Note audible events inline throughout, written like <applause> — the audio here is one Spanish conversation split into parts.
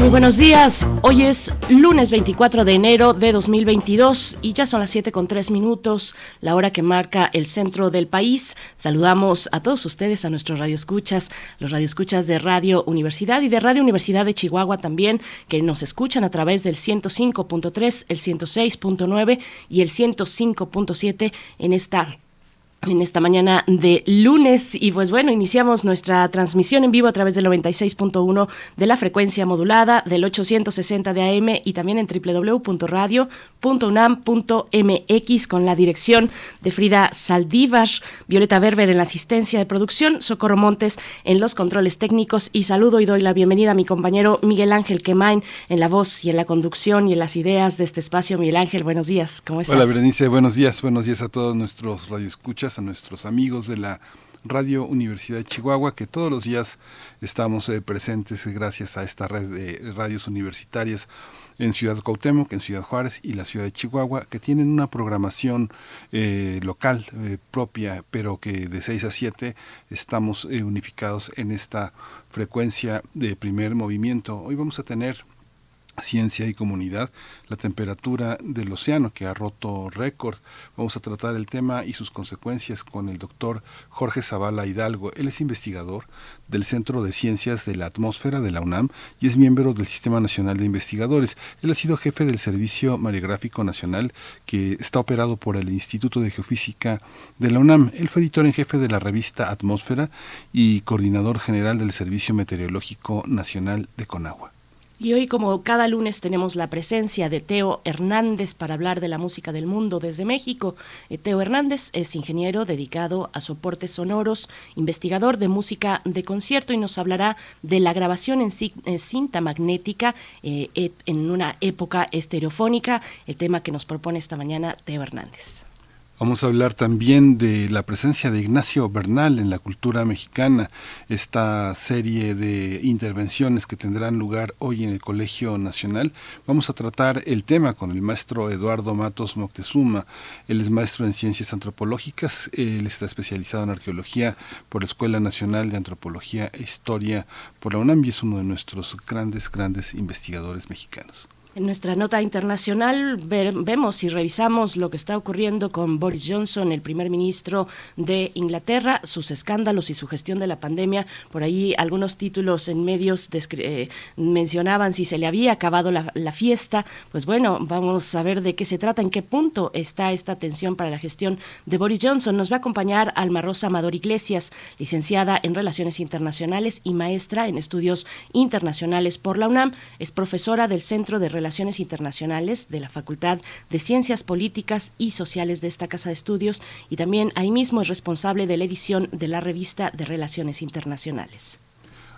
Muy buenos días. Hoy es lunes 24 de enero de 2022 y ya son las 7 con 3 minutos, la hora que marca el centro del país. Saludamos a todos ustedes, a nuestros radioescuchas, los radioescuchas de Radio Universidad y de Radio Universidad de Chihuahua también, que nos escuchan a través del 105.3, el 106.9 y el 105.7 en esta en esta mañana de lunes y pues bueno, iniciamos nuestra transmisión en vivo a través del 96.1 de la frecuencia modulada del 860 de AM y también en www.radio.unam.mx con la dirección de Frida Saldívar, Violeta Berber en la asistencia de producción, Socorro Montes en los controles técnicos y saludo y doy la bienvenida a mi compañero Miguel Ángel Quemain en la voz y en la conducción y en las ideas de este espacio. Miguel Ángel, buenos días, ¿cómo estás? Hola Berenice, buenos días, buenos días a todos nuestros radioescuchas a nuestros amigos de la Radio Universidad de Chihuahua, que todos los días estamos eh, presentes gracias a esta red de radios universitarias en Ciudad Cuauhtémoc, en Ciudad Juárez y la Ciudad de Chihuahua, que tienen una programación eh, local eh, propia, pero que de 6 a 7 estamos unificados en esta frecuencia de primer movimiento. Hoy vamos a tener ciencia y comunidad, la temperatura del océano que ha roto récord. Vamos a tratar el tema y sus consecuencias con el doctor Jorge Zavala Hidalgo. Él es investigador del Centro de Ciencias de la Atmósfera de la UNAM y es miembro del Sistema Nacional de Investigadores. Él ha sido jefe del Servicio Mariográfico Nacional que está operado por el Instituto de Geofísica de la UNAM. Él fue editor en jefe de la revista Atmósfera y coordinador general del Servicio Meteorológico Nacional de Conagua. Y hoy, como cada lunes, tenemos la presencia de Teo Hernández para hablar de la música del mundo desde México. Eh, Teo Hernández es ingeniero dedicado a soportes sonoros, investigador de música de concierto y nos hablará de la grabación en cinta magnética eh, en una época estereofónica, el tema que nos propone esta mañana Teo Hernández. Vamos a hablar también de la presencia de Ignacio Bernal en la cultura mexicana, esta serie de intervenciones que tendrán lugar hoy en el Colegio Nacional. Vamos a tratar el tema con el maestro Eduardo Matos Moctezuma. Él es maestro en ciencias antropológicas, él está especializado en arqueología por la Escuela Nacional de Antropología e Historia por la UNAM y es uno de nuestros grandes, grandes investigadores mexicanos. En nuestra nota internacional vemos y revisamos lo que está ocurriendo con Boris Johnson, el primer ministro de Inglaterra, sus escándalos y su gestión de la pandemia. Por ahí algunos títulos en medios eh, mencionaban si se le había acabado la, fiesta. Pues bueno, vamos a ver de qué se trata, en qué punto está esta tensión para la gestión de Boris Johnson. Nos va a acompañar Alma Rosa Amador Iglesias, licenciada en Relaciones Internacionales y maestra en Estudios Internacionales por la UNAM. Es profesora del Centro de Relaciones Internacionales de la Facultad de Ciencias Políticas y Sociales de esta Casa de Estudios y también ahí mismo es responsable de la edición de la revista de Relaciones Internacionales.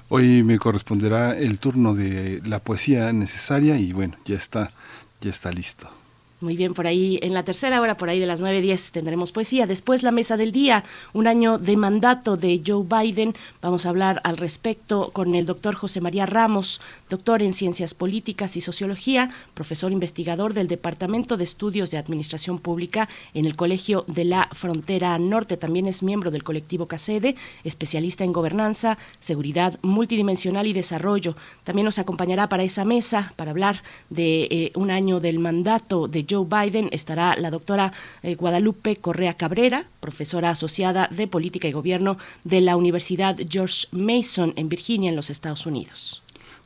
Hoy me corresponderá el turno de la poesía necesaria y bueno, ya está, ya está listo. Muy bien, por ahí en la tercera hora, por ahí de las 9.10, tendremos poesía. Después la mesa del día, un año de mandato de Joe Biden. Vamos a hablar al respecto con el doctor José María Ramos, doctor en Ciencias Políticas y Sociología, profesor investigador del Departamento de Estudios de Administración Pública en el Colegio de la Frontera Norte. También es miembro del colectivo CACEDE, especialista en gobernanza, seguridad multidimensional y desarrollo. También nos acompañará para esa mesa para hablar de eh, un año del mandato de Joe Biden estará la doctora eh, Guadalupe Correa Cabrera, profesora asociada de Política y Gobierno de la Universidad George Mason en Virginia, en los Estados Unidos.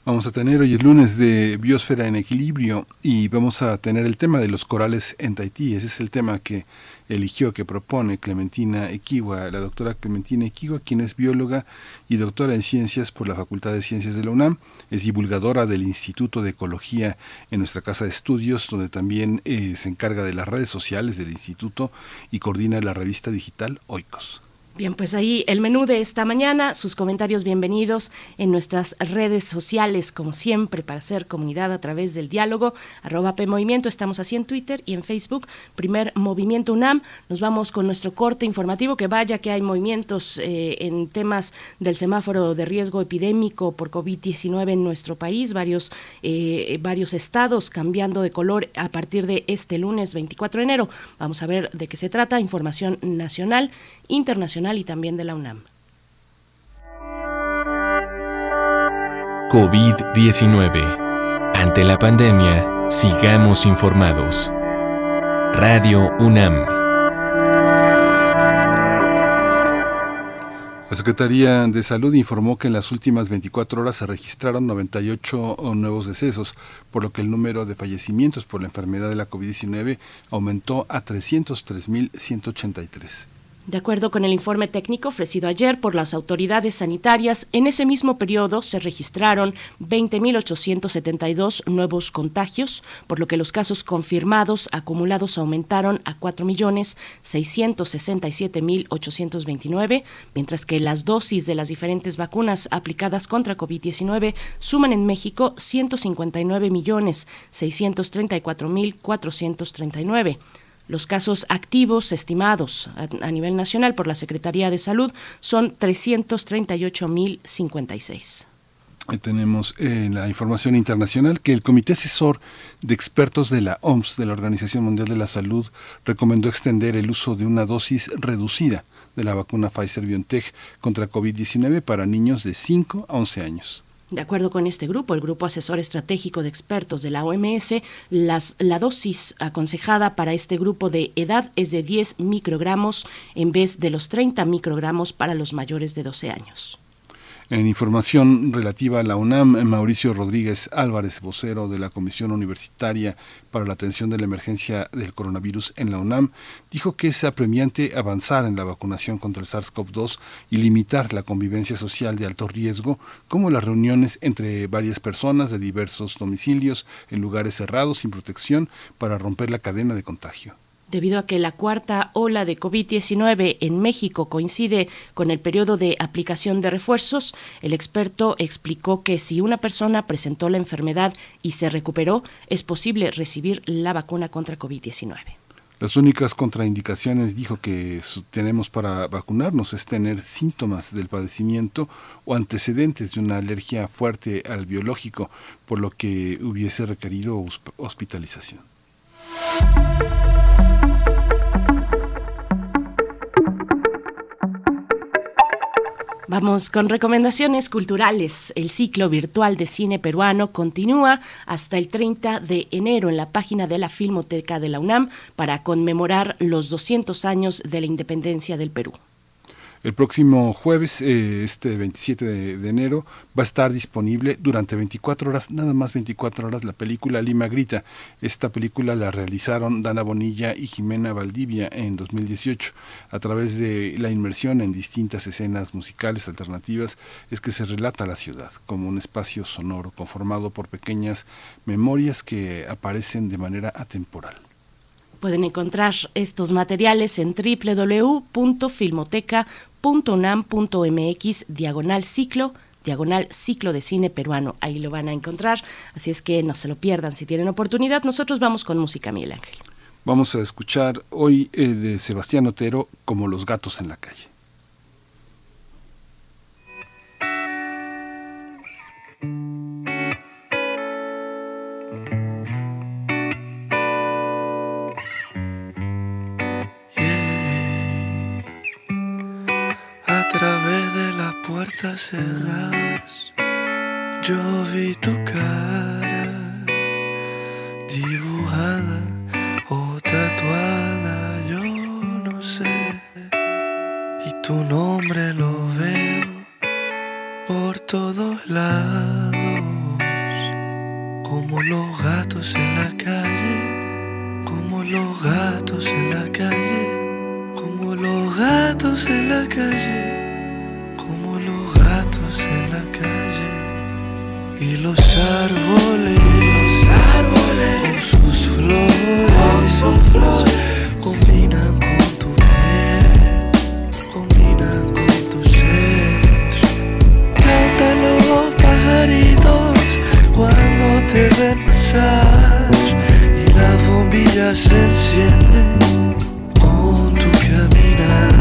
Vamos a tener hoy el lunes de Biosfera en Equilibrio y vamos a tener el tema de los corales en Tahití. Ese es el tema que eligió, que propone Clementina Equigua, la doctora Clementina Equigua, quien es bióloga y doctora en ciencias por la Facultad de Ciencias de la UNAM. Es divulgadora del Instituto de Ecología en nuestra casa de estudios, donde también eh, se encarga de las redes sociales del instituto y coordina la revista digital Oikos. Bien, pues ahí el menú de esta mañana, sus comentarios bienvenidos en nuestras redes sociales, como siempre, para hacer comunidad a través del diálogo, arroba PMovimiento, estamos así en Twitter y en Facebook, primer Movimiento UNAM. Nos vamos con nuestro corte informativo, que vaya que hay movimientos eh, en temas del semáforo de riesgo epidémico por COVID-19 en nuestro país, varios, eh, varios estados cambiando de color a partir de este lunes 24 de enero. Vamos a ver de qué se trata, información nacional, internacional y también de la UNAM. COVID-19. Ante la pandemia, sigamos informados. Radio UNAM. La Secretaría de Salud informó que en las últimas 24 horas se registraron 98 nuevos decesos, por lo que el número de fallecimientos por la enfermedad de la COVID-19 aumentó a 303.183. De acuerdo con el informe técnico ofrecido ayer por las autoridades sanitarias, en ese mismo periodo se registraron 20.872 nuevos contagios, por lo que los casos confirmados acumulados aumentaron a 4.667.829, mientras que las dosis de las diferentes vacunas aplicadas contra COVID-19 suman en México 159.634.439. Los casos activos estimados a, nivel nacional por la Secretaría de Salud son 338.056. Tenemos eh, la información internacional que el Comité Asesor de Expertos de la OMS, de la Organización Mundial de la Salud, recomendó extender el uso de una dosis reducida de la vacuna Pfizer BioNTech contra COVID-19 para niños de 5 a 11 años. De acuerdo con este grupo, el Grupo Asesor Estratégico de Expertos de la OMS, las, la dosis aconsejada para este grupo de edad es de 10 microgramos en vez de los 30 microgramos para los mayores de 12 años. En información relativa a la UNAM, Mauricio Rodríguez Álvarez, vocero de la Comisión Universitaria para la Atención de la Emergencia del Coronavirus en la UNAM, dijo que es apremiante avanzar en la vacunación contra el SARS-CoV-2 y limitar la convivencia social de alto riesgo, como las reuniones entre varias personas de diversos domicilios en lugares cerrados sin protección para romper la cadena de contagio. Debido a que la cuarta ola de COVID-19 en México coincide con el periodo de aplicación de refuerzos, el experto explicó que si una persona presentó la enfermedad y se recuperó, es posible recibir la vacuna contra COVID-19. Las únicas contraindicaciones, dijo, que tenemos para vacunarnos es tener síntomas del padecimiento o antecedentes de una alergia fuerte al biológico, por lo que hubiese requerido hospitalización. Vamos con recomendaciones culturales. El ciclo virtual de cine peruano continúa hasta el 30 de enero en la página de la Filmoteca de la UNAM para conmemorar los 200 años de la independencia del Perú. El próximo jueves, eh, este 27 de, enero, va a estar disponible durante 24 horas, nada más 24 horas, la película Lima Grita. Esta película la realizaron Dana Bonilla y Jimena Valdivia en 2018. A través de la inmersión en distintas escenas musicales alternativas, es que se relata la ciudad como un espacio sonoro conformado por pequeñas memorias que aparecen de manera atemporal. Pueden encontrar estos materiales en www.filmoteca.com unam.mx diagonal ciclo diagonal ciclo de cine peruano. Ahí lo van a encontrar, así es que no se lo pierdan si tienen oportunidad. Nosotros vamos con música, Miguel Ángel. Vamos a escuchar hoy eh, de Sebastián Otero como los gatos en la calle. Puertas cerradas, yo vi tu cara dibujada o tatuada, yo no sé. Y tu nombre lo veo por todos lados, como los gatos en la calle, como los gatos en la calle, como los gatos en la calle Y los árboles, los árboles con sus flores, con sus flores combinan con tu piel, combinan con tu ser. Cantan los pajaritos cuando te ven pasar y la bombilla se enciende con tu caminar.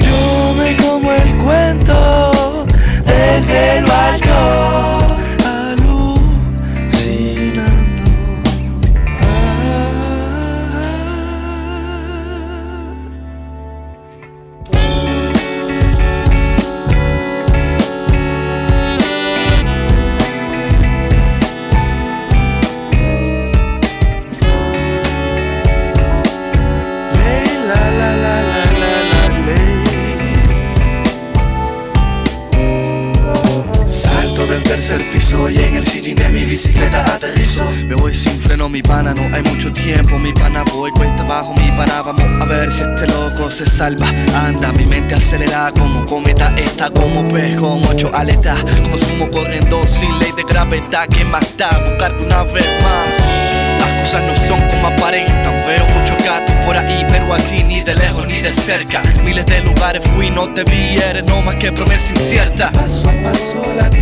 Yo me como el cuento desde el balcón. Y en el sillín de mi bicicleta aterrizo. Me voy sin freno, mi pana, no hay mucho tiempo. Mi pana voy, cuenta abajo, mi pana, vamos a ver si este loco se salva. Anda, mi mente acelera como cometa, está como pez con ocho aletas. Como sumo corriendo sin ley de gravedad. que más da? Buscarte una vez más. Las cosas no son como aparentan. Veo muchos gatos por ahí, pero a ti ni de lejos ni de cerca. Miles de lugares fui, no te vi, eres no más que promesa incierta. Paso a paso, latido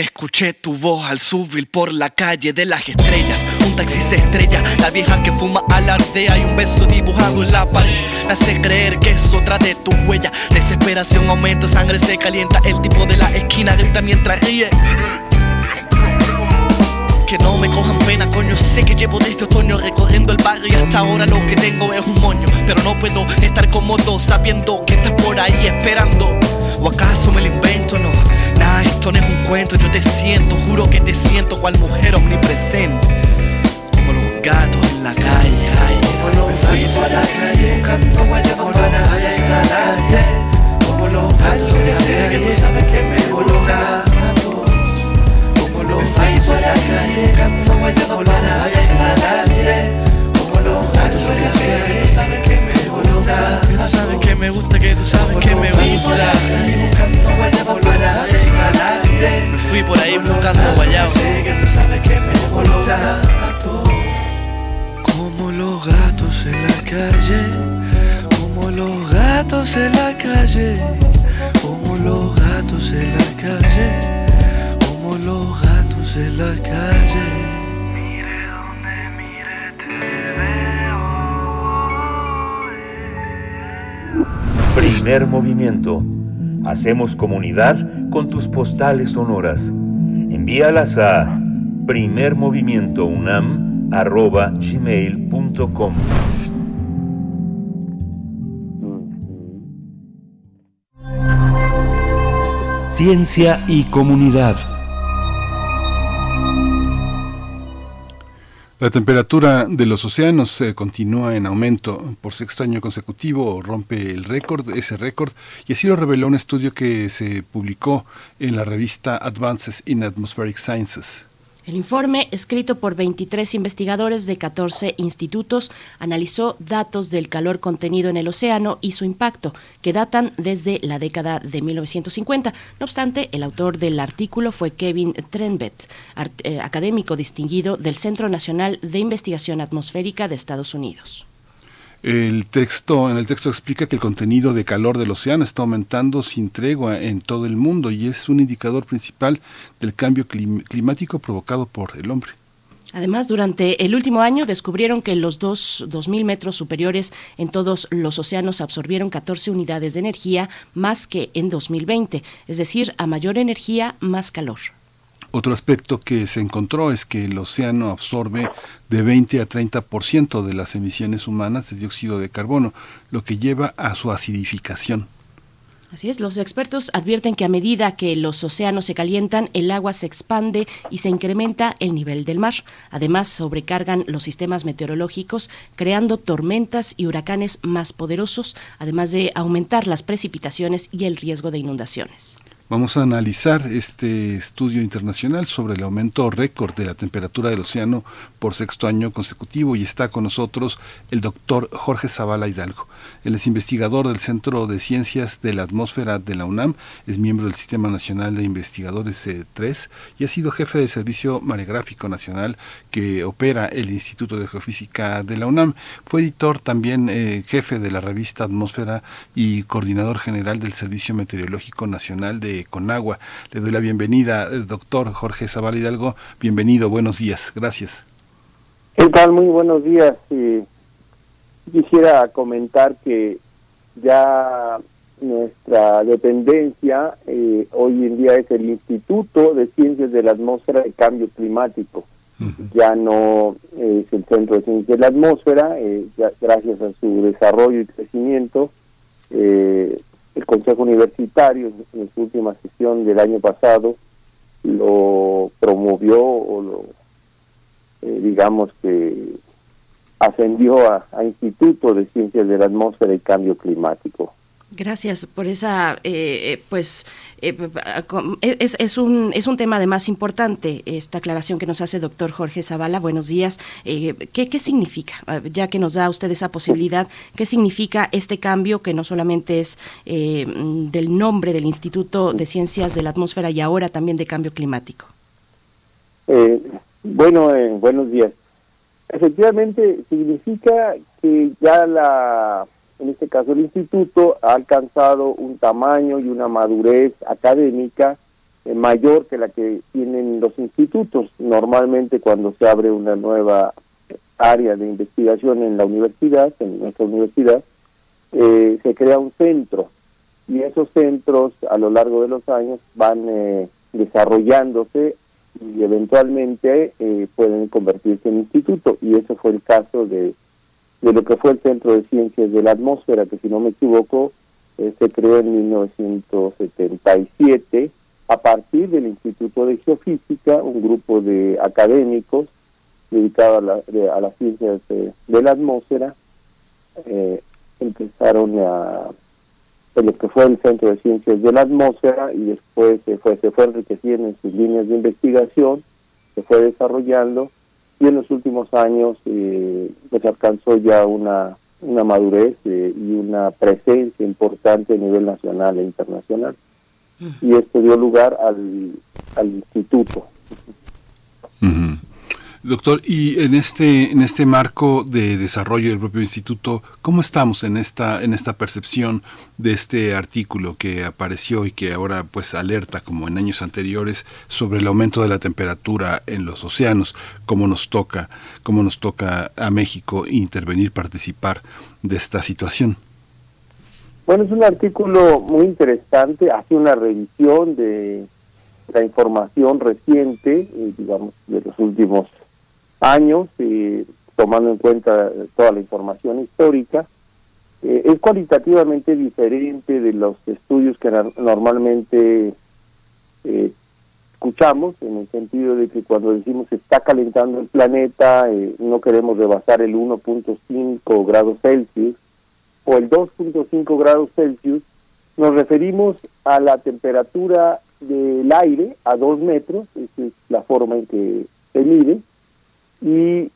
escuché tu voz al subir por la calle de las estrellas. Un taxi se estrella, la vieja que fuma alardea y un beso dibujado en la pared. Me hace creer que es otra de tus huellas. Desesperación aumenta, sangre se calienta. El tipo de la esquina grita mientras ríe. Que no me cojan pena, coño. Sé que llevo desde otoño recorriendo el barrio y hasta ahora lo que tengo es un moño. Pero no puedo estar cómodo sabiendo que estás por ahí esperando. ¿O acaso me lo invento? No, nada, esto no es un cuento. Yo te siento, juro que te siento cual mujer omnipresente. Como los gatos en la calle. Como los gatos a la calle buscando guayabas para adelante. Como los gatos que sé que tú sabes que me gustan. Como los gatos a la calle buscando guayabas para adelante. Los gatos que que tú sabes que me gusta. Que tú sabes que me gusta, que tú sabes que me gusta. Me fui por ahí buscando guayabas. Sé que tú sabes que me gusta. Como los gatos en la calle, como los gatos en la calle, como los gatos en la calle, como los gatos en la calle. Primer movimiento. Hacemos comunidad con tus postales sonoras. Envíalas a primermovimientounam.gmail.com Ciencia y comunidad. La temperatura de los océanos eh, continúa en aumento por sexto año consecutivo, rompe el récord, ese récord, y así lo reveló un estudio que se publicó en la revista Advances in Atmospheric Sciences. El informe, escrito por 23 investigadores de 14 institutos, analizó datos del calor contenido en el océano y su impacto, que datan desde la década de 1950. No obstante, el autor del artículo fue Kevin Trenbet, eh, académico distinguido del Centro Nacional de Investigación Atmosférica de Estados Unidos. El texto, en el texto explica que el contenido de calor del océano está aumentando sin tregua en todo el mundo y es un indicador principal del cambio climático provocado por el hombre. Además, durante el último año descubrieron que los dos 2.000 metros superiores en todos los océanos absorbieron 14 unidades de energía más que en 2020, es decir, a mayor energía, más calor. Otro aspecto que se encontró es que el océano absorbe de 20 a 30% de las emisiones humanas de dióxido de carbono, lo que lleva a su acidificación. Así es, los expertos advierten que a medida que los océanos se calientan, el agua se expande y se incrementa el nivel del mar. Además, sobrecargan los sistemas meteorológicos, creando tormentas y huracanes más poderosos, además de aumentar las precipitaciones y el riesgo de inundaciones. Vamos a analizar este estudio internacional sobre el aumento récord de la temperatura del océano por sexto año consecutivo y está con nosotros el doctor Jorge Zavala Hidalgo. Él es investigador del Centro de Ciencias de la Atmósfera de la UNAM, es miembro del Sistema Nacional de Investigadores 3 y ha sido jefe del Servicio Maregráfico Nacional que opera el Instituto de Geofísica de la UNAM. Fue editor también eh, jefe de la revista Atmósfera y coordinador general del Servicio Meteorológico Nacional de Conagua. Le doy la bienvenida, el doctor Jorge Zavala Hidalgo. Bienvenido, buenos días. Gracias. ¿Qué tal? Muy buenos días. Eh, quisiera comentar que ya nuestra dependencia eh, hoy en día es el Instituto de Ciencias de la Atmósfera y Cambio Climático. Ya no es el Centro de Ciencias de la Atmósfera, eh, ya, gracias a su desarrollo y crecimiento, el Consejo Universitario en su última sesión del año pasado lo promovió o lo, eh, digamos que ascendió a, a Instituto de Ciencias de la Atmósfera y Cambio Climático. Gracias por esa, eh, eh, pues eh, es, es, un, es un tema además importante esta aclaración que nos hace el doctor Jorge Zavala. Buenos días. ¿qué, ¿Qué significa, ya que nos da usted esa posibilidad, qué significa este cambio que no solamente es del nombre del Instituto de Ciencias de la Atmósfera y ahora también de Cambio Climático? bueno, buenos días. Efectivamente, significa que ya la en este caso el instituto, ha alcanzado un tamaño y una madurez académica eh, mayor que la que tienen los institutos. Normalmente cuando se abre una nueva área de investigación en la universidad, en nuestra universidad, eh, se crea un centro y esos centros a lo largo de los años van eh, desarrollándose y eventualmente pueden convertirse en instituto y eso fue el caso de de lo que fue el Centro de Ciencias de la Atmósfera, que si no me equivoco, eh, se creó en 1977 a partir del Instituto de Geofísica, un grupo de académicos dedicados a, la, a las ciencias de, la atmósfera, eh, empezaron a lo que fue el Centro de Ciencias de la Atmósfera y después se fue, se fue enriqueciendo en sus líneas de investigación, se fue desarrollando y en los últimos años eh, pues alcanzó ya una, una madurez eh, y una presencia importante a nivel nacional e internacional. Y esto dio lugar al, al instituto. Doctor, y en este en este marco de desarrollo del propio instituto, ¿cómo estamos en esta en esta percepción de este artículo que apareció y que ahora pues alerta como en años anteriores sobre el aumento de la temperatura en los océanos, cómo nos toca, cómo nos toca a México intervenir, participar de esta situación? Bueno, es un artículo muy interesante, hace una revisión de la información reciente, eh, digamos, de los últimos años, y tomando en cuenta toda la información histórica, eh, es cualitativamente diferente de los estudios que normalmente eh, escuchamos, en el sentido de que cuando decimos se está calentando el planeta, eh, no queremos rebasar el 1.5 grados Celsius o el 2.5 grados Celsius, nos referimos a la temperatura del aire a 2 metros, esa es la forma en que se mide, y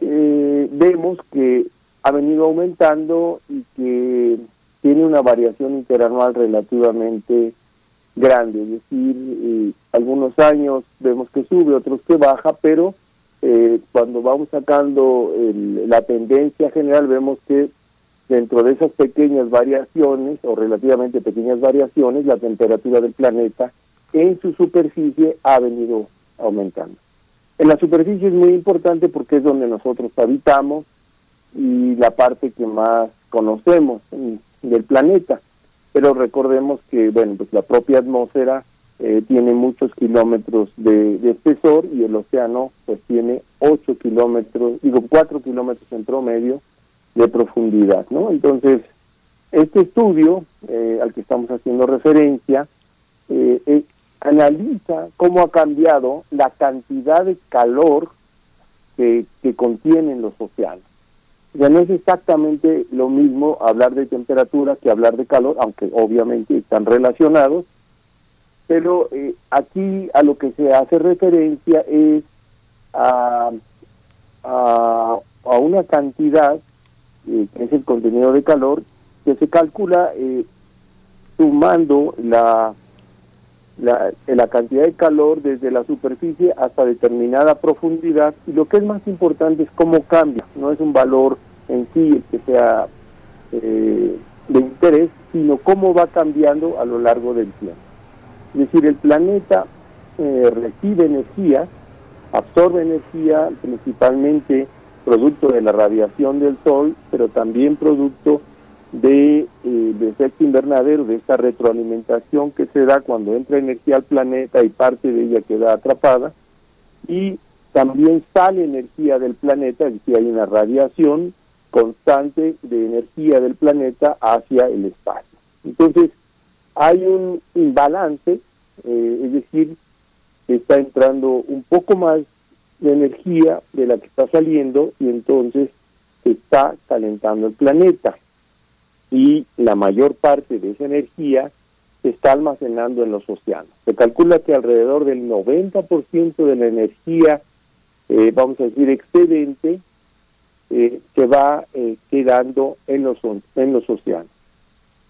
eh, vemos que ha venido aumentando y que tiene una variación interanual relativamente grande, es decir, eh, algunos años vemos que sube, otros que baja, pero eh, cuando vamos sacando la tendencia general vemos que dentro de esas pequeñas variaciones o relativamente pequeñas variaciones, la temperatura del planeta en su superficie ha venido aumentando. En la superficie es muy importante porque es donde nosotros habitamos y la parte que más conocemos del planeta. Pero recordemos que, bueno, pues la propia atmósfera eh, tiene muchos kilómetros de, espesor y el océano pues tiene 8 kilómetros, digo 4 kilómetros en promedio de profundidad, ¿no? Entonces, este estudio eh, al que estamos haciendo referencia eh, analiza cómo ha cambiado la cantidad de calor que, contienen los océanos. Ya no es exactamente lo mismo hablar de temperatura que hablar de calor, aunque obviamente están relacionados, pero eh, aquí a lo que se hace referencia es a, a, una cantidad, eh, que es el contenido de calor, que se calcula eh, sumando la la, cantidad de calor desde la superficie hasta determinada profundidad y lo que es más importante es cómo cambia, no es un valor en sí el que sea eh, de interés, sino cómo va cambiando a lo largo del tiempo. Es decir, el planeta eh, recibe energía, absorbe energía principalmente producto de la radiación del Sol, pero también producto de, eh, efecto invernadero, de esta retroalimentación que se da cuando entra energía al planeta y parte de ella queda atrapada, y también sale energía del planeta, es decir, hay una radiación constante de energía del planeta hacia el espacio. Entonces, hay un imbalance, eh, es decir, está entrando un poco más de energía de la que está saliendo y entonces está calentando el planeta. Y la mayor parte de esa energía se está almacenando en los océanos. Se calcula que alrededor del 90% de la energía, eh, vamos a decir, excedente, eh, se va eh, quedando en los, en los océanos.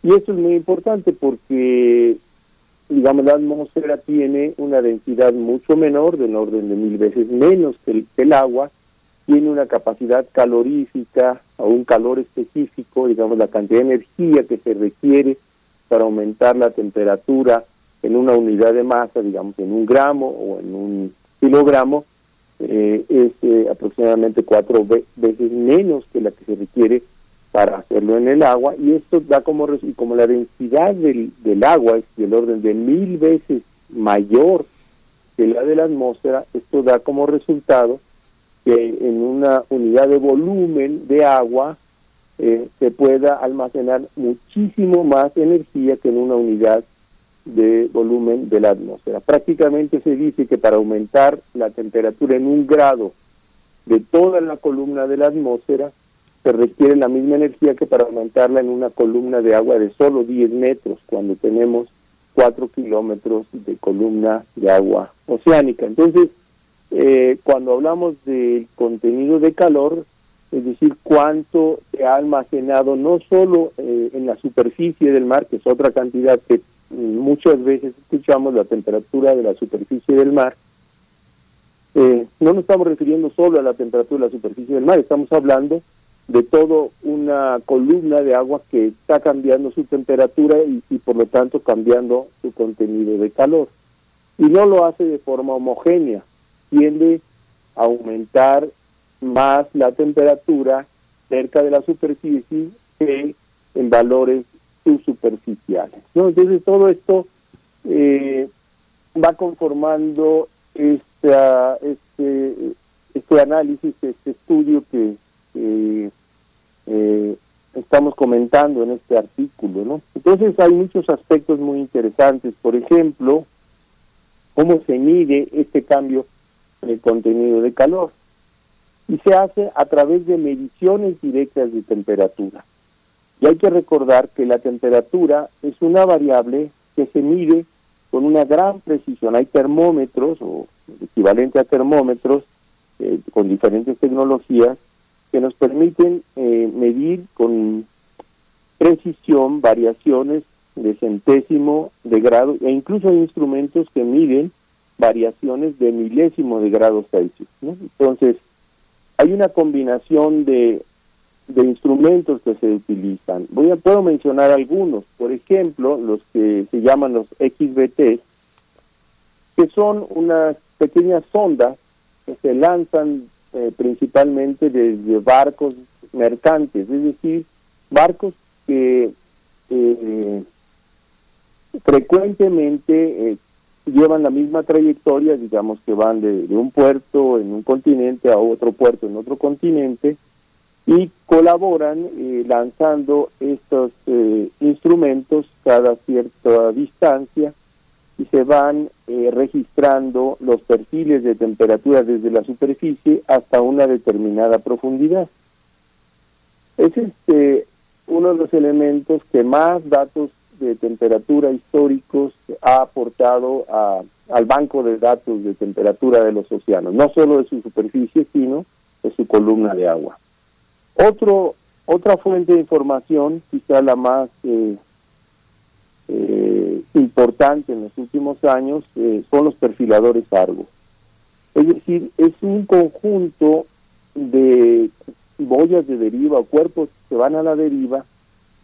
Y esto es muy importante porque, digamos, la atmósfera tiene una densidad mucho menor, del orden de mil veces menos que el, agua, tiene una capacidad calorífica o un calor específico, digamos, la cantidad de energía que se requiere para aumentar la temperatura en una unidad de masa, digamos, en un gramo o en un kilogramo, eh, es eh, aproximadamente cuatro veces menos que la que se requiere para hacerlo en el agua. Y esto da como y como la densidad del, del agua es del orden de mil veces mayor que la de la atmósfera, esto da como resultado que en una unidad de volumen de agua eh, se pueda almacenar muchísimo más energía que en una unidad de volumen de la atmósfera. Prácticamente se dice que para aumentar la temperatura en un grado de toda la columna de la atmósfera, se requiere la misma energía que para aumentarla en una columna de agua de solo 10 metros, cuando tenemos 4 kilómetros de columna de agua oceánica. Entonces, eh, cuando hablamos del contenido de calor, es decir, cuánto se ha almacenado no solo eh, en la superficie del mar, que es otra cantidad que muchas veces escuchamos, la temperatura de la superficie del mar, eh, no nos estamos refiriendo solo a la temperatura de la superficie del mar, estamos hablando de toda una columna de agua que está cambiando su temperatura y, y por lo tanto cambiando su contenido de calor. Y no lo hace de forma homogénea, tiende a aumentar más la temperatura cerca de la superficie que en valores subsuperficiales. ¿no? Entonces todo esto eh, va conformando esta, este, este análisis, este estudio que eh, estamos comentando en este artículo. ¿no? Entonces hay muchos aspectos muy interesantes. Por ejemplo, cómo se mide este cambio el contenido de calor y se hace a través de mediciones directas de temperatura. Y hay que recordar que la temperatura es una variable que se mide con una gran precisión. Hay termómetros o equivalente a termómetros eh, con diferentes tecnologías que nos permiten eh, medir con precisión variaciones de centésimo de grado e incluso hay instrumentos que miden variaciones de milésimo de grado Celsius. Entonces, hay una combinación de, de instrumentos que se utilizan. Voy a, puedo mencionar algunos, por ejemplo, los que se llaman los XBT, que son unas pequeñas sondas que se lanzan eh, principalmente desde barcos mercantes, es decir, barcos que eh, frecuentemente eh, llevan la misma trayectoria, digamos que van de, un puerto en un continente a otro puerto en otro continente y colaboran eh, lanzando estos eh, instrumentos cada cierta distancia y se van eh, registrando los perfiles de temperatura desde la superficie hasta una determinada profundidad. Es este uno de los elementos que más datos de temperatura históricos ha aportado a, al banco de datos de temperatura de los océanos, no solo de su superficie, sino de su columna de agua. Otro, otra fuente de información, quizá la más eh, eh, importante en los últimos años, eh, son los perfiladores Argo. Es decir, es un conjunto de boyas de deriva o cuerpos que van a la deriva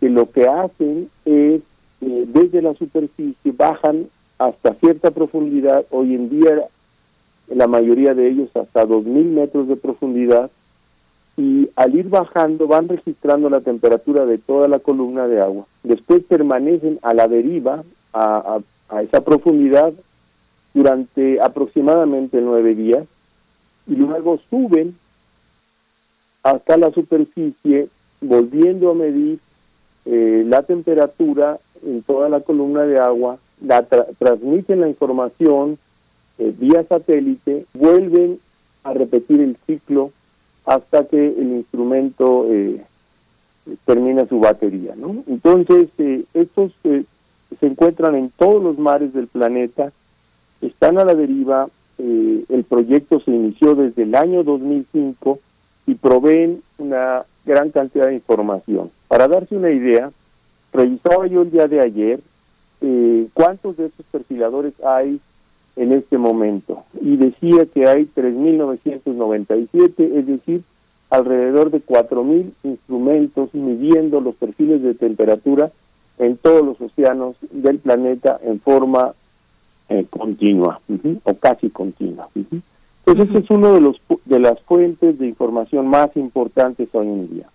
que lo que hacen es eh, desde la superficie bajan hasta cierta profundidad, hoy en día la mayoría de ellos hasta 2.000 metros de profundidad, y al ir bajando van registrando la temperatura de toda la columna de agua. Después permanecen a la deriva, a, esa profundidad, durante aproximadamente nueve días, y luego suben hasta la superficie, volviendo a medir eh, la temperatura en toda la columna de agua, la transmiten la información eh, vía satélite, vuelven a repetir el ciclo hasta que el instrumento eh, termina su batería. ¿no? Entonces, eh, estos se encuentran en todos los mares del planeta, están a la deriva, el proyecto se inició desde el año 2005 y proveen una gran cantidad de información. Para darse una idea, revisaba yo el día de ayer eh, cuántos de estos perfiladores hay en este momento y decía que hay 3.997, es decir, alrededor de 4.000 instrumentos midiendo los perfiles de temperatura en todos los océanos del planeta en forma eh, continua o casi continua. Entonces, este es uno de, los, de las fuentes de información más importantes hoy en día.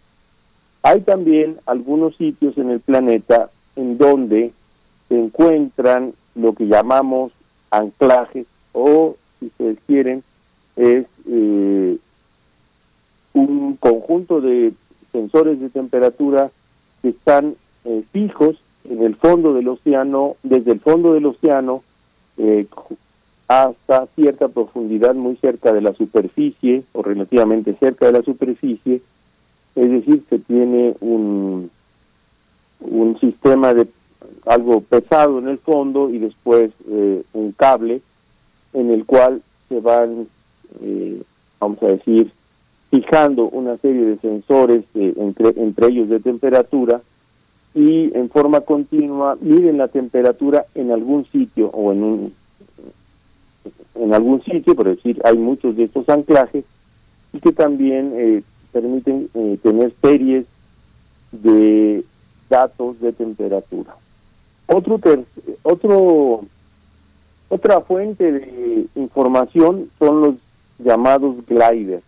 Hay también algunos sitios en el planeta en donde se encuentran lo que llamamos anclajes o, si ustedes quieren, es eh, un conjunto de sensores de temperatura que están eh, fijos en el fondo del océano, desde el fondo del océano eh, hasta cierta profundidad muy cerca de la superficie o relativamente cerca de la superficie, es decir, se tiene un, un sistema de algo pesado en el fondo y después eh, un cable en el cual se van, eh, vamos a decir, fijando una serie de sensores, eh, entre, entre ellos de temperatura, y en forma continua miden la temperatura en algún sitio o en un en algún sitio, por decir, hay muchos de estos anclajes y que también permiten tener series de datos de temperatura. Otro, otro, otra fuente de información son los llamados gliders.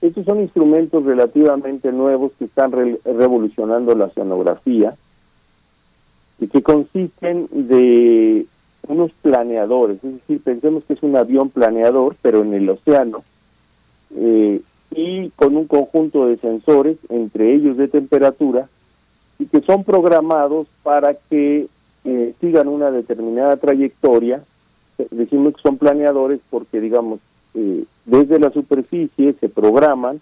Estos son instrumentos relativamente nuevos que están revolucionando la oceanografía y que consisten de unos planeadores, es decir, pensemos que es un avión planeador, pero en el océano, eh, y con un conjunto de sensores, entre ellos de temperatura, y que son programados para que eh, sigan una determinada trayectoria. Decimos que son planeadores porque, digamos, eh, desde la superficie se programan,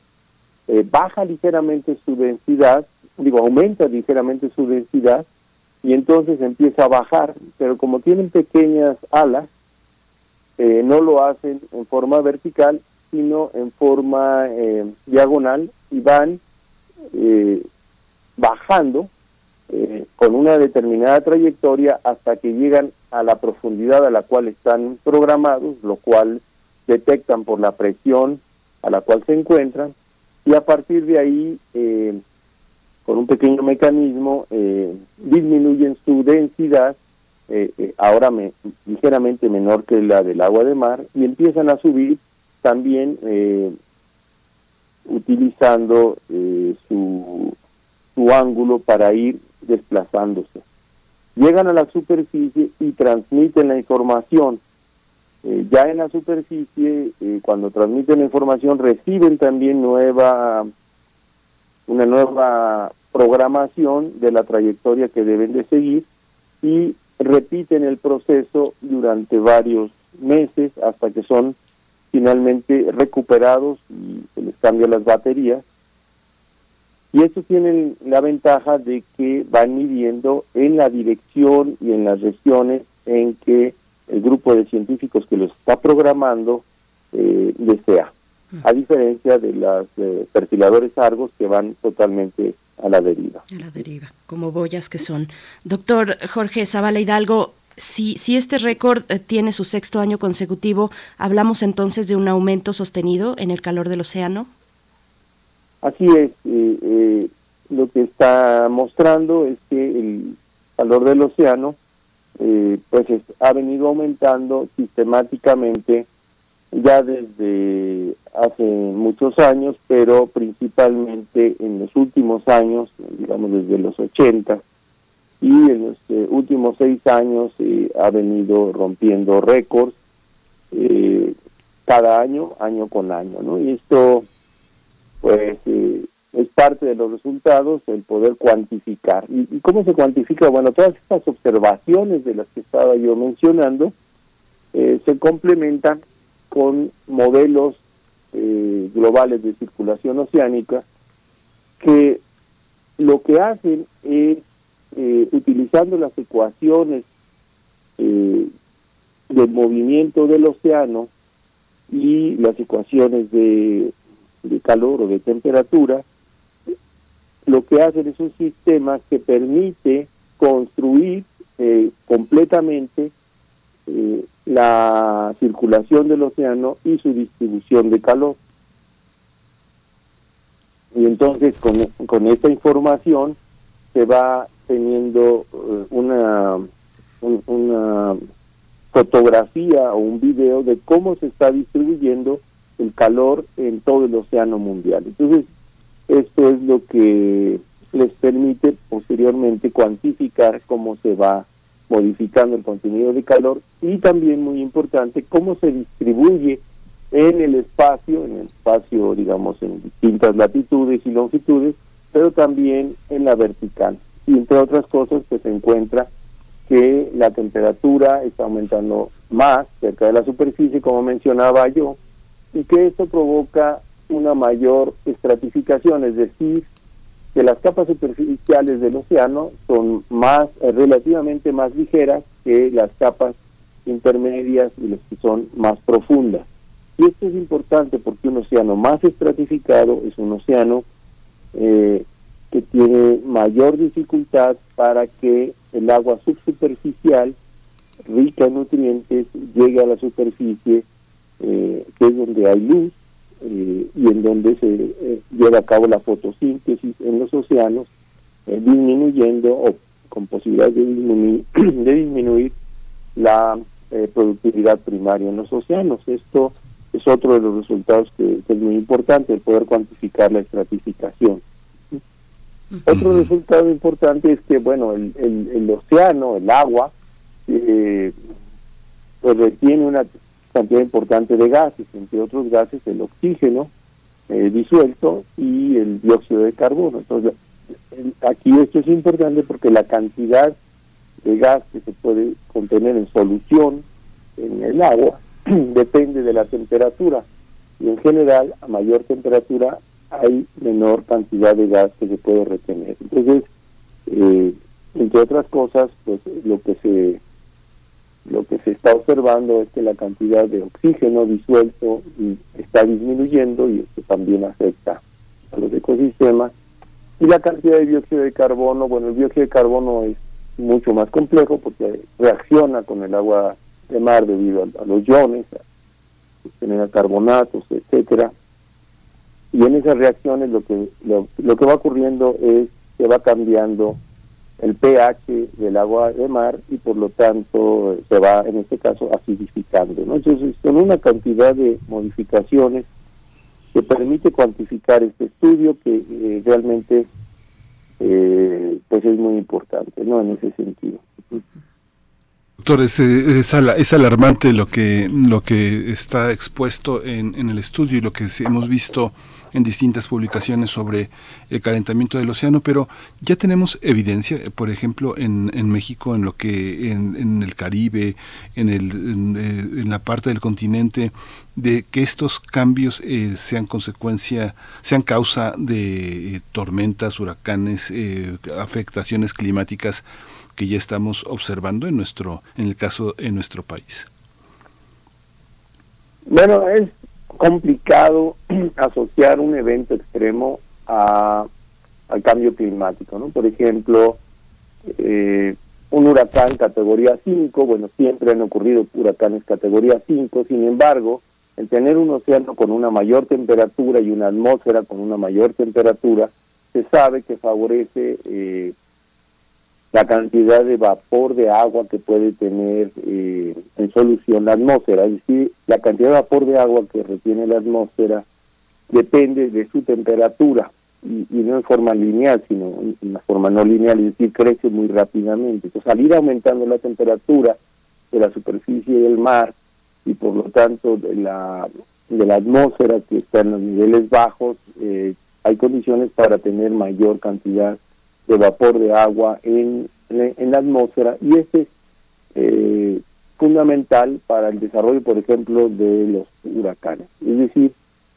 eh, baja ligeramente su densidad, digo, aumenta ligeramente su densidad y entonces empieza a bajar, pero como tienen pequeñas alas, no lo hacen en forma vertical, sino en forma diagonal y van bajando eh, con una determinada trayectoria hasta que llegan a la profundidad a la cual están programados, lo cual detectan por la presión a la cual se encuentran y a partir de ahí, eh, con un pequeño mecanismo, eh, disminuyen su densidad, ahora me, ligeramente menor que la del agua de mar, y empiezan a subir también utilizando su, su ángulo para ir desplazándose. Llegan a la superficie y transmiten la información. Eh, ya en la superficie, eh, cuando transmiten la información, reciben también nueva una nueva programación de la trayectoria que deben de seguir y repiten el proceso durante varios meses hasta que son finalmente recuperados y se les cambian las baterías y estos tienen la ventaja de que van midiendo en la dirección y en las regiones en que el grupo de científicos que los está programando eh, desea, a diferencia de los eh, perfiladores Argos que van totalmente a la deriva. A la deriva, como boyas que son. Doctor Jorge Zavala Hidalgo, si, si este récord eh, tiene su sexto año consecutivo, ¿hablamos entonces de un aumento sostenido en el calor del océano? Así es, eh, eh, lo que está mostrando es que el calor del océano pues ha venido aumentando sistemáticamente ya desde hace muchos años, pero principalmente en los últimos años, digamos desde los 80, y en los últimos seis años ha venido rompiendo récords cada año, año con año, ¿no? Y esto pues eh, es parte de los resultados el poder cuantificar. ¿Y, cómo se cuantifica? Bueno, todas estas observaciones de las que estaba yo mencionando eh, se complementan con modelos eh, globales de circulación oceánica que lo que hacen es, eh, utilizando las ecuaciones eh, del movimiento del océano y las ecuaciones de, calor o de temperatura, lo que hacen es un sistema que permite construir eh, completamente eh, la circulación del océano y su distribución de calor. Y entonces con, con esta información se va teniendo eh, una, una fotografía o un video de cómo se está distribuyendo el calor en todo el océano mundial. Entonces, esto es lo que les permite posteriormente cuantificar cómo se va modificando el contenido de calor y también muy importante cómo se distribuye en el espacio, en el espacio digamos en distintas latitudes y longitudes, pero también en la vertical. Y entre otras cosas pues se encuentra que la temperatura está aumentando más cerca de la superficie, como mencionaba yo, y que esto provoca una mayor estratificación, es decir, que las capas superficiales del océano son más eh, relativamente más ligeras que las capas intermedias y las que son más profundas. Y esto es importante porque un océano más estratificado es un océano eh, que tiene mayor dificultad para que el agua subsuperficial, rica en nutrientes, llegue a la superficie, eh, que es donde hay luz, eh, y en donde se eh, lleva a cabo la fotosíntesis en los océanos, eh, disminuyendo o con posibilidad de disminuir, <clears throat> de disminuir la productividad primaria en los océanos. Esto es otro de los resultados que, es muy importante, el poder cuantificar la estratificación. Otro resultado importante es que, bueno, el, el, el océano, el agua, eh, pues retiene una cantidad importante de gases, entre otros gases el oxígeno eh, disuelto y el dióxido de carbono. Entonces, aquí esto es importante porque la cantidad de gas que se puede contener en solución en el agua <clears throat> depende de la temperatura y en general a mayor temperatura hay menor cantidad de gas que se puede retener. Entonces, eh, entre otras cosas, pues lo que se lo que se está observando es que la cantidad de oxígeno disuelto está disminuyendo y esto también afecta a los ecosistemas. Y la cantidad de dióxido de carbono, bueno, el dióxido de carbono es mucho más complejo porque reacciona con el agua de mar debido a, los iones, genera carbonatos, etcétera. Y en esas reacciones lo que lo que va ocurriendo es que va cambiando el pH del agua de mar y por lo tanto se va en este caso acidificando. ¿no? Entonces son una cantidad de modificaciones que permite cuantificar este estudio que eh, realmente eh, pues es muy importante no en ese sentido. Doctor, es, es, alarmante lo que, lo que está expuesto en, en el estudio y lo que hemos visto en distintas publicaciones sobre el calentamiento del océano, pero ya tenemos evidencia, por ejemplo, en, en México, en lo que en, en el Caribe, en, el, en, eh, la parte del continente, de que estos cambios eh, sean consecuencia, sean causa de eh, tormentas, huracanes, afectaciones climáticas que ya estamos observando en nuestro, en el caso en nuestro país. Bueno, es complicado <clears throat> asociar un evento extremo a, al cambio climático, ¿no? Por ejemplo, eh, un huracán categoría 5, bueno, siempre han ocurrido huracanes categoría 5, sin embargo, el tener un océano con una mayor temperatura y una atmósfera con una mayor temperatura, se sabe que favorece eh, la cantidad de vapor de agua que puede tener eh, en solución la atmósfera. Es decir, la cantidad de vapor de agua que retiene la atmósfera depende de su temperatura y, no en forma lineal, sino en una forma no lineal, es decir, crece muy rápidamente. Entonces, al ir aumentando la temperatura de la superficie del mar y por lo tanto de la, de la atmósfera que está en los niveles bajos, eh, hay condiciones para tener mayor cantidad de vapor de agua en, en la atmósfera y este es eh, fundamental para el desarrollo, por ejemplo, de los huracanes. Es decir,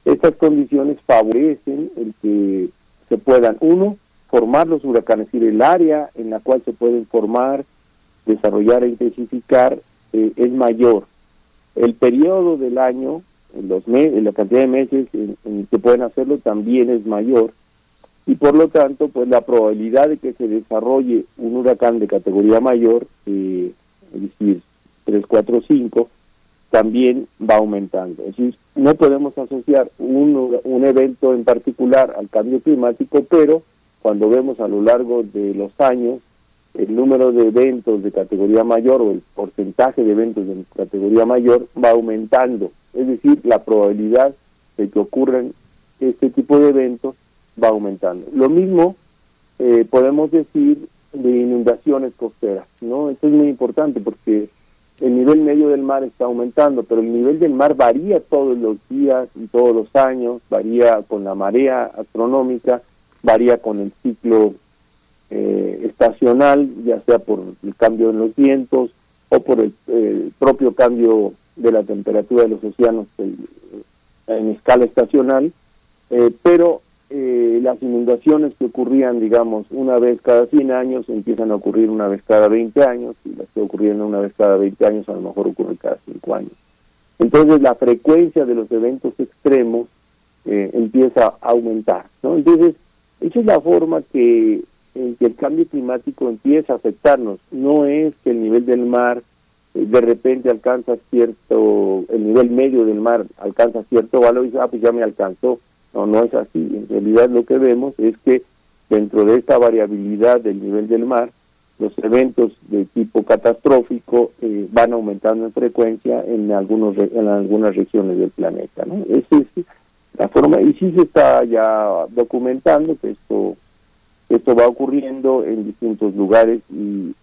estas condiciones favorecen el que se puedan, uno, formar los huracanes, es decir, el área en la cual se pueden formar, desarrollar e intensificar eh, es mayor. El periodo del año, los en la cantidad de meses en, que pueden hacerlo también es mayor y por lo tanto, pues la probabilidad de que se desarrolle un huracán de categoría mayor, eh, es decir, 3, 4, 5, también va aumentando. Es decir, no podemos asociar un, un evento en particular al cambio climático, pero cuando vemos a lo largo de los años el número de eventos de categoría mayor o el porcentaje de eventos de categoría mayor va aumentando. Es decir, la probabilidad de que ocurran este tipo de eventos va aumentando. Lo mismo eh, podemos decir de inundaciones costeras, ¿no? Esto es muy importante porque el nivel medio del mar está aumentando, pero el nivel del mar varía todos los días y todos los años, varía con la marea astronómica, varía con el ciclo eh, estacional, ya sea por el cambio en los vientos o por el, propio cambio de la temperatura de los océanos en escala estacional, eh, pero eh, las inundaciones que ocurrían, digamos, una vez cada 100 años empiezan a ocurrir una vez cada 20 años, y las que ocurrían una vez cada 20 años a lo mejor ocurren cada 5 años. Entonces la frecuencia de los eventos extremos eh, empieza a aumentar, ¿no? Entonces, esa es la forma que, en que el cambio climático empieza a afectarnos. No es que el nivel del mar eh, de repente alcanza cierto, el nivel medio del mar alcanza cierto valor y dice, ah, pues ya me alcanzó no, no es así. En realidad lo que vemos es que dentro de esta variabilidad del nivel del mar, los eventos de tipo catastrófico eh, van aumentando en frecuencia en algunos en algunas regiones del planeta. ¿no? Es la forma, y sí se está ya documentando que esto, esto va ocurriendo en distintos lugares y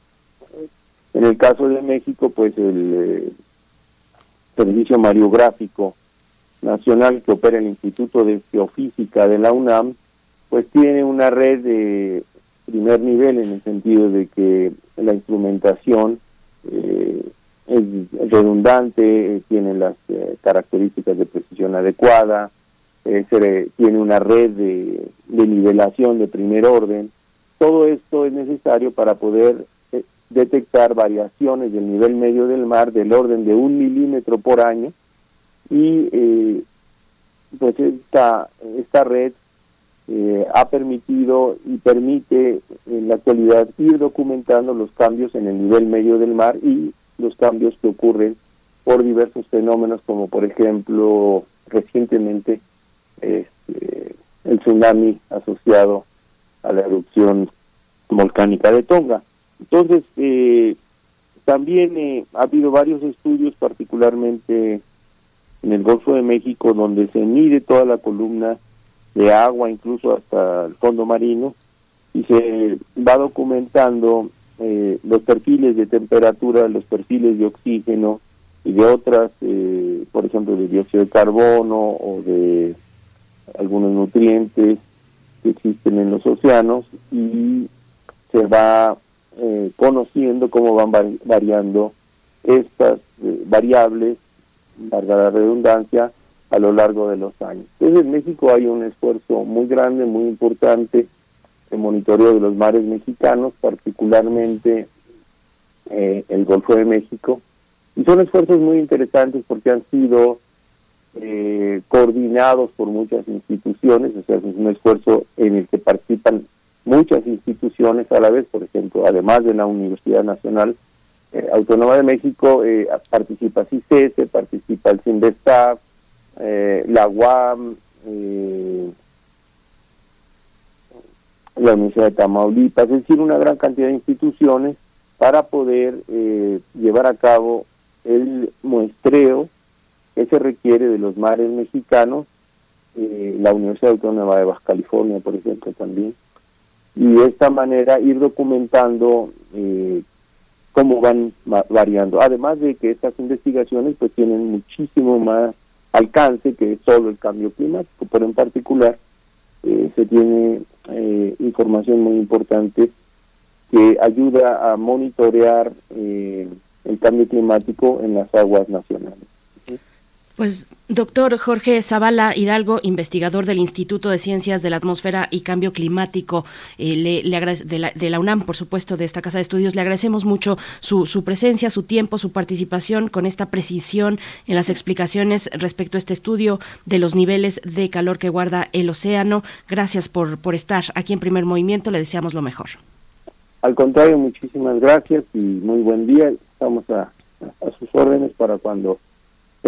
en el caso de México, pues el eh, servicio mariográfico nacional que opera el Instituto de Geofísica de la UNAM, pues tiene una red de primer nivel en el sentido de que la instrumentación eh, es redundante, eh, tiene las eh, características de precisión adecuada, tiene una red de, de, nivelación de primer orden. Todo esto es necesario para poder detectar variaciones del nivel medio del mar del orden de un milímetro por año, y eh, pues esta, esta red eh, ha permitido y permite en la actualidad ir documentando los cambios en el nivel medio del mar y los cambios que ocurren por diversos fenómenos como por ejemplo recientemente este, el tsunami asociado a la erupción volcánica de Tonga. Entonces, eh, también eh, ha habido varios estudios, particularmente en el Golfo de México, donde se mide toda la columna de agua, incluso hasta el fondo marino, y se va documentando eh, los perfiles de temperatura, los perfiles de oxígeno y de otras, eh, por ejemplo, de dióxido de carbono o de algunos nutrientes que existen en los océanos y se va eh, conociendo cómo van variando estas variables larga la redundancia, a lo largo de los años. Entonces en México hay un esfuerzo muy grande, muy importante de monitoreo de los mares mexicanos, particularmente eh, el Golfo de México, y son esfuerzos muy interesantes porque han sido eh, coordinados por muchas instituciones, o sea, es un esfuerzo en el que participan muchas instituciones a la vez, por ejemplo, además de la Universidad Nacional, eh, Autónoma de México eh, participa CICESE, participa el CINDESTAF, eh, la UAM, eh, la Universidad de Tamaulipas, es decir, una gran cantidad de instituciones para poder llevar a cabo el muestreo que se requiere de los mares mexicanos, la Universidad Autónoma de Baja California, por ejemplo, también, y de esta manera ir documentando cómo van variando. Además de que estas investigaciones pues tienen muchísimo más alcance que solo el cambio climático, pero en particular eh, se tiene eh, información muy importante que ayuda a monitorear eh, el cambio climático en las aguas nacionales. Pues doctor Jorge Zavala Hidalgo, investigador del Instituto de Ciencias de la Atmósfera y Cambio Climático eh, le, de, la, de, la, UNAM, por supuesto, de esta Casa de Estudios, le agradecemos mucho su, su, presencia, su tiempo, su participación con esta precisión en las explicaciones respecto a este estudio de los niveles de calor que guarda el océano. Gracias por, estar aquí en primer movimiento, le deseamos lo mejor. Al contrario, muchísimas gracias y muy buen día. Estamos a sus órdenes para cuando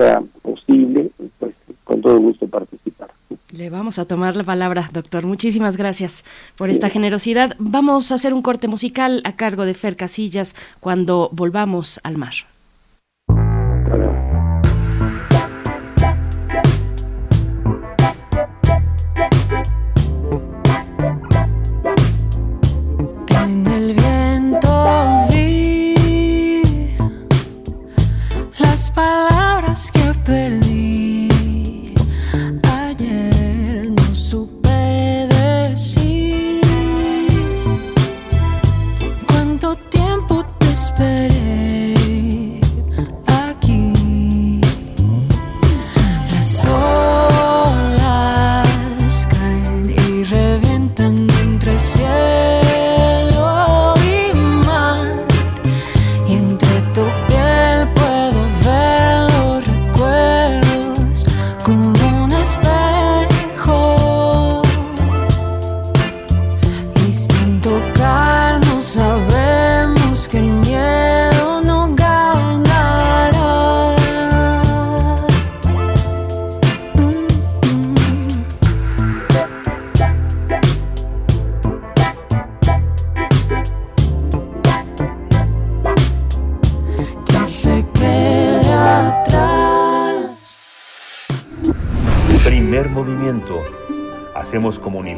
sea posible, pues con todo gusto participar. Le vamos a tomar la palabra, doctor. Muchísimas gracias por esta generosidad. Vamos a hacer un corte musical a cargo de Fer Casillas cuando volvamos al mar.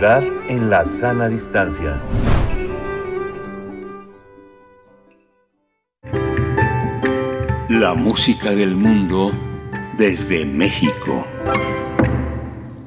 En la sana distancia. La música del mundo desde México.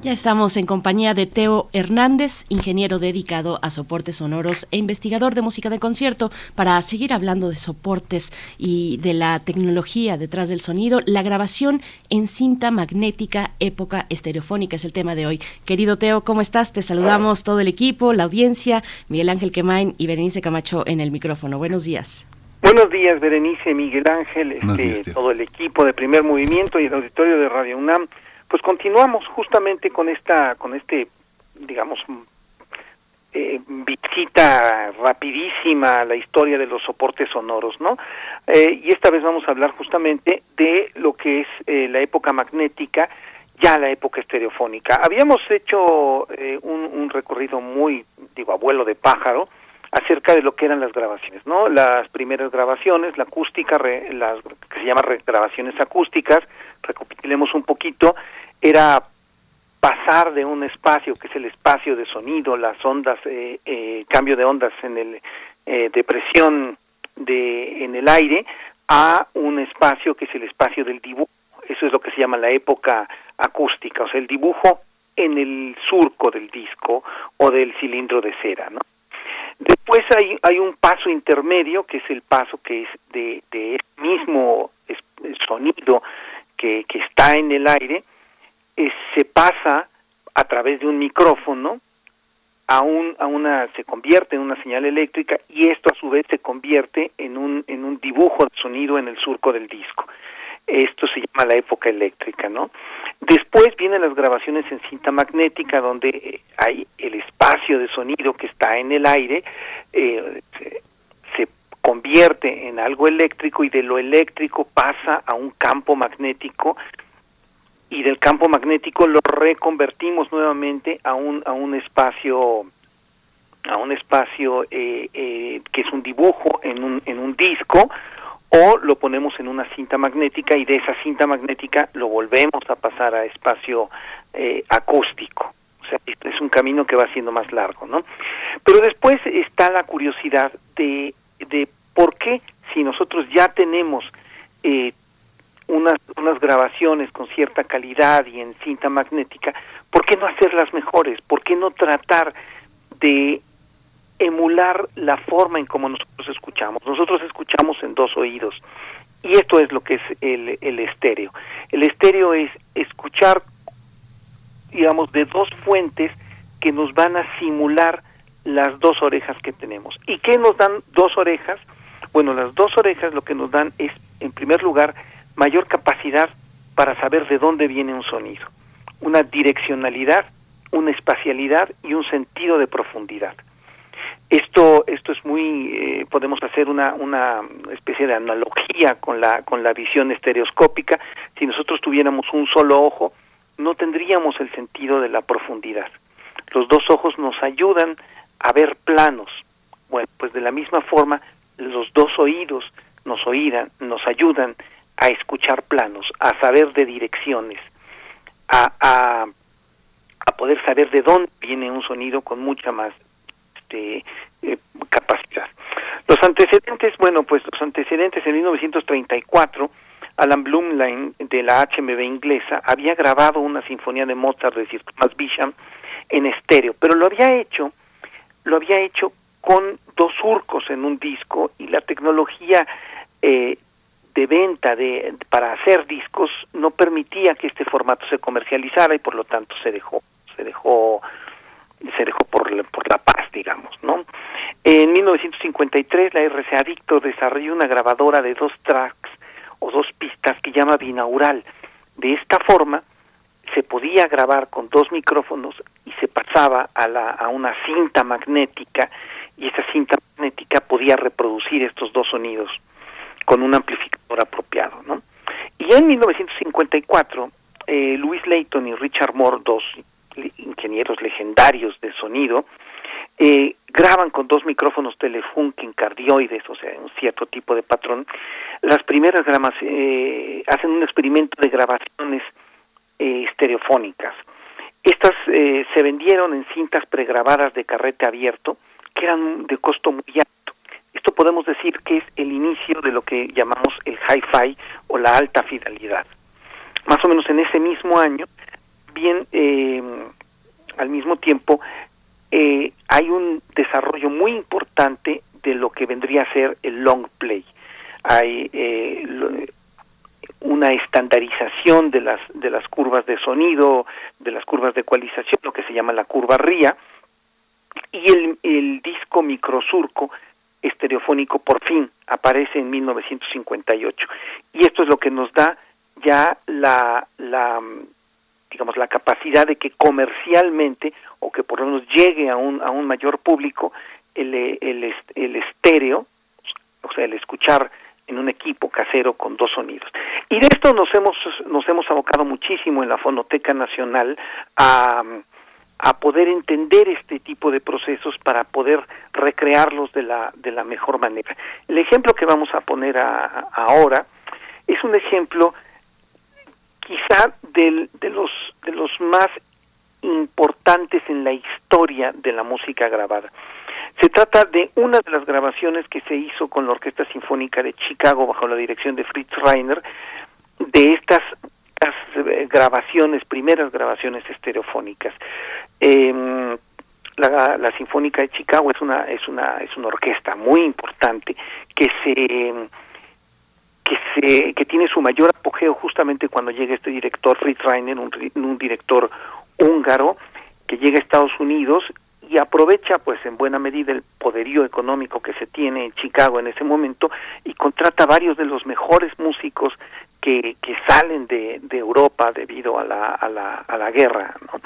Ya estamos en compañía de Teo Hernández, ingeniero dedicado a soportes sonoros e investigador de música de concierto, para seguir hablando de soportes y de la tecnología detrás del sonido. La grabación en cinta magnética época estereofónica es el tema de hoy. Querido Teo, ¿cómo estás? Te saludamos todo el equipo, la audiencia, Miguel Ángel Quemain y Berenice Camacho en el micrófono. Buenos días. Buenos días, Berenice, Miguel Ángel, este, días, todo el equipo de Primer Movimiento y el auditorio de Radio UNAM. Pues continuamos justamente con esta, con este, digamos, mm, eh, visita rapidísima a la historia de los soportes sonoros, ¿no? Eh, y esta vez vamos a hablar justamente de lo que es eh, la época magnética, ya la época estereofónica. Habíamos hecho eh, un, un recorrido muy, digo, abuelo de pájaro, acerca de lo que eran las grabaciones, ¿no? Las primeras grabaciones, la acústica, re- las que se llama re- grabaciones acústicas, recapitulemos un poquito, era pasar de un espacio que es el espacio de sonido, las ondas, eh, eh, cambio de ondas en el eh, de presión de en el aire a un espacio que es el espacio del dibujo. Eso es lo que se llama la época acústica, o sea, el dibujo en el surco del disco o del cilindro de cera, ¿no? Después hay, hay un paso intermedio, que es el paso que es de, de mismo sonido que, está en el aire, eh, se pasa a través de un micrófono a, un, a una, se convierte en una señal eléctrica y esto a su vez se convierte en un, en un dibujo de sonido en el surco del disco. Esto se llama la época eléctrica, ¿no? Después vienen las grabaciones en cinta magnética, donde eh, hay el espacio de sonido que está en el aire, eh, convierte en algo eléctrico y de lo eléctrico pasa a un campo magnético y del campo magnético lo reconvertimos nuevamente a un a un espacio a un espacio eh, eh, que es un dibujo en un en un disco o lo ponemos en una cinta magnética y de esa cinta magnética lo volvemos a pasar a espacio eh, acústico. O sea, es un camino que va siendo más largo, ¿no? Pero después está la curiosidad de, de por qué si nosotros ya tenemos eh, unas, unas grabaciones con cierta calidad y en cinta magnética, ¿por qué no hacerlas mejores? ¿Por qué no tratar de emular la forma en cómo nosotros escuchamos? Nosotros escuchamos en dos oídos y esto es lo que es el, el estéreo. El estéreo es escuchar, digamos, de dos fuentes que nos van a simular las dos orejas que tenemos. ¿Y qué nos dan dos orejas? Bueno, las dos orejas lo que nos dan es, en primer lugar, mayor capacidad para saber de dónde viene un sonido, una direccionalidad, una espacialidad y un sentido de profundidad. Esto, esto es muy, eh, podemos hacer una, una especie de analogía con la, con la visión estereoscópica. Si nosotros tuviéramos un solo ojo, no tendríamos el sentido de la profundidad. Los dos ojos nos ayudan a ver planos. Bueno, pues de la misma forma, los dos oídos nos oídan, nos ayudan a escuchar planos, a saber de direcciones, a, a, a poder saber de dónde viene un sonido con mucha más este, eh, capacidad. Los antecedentes, bueno, pues los antecedentes en 1934, Alan Blumlein de la HMV inglesa había grabado una sinfonía de Mozart de Sir Thomas Bisham en estéreo, pero lo había hecho, lo había hecho con dos surcos en un disco y la tecnología eh, de venta de para hacer discos no permitía que este formato se comercializara y por lo tanto se dejó se dejó se dejó por la, por la paz digamos no en 1953 la RCA Victor desarrolló una grabadora de dos tracks o dos pistas que llama binaural. De esta forma se podía grabar con dos micrófonos y se pasaba a, la, a una cinta magnética y esa cinta magnética podía reproducir estos dos sonidos con un amplificador apropiado, ¿no? Y en 1954, eh, Louis Layton y Richard Moore, dos ingenieros legendarios de sonido, eh, graban con dos micrófonos Telefunken cardioides, o sea, un cierto tipo de patrón. Las primeras gramas eh, hacen un experimento de grabaciones eh, estereofónicas. Estas eh, se vendieron en cintas pregrabadas de carrete abierto, que eran de costo muy alto. Esto podemos decir que es el inicio de lo que llamamos el hi-fi o la alta fidelidad. Más o menos en ese mismo año, bien eh, al mismo tiempo, eh, hay un desarrollo muy importante de lo que vendría a ser el long play. Hay eh, una estandarización de las de las curvas de sonido, de las curvas de ecualización, lo que se llama la curva RIA, y el, el disco microsurco estereofónico por fin aparece en 1958 y esto es lo que nos da ya la, la digamos la capacidad de que comercialmente o que por lo menos llegue a un a un mayor público el, el, el estéreo o sea el escuchar en un equipo casero con dos sonidos. Y de esto nos hemos nos hemos abocado muchísimo en la Fonoteca Nacional a a poder entender este tipo de procesos para poder recrearlos de la de la mejor manera. El ejemplo que vamos a poner a, ahora es un ejemplo quizá del, de los de los más importantes en la historia de la música grabada. Se trata de una de las grabaciones que se hizo con la Orquesta Sinfónica de Chicago bajo la dirección de Fritz Reiner de estas, estas grabaciones, primeras grabaciones estereofónicas. Eh, la, la, Sinfónica de Chicago es una es una es una orquesta muy importante que se que se que tiene su mayor apogeo justamente cuando llega este director Fritz Reiner, un, un director húngaro que llega a Estados Unidos y aprovecha pues en buena medida el poderío económico que se tiene en Chicago en ese momento y contrata varios de los mejores músicos que, que salen de, de Europa debido a la, a la, a la guerra. ¿no?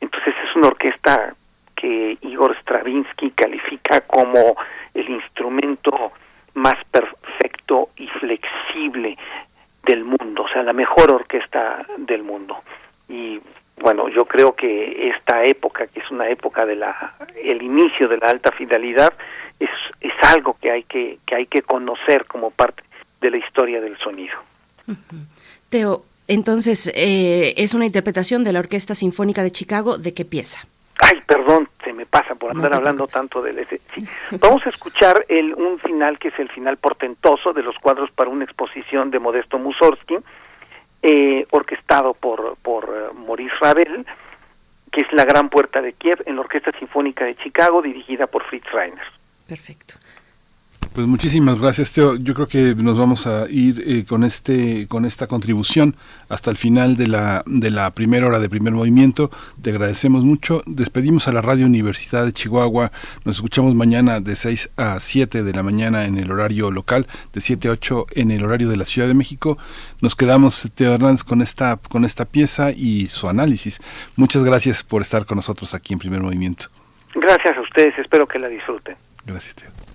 Entonces es una orquesta que Igor Stravinsky califica como el instrumento más perfecto y flexible del mundo, o sea, la mejor orquesta del mundo. Y bueno, yo creo que esta época, que es una época de la el inicio de la alta fidelidad, es, es algo que hay que, que hay que conocer como parte de la historia del sonido. Uh -huh. Teo, entonces, eh, ¿es una interpretación de la Orquesta Sinfónica de Chicago de qué pieza? Ay, perdón, se me pasa por andar no hablando tanto del ese. Sí. Vamos a escuchar el, un final que es el final portentoso de los cuadros para una exposición de Modesto Mussorgsky, eh, orquestado por, por uh, Maurice Ravel, que es La Gran Puerta de Kiev en la Orquesta Sinfónica de Chicago dirigida por Fritz Reiner. Perfecto. Pues muchísimas gracias, Teo. Yo creo que nos vamos a ir eh, con este con esta contribución hasta el final de la de la primera hora de primer movimiento. Te agradecemos mucho. Despedimos a la Radio Universidad de Chihuahua. Nos escuchamos mañana de 6 a 7 de la mañana en el horario local, de 7 a 8 en el horario de la Ciudad de México. Nos quedamos Teo Hernández con esta con esta pieza y su análisis. Muchas gracias por estar con nosotros aquí en Primer Movimiento. Gracias a ustedes, espero que la disfruten. Gracias, Teo.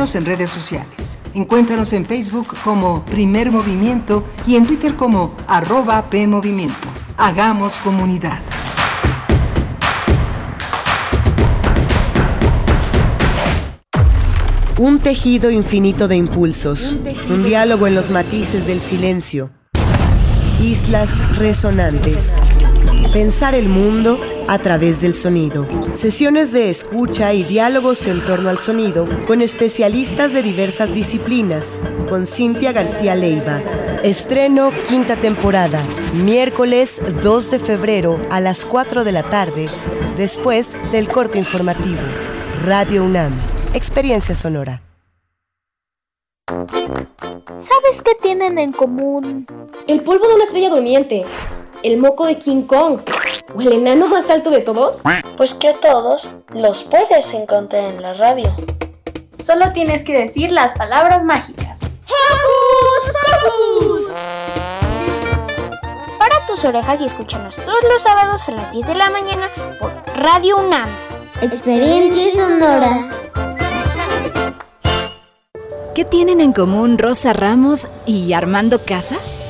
Síguenos en redes sociales. Encuéntranos en Facebook como Primer Movimiento y en Twitter como arroba PMovimiento. Hagamos comunidad. Un tejido infinito de impulsos, un, diálogo en los matices del silencio. Islas resonantes. Pensar el mundo a través del sonido. Sesiones de escucha y diálogos en torno al sonido con especialistas de diversas disciplinas, con Cintia García Leiva. Estreno quinta temporada, miércoles 2 de febrero a las 4 de la tarde, después del corte informativo. Radio UNAM. Experiencia sonora. ¿Sabes qué tienen en común? El polvo de una estrella durmiente, el moco de King Kong o el enano más alto de todos. Pues que a todos los puedes encontrar en la radio. Solo tienes que decir las palabras mágicas. ¡Hocus Pocus! Para tus orejas y escúchanos todos los sábados a las 10 de la mañana por Radio UNAM. Experiencia sonora. ¿Qué tienen en común Rosa Ramos y Armando Casas?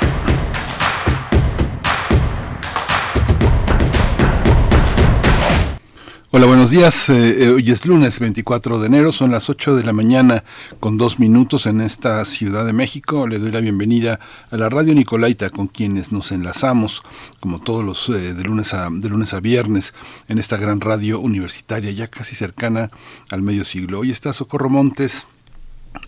Hola, buenos días. Eh, hoy es lunes 24 de enero, son las 8 de la mañana con dos minutos en esta Ciudad de México. Le doy la bienvenida a la Radio Nicolaita con quienes nos enlazamos, como todos los eh, de, lunes a, de lunes a viernes, en esta gran radio universitaria ya casi cercana al medio siglo. Hoy está Socorro Montes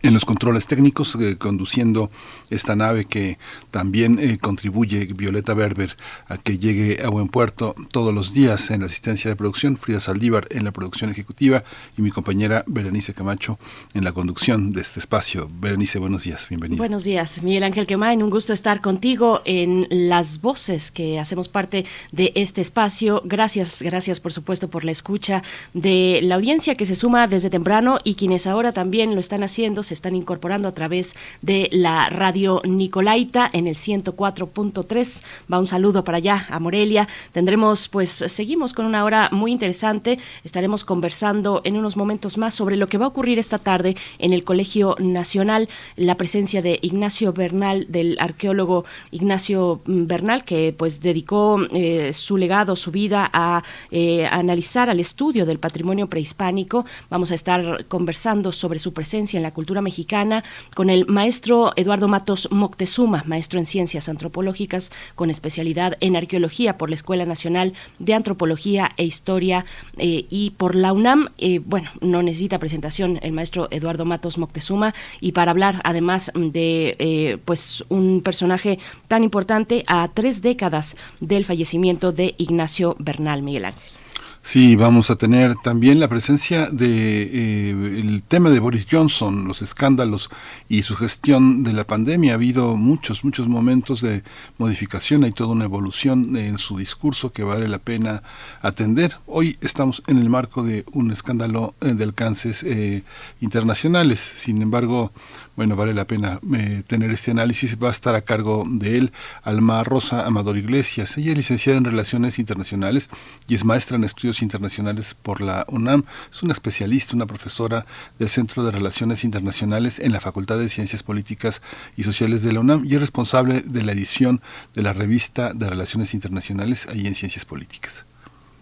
en los controles técnicos, eh, conduciendo esta nave que también eh, contribuye Violeta Berber a que llegue a buen puerto todos los días en la asistencia de producción, Frida Saldívar en la producción ejecutiva y mi compañera Berenice Camacho en la conducción de este espacio. Berenice, buenos días, bienvenida. Buenos días, Miguel Ángel Quemain, un gusto estar contigo en las voces que hacemos parte de este espacio. Gracias, gracias por supuesto por la escucha de la audiencia que se suma desde temprano y quienes ahora también lo están haciendo se están incorporando a través de la radio Nicolaita en el 104.3. Va un saludo para allá a Morelia. Tendremos, pues, seguimos con una hora muy interesante. Estaremos conversando en unos momentos más sobre lo que va a ocurrir esta tarde en el Colegio Nacional, la presencia de Ignacio Bernal, del arqueólogo Ignacio Bernal, que pues dedicó eh, su legado, su vida a, eh, a analizar, al estudio del patrimonio prehispánico. Vamos a estar conversando sobre su presencia en la cultura mexicana con el maestro Eduardo Matos Moctezuma, maestro en ciencias antropológicas con especialidad en arqueología por la Escuela Nacional de Antropología e Historia eh, y por la UNAM. Eh, bueno, no necesita presentación el maestro Eduardo Matos Moctezuma y para hablar además de eh, pues un personaje tan importante a tres décadas del fallecimiento de Ignacio Bernal Miguel Ángel. Sí, vamos a tener también la presencia de eh, el tema de Boris Johnson, los escándalos y su gestión de la pandemia. Ha habido muchos, muchos momentos de modificación, hay toda una evolución en su discurso que vale la pena atender. Hoy estamos en el marco de un escándalo eh, de alcances eh, internacionales. Sin embargo, bueno, vale la pena tener este análisis. Va a estar a cargo de él Alma Rosa Amador Iglesias. Ella es licenciada en Relaciones Internacionales y es maestra en estudios internacionales por la UNAM. Es una especialista, una profesora del Centro de Relaciones Internacionales en la Facultad de Ciencias Políticas y Sociales de la UNAM y es responsable de la edición de la revista de Relaciones Internacionales ahí en Ciencias Políticas.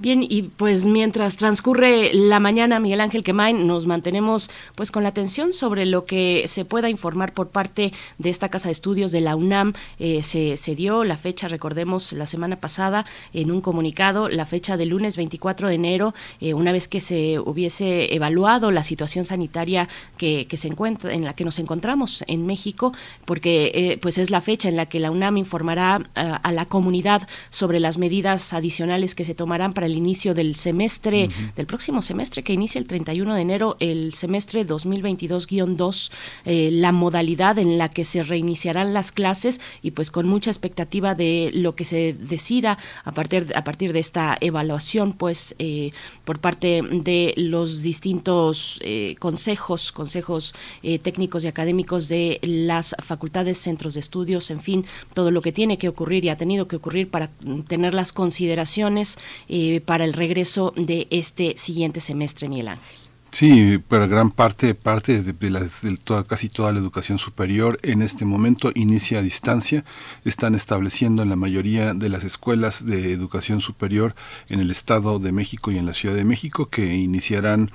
Bien, y pues mientras transcurre la mañana, Miguel Ángel Quemain, nos mantenemos pues con la atención sobre lo que se pueda informar por parte de esta Casa de Estudios de la UNAM. Eh, se, se, dio la fecha, recordemos, la semana pasada en un comunicado, la fecha del lunes 24 de enero, eh, una vez que se hubiese evaluado la situación sanitaria que, que, se encuentra, en la que nos encontramos en México, porque eh, pues es la fecha en la que la UNAM informará a, a la comunidad sobre las medidas adicionales que se tomarán para el inicio del semestre, del próximo semestre que inicia el 31 de enero, el semestre 2022-2, eh, la modalidad en la que se reiniciarán las clases y pues con mucha expectativa de lo que se decida a partir, a partir de esta evaluación, pues eh, por parte de los distintos eh, consejos, consejos eh, técnicos y académicos de las facultades, centros de estudios, en fin, todo lo que tiene que ocurrir y ha tenido que ocurrir para tener las consideraciones eh, para el regreso de este siguiente semestre, Miguel Ángel. Sí, pero gran parte, parte de, de, de toda, casi toda la educación superior en este momento inicia a distancia. Están estableciendo en la mayoría de las escuelas de educación superior en el Estado de México y en la Ciudad de México que iniciarán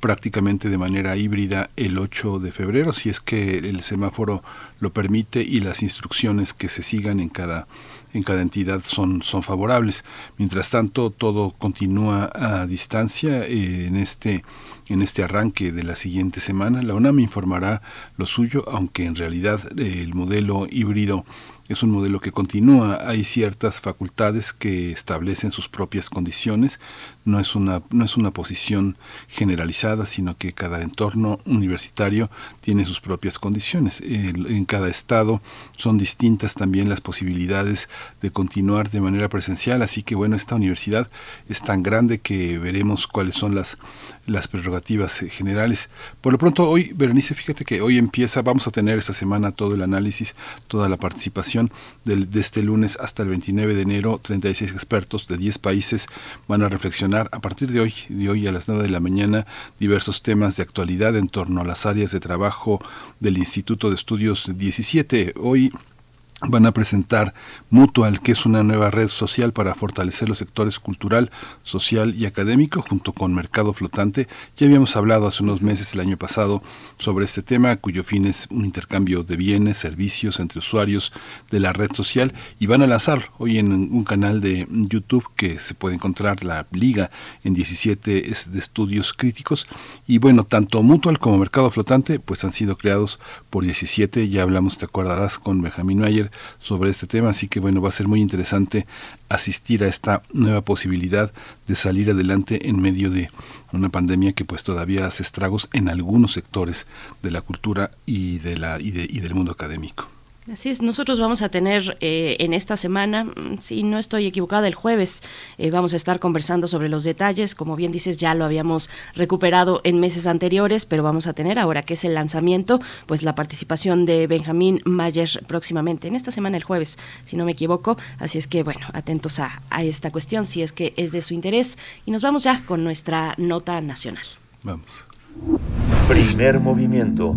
prácticamente de manera híbrida el 8 de febrero, si es que el semáforo lo permite y las instrucciones que se sigan en cada en cada entidad son, son favorables. Mientras tanto, todo continúa a distancia eh, en este en este arranque de la siguiente semana. La UNAM informará lo suyo, aunque en realidad eh, el modelo híbrido es un modelo que continúa. Hay ciertas facultades que establecen sus propias condiciones. No es una, no es una posición generalizada, sino que cada entorno universitario tiene sus propias condiciones. en cada estado son distintas también las posibilidades de continuar de manera presencial. Así que bueno, esta universidad es tan grande que veremos cuáles son las, las prerrogativas generales. Por lo pronto, hoy, Berenice, fíjate que hoy empieza, vamos a tener esta semana todo el análisis, toda la participación del, de este lunes hasta el 29 de enero. 36 expertos de 10 países van a reflexionar a partir de hoy, de hoy a las 9 de la mañana, diversos temas de actualidad en torno a las áreas de trabajo del Instituto de Estudios 17. Hoy van a presentar Mutual, que es una nueva red social para fortalecer los sectores cultural, social y académico, junto con Mercado Flotante. Ya habíamos hablado hace unos meses, el año pasado, sobre este tema, cuyo fin es un intercambio de bienes, servicios entre usuarios de la red social, y van a lanzar hoy en un canal de YouTube que se puede encontrar la liga en 17 de estudios críticos. Y bueno, tanto Mutual como Mercado Flotante, pues han sido creados por 17, ya hablamos, te acordarás, con Benjamín Mayer, sobre este tema, así que bueno, va a ser muy interesante asistir a esta nueva posibilidad de salir adelante en medio de una pandemia que pues todavía hace estragos en algunos sectores de la cultura y de la y, de, y del mundo académico. Así es, nosotros vamos a tener eh, en esta semana, si no estoy equivocada, el jueves eh, vamos a estar conversando sobre los detalles. Como bien dices, ya lo habíamos recuperado en meses anteriores, pero vamos a tener ahora que es el lanzamiento, pues la participación de Benjamín Mayer próximamente, en esta semana el jueves, si no me equivoco. Así es que, bueno, atentos a, a esta cuestión, si es que es de su interés. Y nos vamos ya con nuestra nota nacional. Vamos. Primer movimiento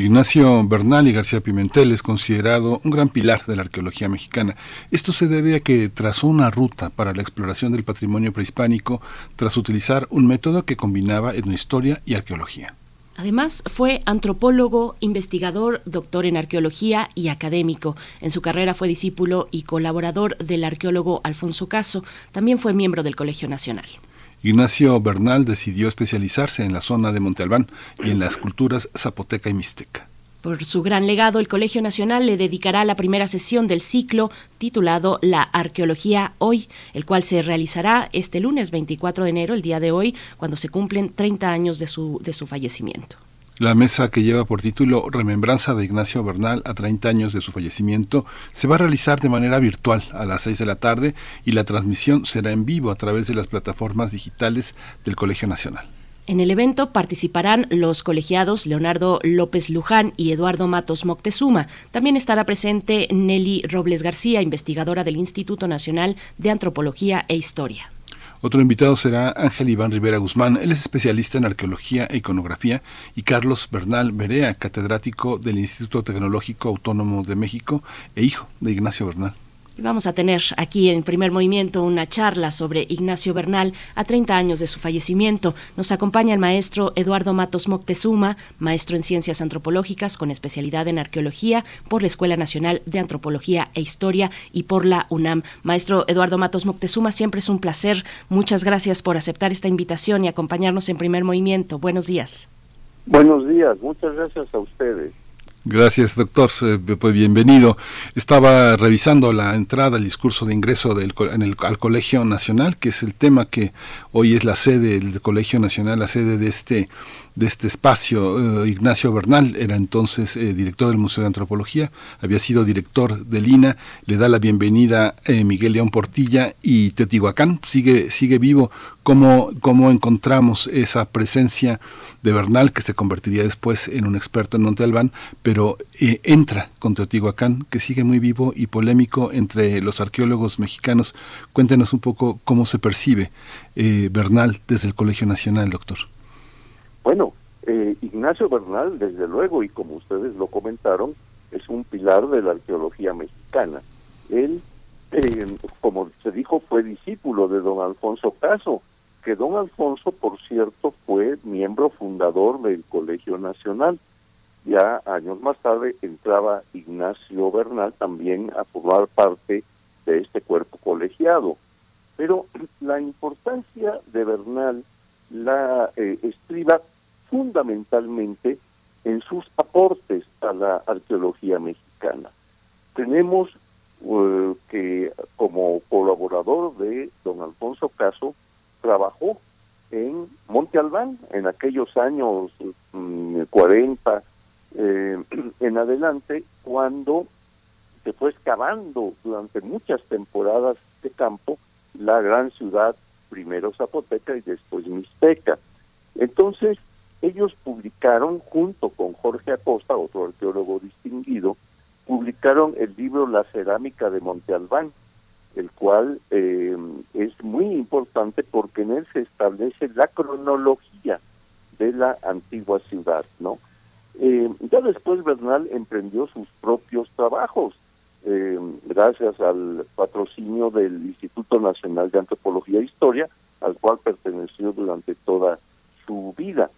Ignacio Bernal y García Pimentel es considerado un gran pilar de la arqueología mexicana. Esto se debe a que trazó una ruta para la exploración del patrimonio prehispánico tras utilizar un método que combinaba etnohistoria y arqueología. Además, fue antropólogo, investigador, doctor en arqueología y académico. En su carrera fue discípulo y colaborador del arqueólogo Alfonso Caso. También fue miembro del Colegio Nacional. Ignacio Bernal decidió especializarse en la zona de Monte Albán y en las culturas zapoteca y mixteca. Por su gran legado, el Colegio Nacional le dedicará la primera sesión del ciclo titulado La Arqueología Hoy, el cual se realizará este lunes 24 de enero, el día de hoy, cuando se cumplen 30 años de su, de su fallecimiento. La mesa que lleva por título Remembranza de Ignacio Bernal a 30 años de su fallecimiento se va a realizar de manera virtual a las 6 de la tarde y la transmisión será en vivo a través de las plataformas digitales del Colegio Nacional. En el evento participarán los colegiados Leonardo López Luján y Eduardo Matos Moctezuma. También estará presente Nelly Robles García, investigadora del Instituto Nacional de Antropología e Historia. Otro invitado será Ángel Iván Rivera Guzmán. Él es especialista en arqueología e iconografía y Carlos Bernal Berea, catedrático del Instituto Tecnológico Autónomo de México e hijo de Ignacio Bernal. Vamos a tener aquí en primer movimiento una charla sobre Ignacio Bernal a 30 años de su fallecimiento. Nos acompaña el maestro Eduardo Matos Moctezuma, maestro en ciencias antropológicas con especialidad en arqueología por la Escuela Nacional de Antropología e Historia y por la UNAM. Maestro Eduardo Matos Moctezuma, siempre es un placer. Muchas gracias por aceptar esta invitación y acompañarnos en primer movimiento. Buenos días. Buenos días, muchas gracias a ustedes. Gracias, doctor. Eh, pues bienvenido. Estaba revisando la entrada, el discurso de ingreso del, en el, al Colegio Nacional, que es el tema que hoy es la sede del Colegio Nacional, la sede de este de este espacio. Eh, Ignacio Bernal era entonces eh, director del Museo de Antropología, había sido director del INA, le da la bienvenida eh, Miguel León Portilla y Teotihuacán sigue, sigue vivo. ¿Cómo, ¿Cómo encontramos esa presencia de Bernal, que se convertiría después en un experto en Monte Albán, pero entra con Teotihuacán, que sigue muy vivo y polémico entre los arqueólogos mexicanos? Cuéntenos un poco cómo se percibe Bernal desde el Colegio Nacional, doctor. Bueno, eh, Ignacio Bernal, desde luego, y como ustedes lo comentaron, es un pilar de la arqueología mexicana. Él, eh, como se dijo, fue discípulo de don Alfonso Caso, que don Alfonso, por cierto, fue miembro fundador del Colegio Nacional. Ya años más tarde entraba Ignacio Bernal también a formar parte de este cuerpo colegiado. Pero la importancia de Bernal la eh, estriba fundamentalmente en sus aportes a la arqueología mexicana. Tenemos eh, que como colaborador de don Alfonso Caso trabajó en Monte Albán en aquellos años 40 mm, eh, <clears throat> en adelante cuando se fue excavando durante muchas temporadas de campo la gran ciudad primero Zapoteca y después Mixteca. Entonces, ellos publicaron, junto con Jorge Acosta, otro arqueólogo distinguido, publicaron el libro La cerámica de Monte Albán, el cual eh, es muy importante porque en él se establece la cronología de la antigua ciudad, ¿no? Eh, ya después Bernal emprendió sus propios trabajos, eh, gracias al patrocinio del Instituto Nacional de Antropología e Historia, al cual perteneció durante toda su vida.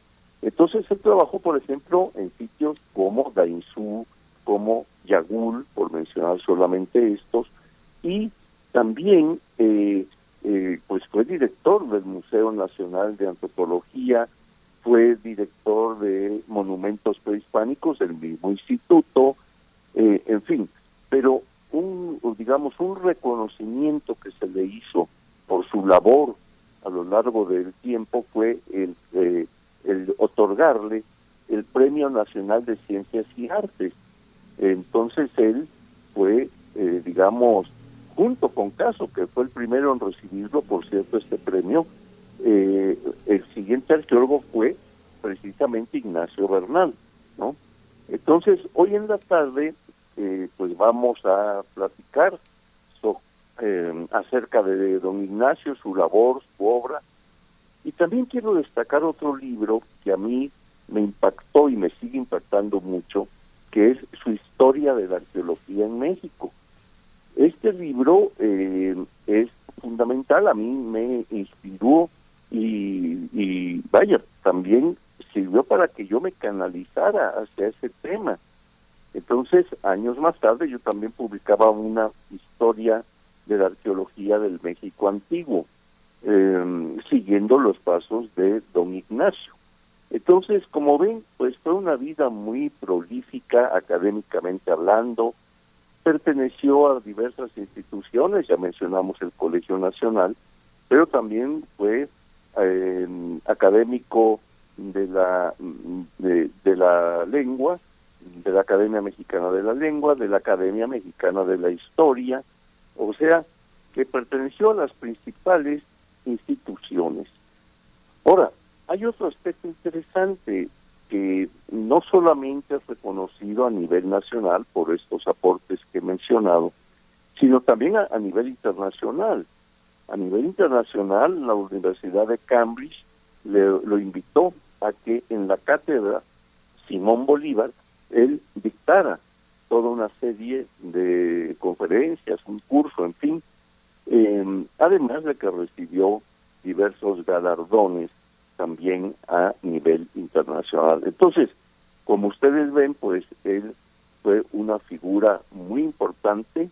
Entonces él trabajó, por ejemplo, en sitios como Dainzú, como Yagul, por mencionar solamente estos, y también eh, eh, pues fue director del Museo Nacional de Antropología, fue director de monumentos prehispánicos del mismo instituto, eh, en fin, pero un, digamos, un reconocimiento que se le hizo por su labor a lo largo del tiempo fue el, eh, el otorgarle el Premio Nacional de Ciencias y Artes. Entonces él fue, eh, digamos, junto con Caso, que fue el primero en recibirlo, por cierto, este premio, eh, el siguiente arqueólogo fue precisamente Ignacio Bernal, ¿no? Entonces, hoy en la tarde eh, pues vamos a platicar eh, acerca de don Ignacio, su labor, su obra. Y también quiero destacar otro libro que a mí me impactó y me sigue impactando mucho, que es su historia de la arqueología en México. Este libro eh, es fundamental, a mí me inspiró y, y vaya, también sirvió para que yo me canalizara hacia ese tema. Entonces, años más tarde, yo también publicaba una historia de la arqueología del México antiguo, eh, siguiendo los pasos de don Ignacio. Entonces, como ven, pues fue una vida muy prolífica académicamente hablando, perteneció a diversas instituciones, ya mencionamos el Colegio Nacional, pero también fue eh, académico de la de, la lengua, de la Academia Mexicana de la Lengua, de la Academia Mexicana de la Historia, o sea, que perteneció a las principales instituciones. Ahora, hay otro aspecto interesante que no solamente es reconocido a nivel nacional por estos aportes que he mencionado, sino también a, a nivel internacional. A nivel internacional, la Universidad de Cambridge le, lo invitó a que en la cátedra Simón Bolívar él dictara toda una serie de conferencias, un curso, en fin, eh, además de que recibió diversos galardones también a nivel internacional. Entonces, como ustedes ven, pues él fue una figura muy importante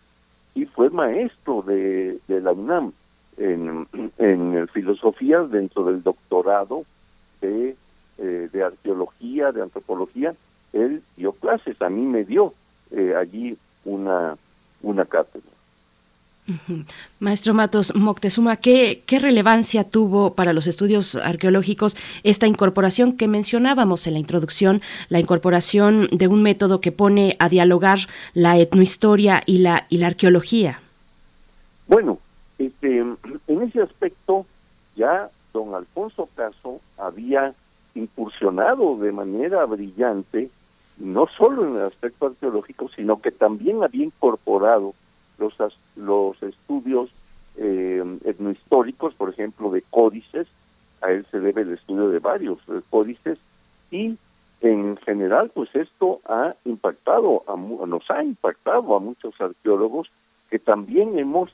y fue maestro de, la UNAM en, en filosofía dentro del doctorado de, eh, de arqueología, de antropología. Él dio clases, a mí me dio eh, allí una, una cátedra. Maestro Matos Moctezuma, ¿qué, ¿qué, relevancia tuvo para los estudios arqueológicos esta incorporación que mencionábamos en la introducción, la incorporación de un método que pone a dialogar la etnohistoria y la, y la arqueología? Bueno, este, en ese aspecto ya don Alfonso Caso había incursionado de manera brillante, no solo en el aspecto arqueológico, sino que también había incorporado los, los estudios eh, etnohistóricos, por ejemplo, de códices, a él se debe el estudio de varios eh, códices, y en general, pues esto ha impactado, a, nos ha impactado a muchos arqueólogos que también hemos,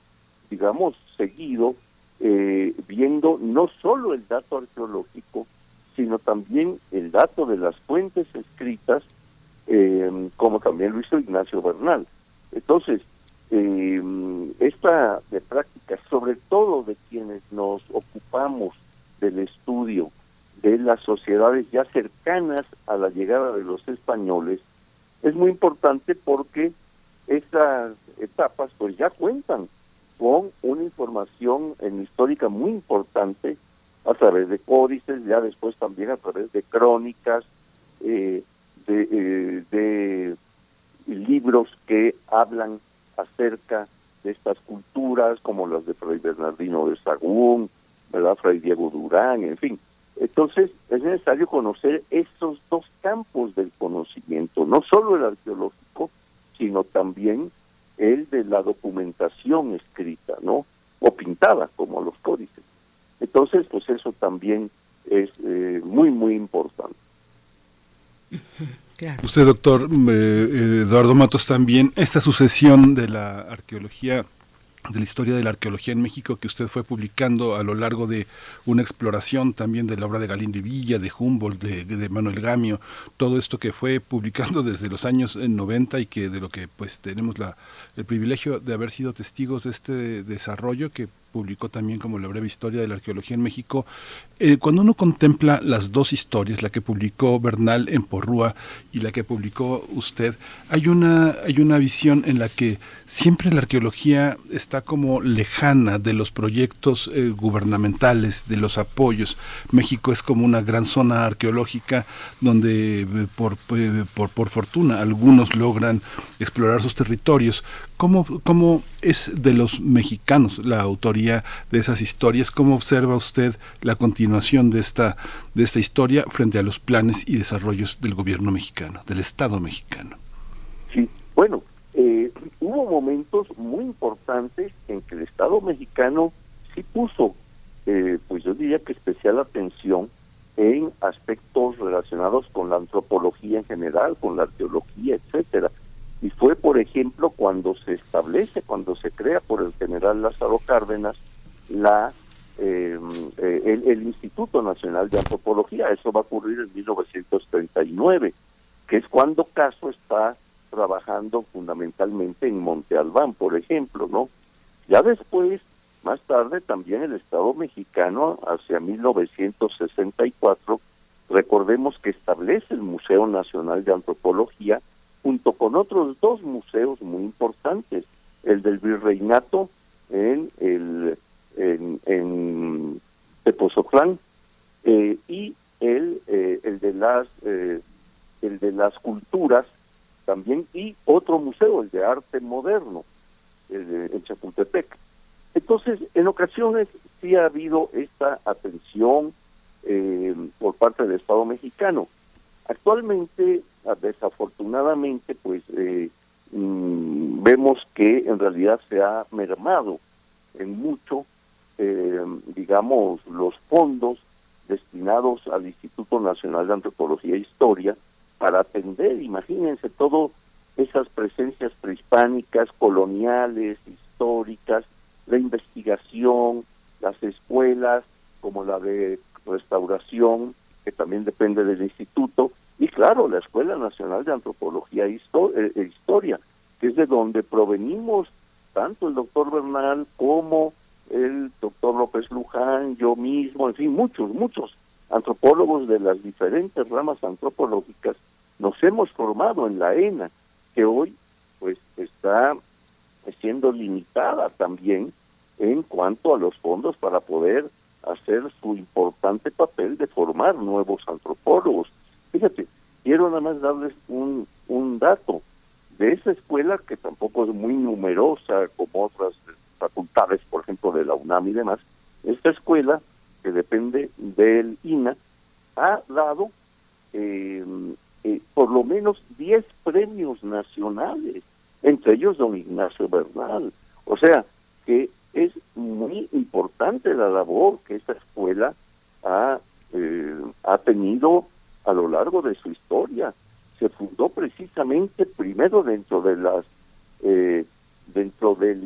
digamos, seguido eh, viendo no solo el dato arqueológico, sino también el dato de las fuentes escritas, eh, como también lo hizo Ignacio Bernal. Entonces, eh, esta de práctica, sobre todo de quienes nos ocupamos del estudio de las sociedades ya cercanas a la llegada de los españoles, es muy importante porque estas etapas pues ya cuentan con una información en histórica muy importante a través de códices, ya después también a través de crónicas, eh, de, eh, de libros que hablan acerca de estas culturas, como las de Fray Bernardino de Sagún, ¿verdad? Fray Diego Durán, en fin. Entonces, es necesario conocer estos dos campos del conocimiento, no solo el arqueológico, sino también el de la documentación escrita, ¿no? O pintada, como los códices. Entonces, pues eso también es eh, muy, muy importante. <laughs> Usted, doctor eh, Eduardo Matos, también esta sucesión de la arqueología de la historia de la arqueología en México que usted fue publicando a lo largo de una exploración también de la obra de Galindo y Villa, de Humboldt, de, Manuel Gamio, todo esto que fue publicando <laughs> desde los años 90 y que de lo que pues tenemos la, el privilegio de haber sido testigos de este desarrollo que publicó también como la breve historia de la arqueología en México. Eh, cuando uno contempla las dos historias, la que publicó Bernal en Porrúa y la que publicó usted, hay una, hay una visión en la que siempre la arqueología está como lejana de los proyectos eh, gubernamentales, de los apoyos. México es como una gran zona arqueológica donde eh, por, por, por fortuna algunos logran explorar sus territorios. ¿Cómo, ¿Cómo es de los mexicanos la autoría de esas historias? ¿Cómo observa usted la continuación de esta, de esta historia frente a los planes y desarrollos del gobierno mexicano, del Estado mexicano? Sí, bueno, eh, hubo momentos muy importantes en que el Estado mexicano sí puso, eh, pues yo diría que especial atención en aspectos relacionados con la antropología en general, con la arqueología, etcétera y fue, por ejemplo, cuando se establece, cuando se crea por el general Lázaro Cárdenas la eh, el, el, Instituto Nacional de Antropología. Eso va a ocurrir en 1939, que es cuando Caso está trabajando fundamentalmente en Monte Albán, por ejemplo, ¿no? Ya después, más tarde, también el Estado mexicano, hacia 1964, recordemos que establece el Museo Nacional de Antropología junto con otros dos museos muy importantes, el del Virreinato en el en, en eh, y el eh, el de las eh, el de las culturas también y otro museo el de arte moderno el de, en Chapultepec. Entonces en ocasiones sí ha habido esta atención por parte del Estado mexicano. Actualmente desafortunadamente pues mm, vemos que en realidad se ha mermado en mucho eh, digamos, los fondos destinados al Instituto Nacional de Antropología e Historia para atender, imagínense, todo esas presencias prehispánicas, coloniales, históricas, la investigación, las escuelas como la de restauración, que también depende del instituto, y claro, la Escuela Nacional de Antropología e, eh, e Historia, que es de donde provenimos tanto el doctor Bernal como el doctor López Luján, yo mismo, en fin, muchos, muchos antropólogos de las diferentes ramas antropológicas nos hemos formado en la ENA, que hoy pues está siendo limitada también en cuanto a los fondos para poder hacer su importante papel de formar nuevos antropólogos. Fíjate, quiero nada más darles un, un dato de esa escuela que tampoco es muy numerosa como otras facultades, por ejemplo, de la UNAM y demás, esta escuela, que depende del INA, ha dado eh, eh, por lo menos 10 premios nacionales, entre ellos don Ignacio Bernal. O sea, que es muy importante la labor que esta escuela ha, eh, ha tenido a lo largo de su historia. Se fundó precisamente primero dentro de las eh, dentro del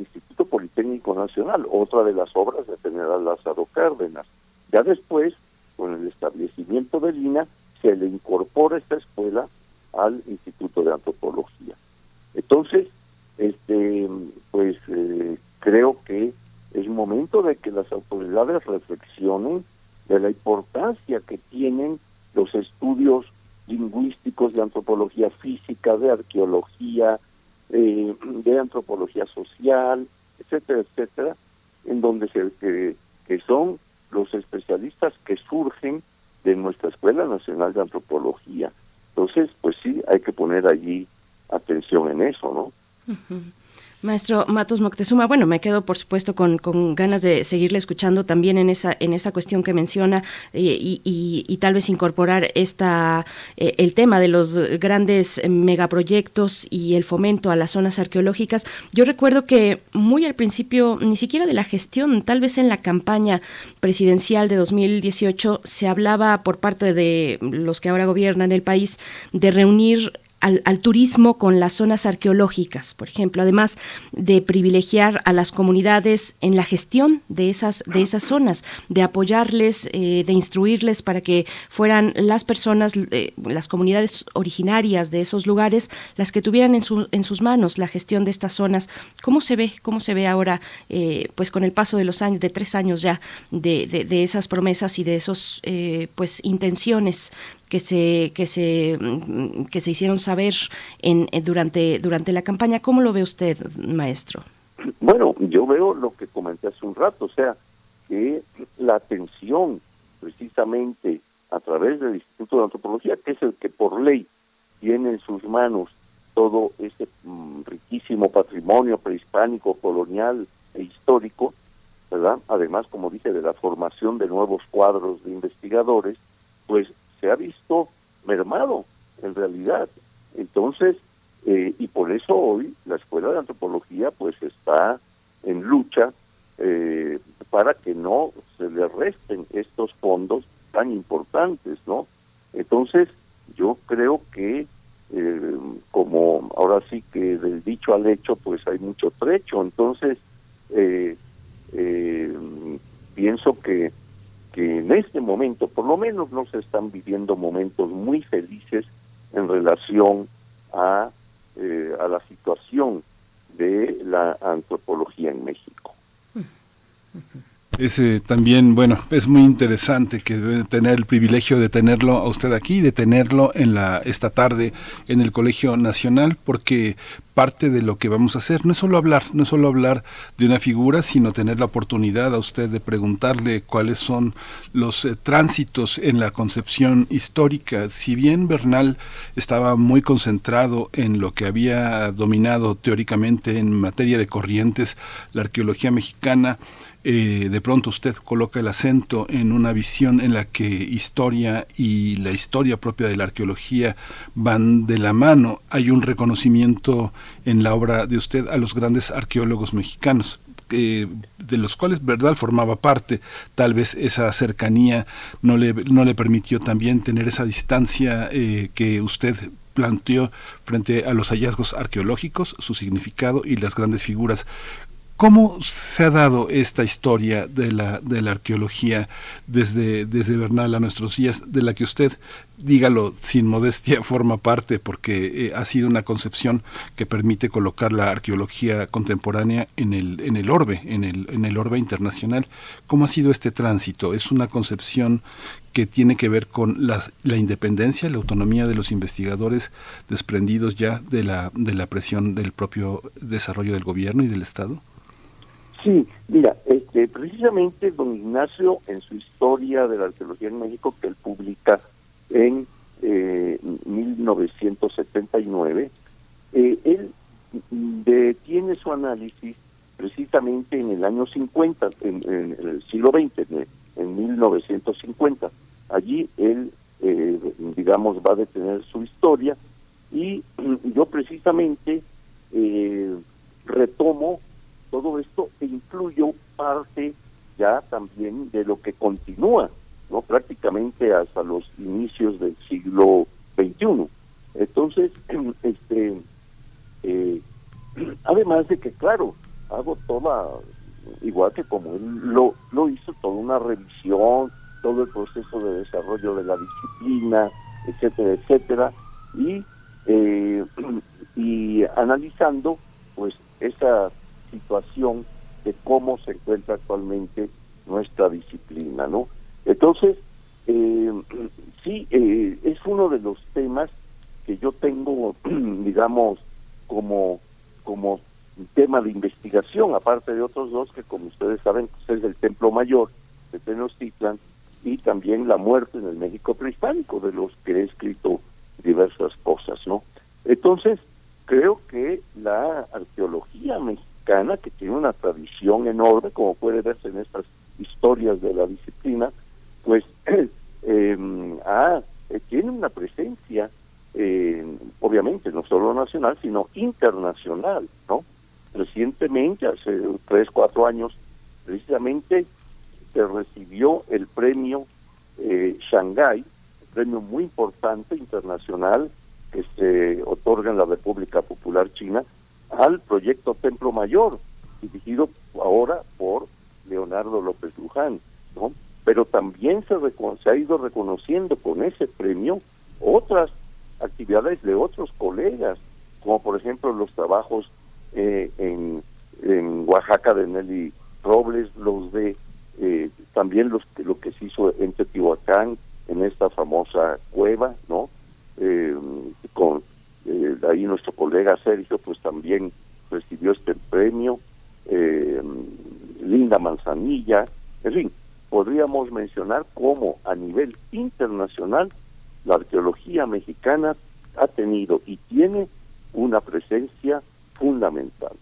Nacional, otra de las obras del general Lázaro Cárdenas. Ya después, con el establecimiento del INA, se le incorpora esta escuela al Instituto de Antropología. Entonces, este, pues eh, creo que es momento de que las autoridades reflexionen de la importancia que tienen los estudios lingüísticos de antropología física, de arqueología, eh, de antropología social, etcétera, etcétera, en donde se, que, son los especialistas que surgen de nuestra Escuela Nacional de Antropología. Entonces, pues sí, hay que poner allí atención en eso, ¿no? Maestro Matos Moctezuma, bueno, me quedo por supuesto con, con, ganas de seguirle escuchando también en esa en esa cuestión que menciona eh, y, y, tal vez incorporar esta eh, el tema de los grandes megaproyectos y el fomento a las zonas arqueológicas. Yo recuerdo que muy al principio, ni siquiera de la gestión, tal vez en la campaña presidencial de 2018 se hablaba por parte de los que ahora gobiernan el país de reunir al, turismo con las zonas arqueológicas, por ejemplo, además de privilegiar a las comunidades en la gestión de esas, de esas zonas, de apoyarles, eh, de instruirles para que fueran las personas, eh, las comunidades originarias de esos lugares, las que tuvieran en, su, en sus manos la gestión de estas zonas. ¿Cómo se ve, cómo se ve ahora, eh, pues con el paso de los años, de tres años ya, de, de, esas promesas y de esos, pues, intenciones que se que se que se hicieron saber en, durante durante la campaña. Cómo lo ve usted maestro bueno yo veo lo que comenté hace un rato o sea que la atención precisamente a través del Instituto de Antropología que es el que por ley tiene en sus manos todo este mm, riquísimo patrimonio prehispánico colonial e histórico verdad además como dije de la formación de nuevos cuadros de investigadores pues se ha visto mermado en realidad. Entonces, eh, y por eso hoy la Escuela de Antropología pues está en lucha eh, para que no se le resten estos fondos tan importantes, ¿no? Entonces, yo creo que eh, como ahora sí que del dicho al hecho pues hay mucho trecho, entonces pienso que, que en este momento, por lo menos no se están viviendo momentos muy felices en relación a, eh, a la situación de la antropología en México. Es también, bueno, es muy interesante que tener el privilegio de tenerlo a usted aquí, de tenerlo en la esta tarde en el Colegio Nacional, porque parte de lo que vamos a hacer no es solo hablar, no es solo hablar de una figura, sino tener la oportunidad a usted de preguntarle cuáles son los eh, tránsitos en la concepción histórica. Si bien Bernal estaba muy concentrado en lo que había dominado teóricamente en materia de corrientes, la arqueología mexicana, eh, de pronto usted coloca el acento en una visión en la que historia y la historia propia de la arqueología van de la mano. Hay un reconocimiento en la obra de usted a los grandes arqueólogos mexicanos. Eh, de los cuales Verdal formaba parte, tal vez esa cercanía no le, no le permitió también tener esa distancia eh, que usted planteó frente a los hallazgos arqueológicos, su significado y las grandes figuras. ¿Cómo se ha dado esta historia de la, de la arqueología desde, desde Bernal a nuestros días, de la que usted, dígalo sin modestia, <laughs> forma parte, porque eh, ha sido una concepción que permite colocar la arqueología contemporánea en el, en el orbe, en el, en el orbe internacional? ¿Cómo ha sido este tránsito? ¿Es una concepción que tiene que ver con la, la independencia, la autonomía de los investigadores desprendidos ya de la, de la presión del propio desarrollo del gobierno y del Estado? Sí, mira, este, precisamente don Ignacio en su historia de la arqueología en México que él publica en eh, 1979, eh, él detiene su análisis precisamente en el año 50, en, el siglo XX, en, 1950. Allí él, eh, digamos, va a detener su historia y <clears throat> yo precisamente eh, retomo todo esto e incluyo parte ya también de lo que continúa, no prácticamente hasta los inicios del siglo XXI. Entonces, <clears throat> este, eh, <clears throat> además de que, claro, hago toda, igual que como él lo, lo hizo, toda una revisión, todo el proceso de desarrollo de la disciplina, etcétera, etcétera, y, eh, <clears throat> y analizando, pues, esa situación de cómo se encuentra actualmente nuestra disciplina, ¿no? Entonces, eh, <clears throat> sí, eh, es uno de los temas que yo tengo, <clears throat> digamos, como, como tema de investigación, aparte de otros dos que, como ustedes saben, pues es el Templo Mayor de Tenochtitlan y también la muerte en el México prehispánico, de los que he escrito diversas cosas, ¿no? Entonces, creo que la arqueología mexicana que tiene una tradición enorme, como puede verse en estas historias de la disciplina, pues <clears throat> em, ah, eh, tiene una presencia, eh, obviamente, no solo nacional, sino internacional, ¿no? Recientemente, hace tres, cuatro años, precisamente se recibió el premio eh, Shanghai, premio muy importante internacional que se otorga en la República Popular China, al proyecto Templo Mayor, dirigido ahora por Leonardo López Luján, ¿no? Pero también se, se ha ido reconociendo con ese premio otras actividades de otros colegas, como por ejemplo los trabajos eh, en, en Oaxaca de Nelly Robles, los de eh, también los lo que se hizo en Teotihuacán, en esta famosa cueva, ¿no? Eh, con eh, ahí nuestro colega Sergio pues también recibió este premio, eh, Linda Manzanilla, en fin, podríamos mencionar cómo a nivel internacional la arqueología mexicana ha tenido y tiene una presencia fundamental.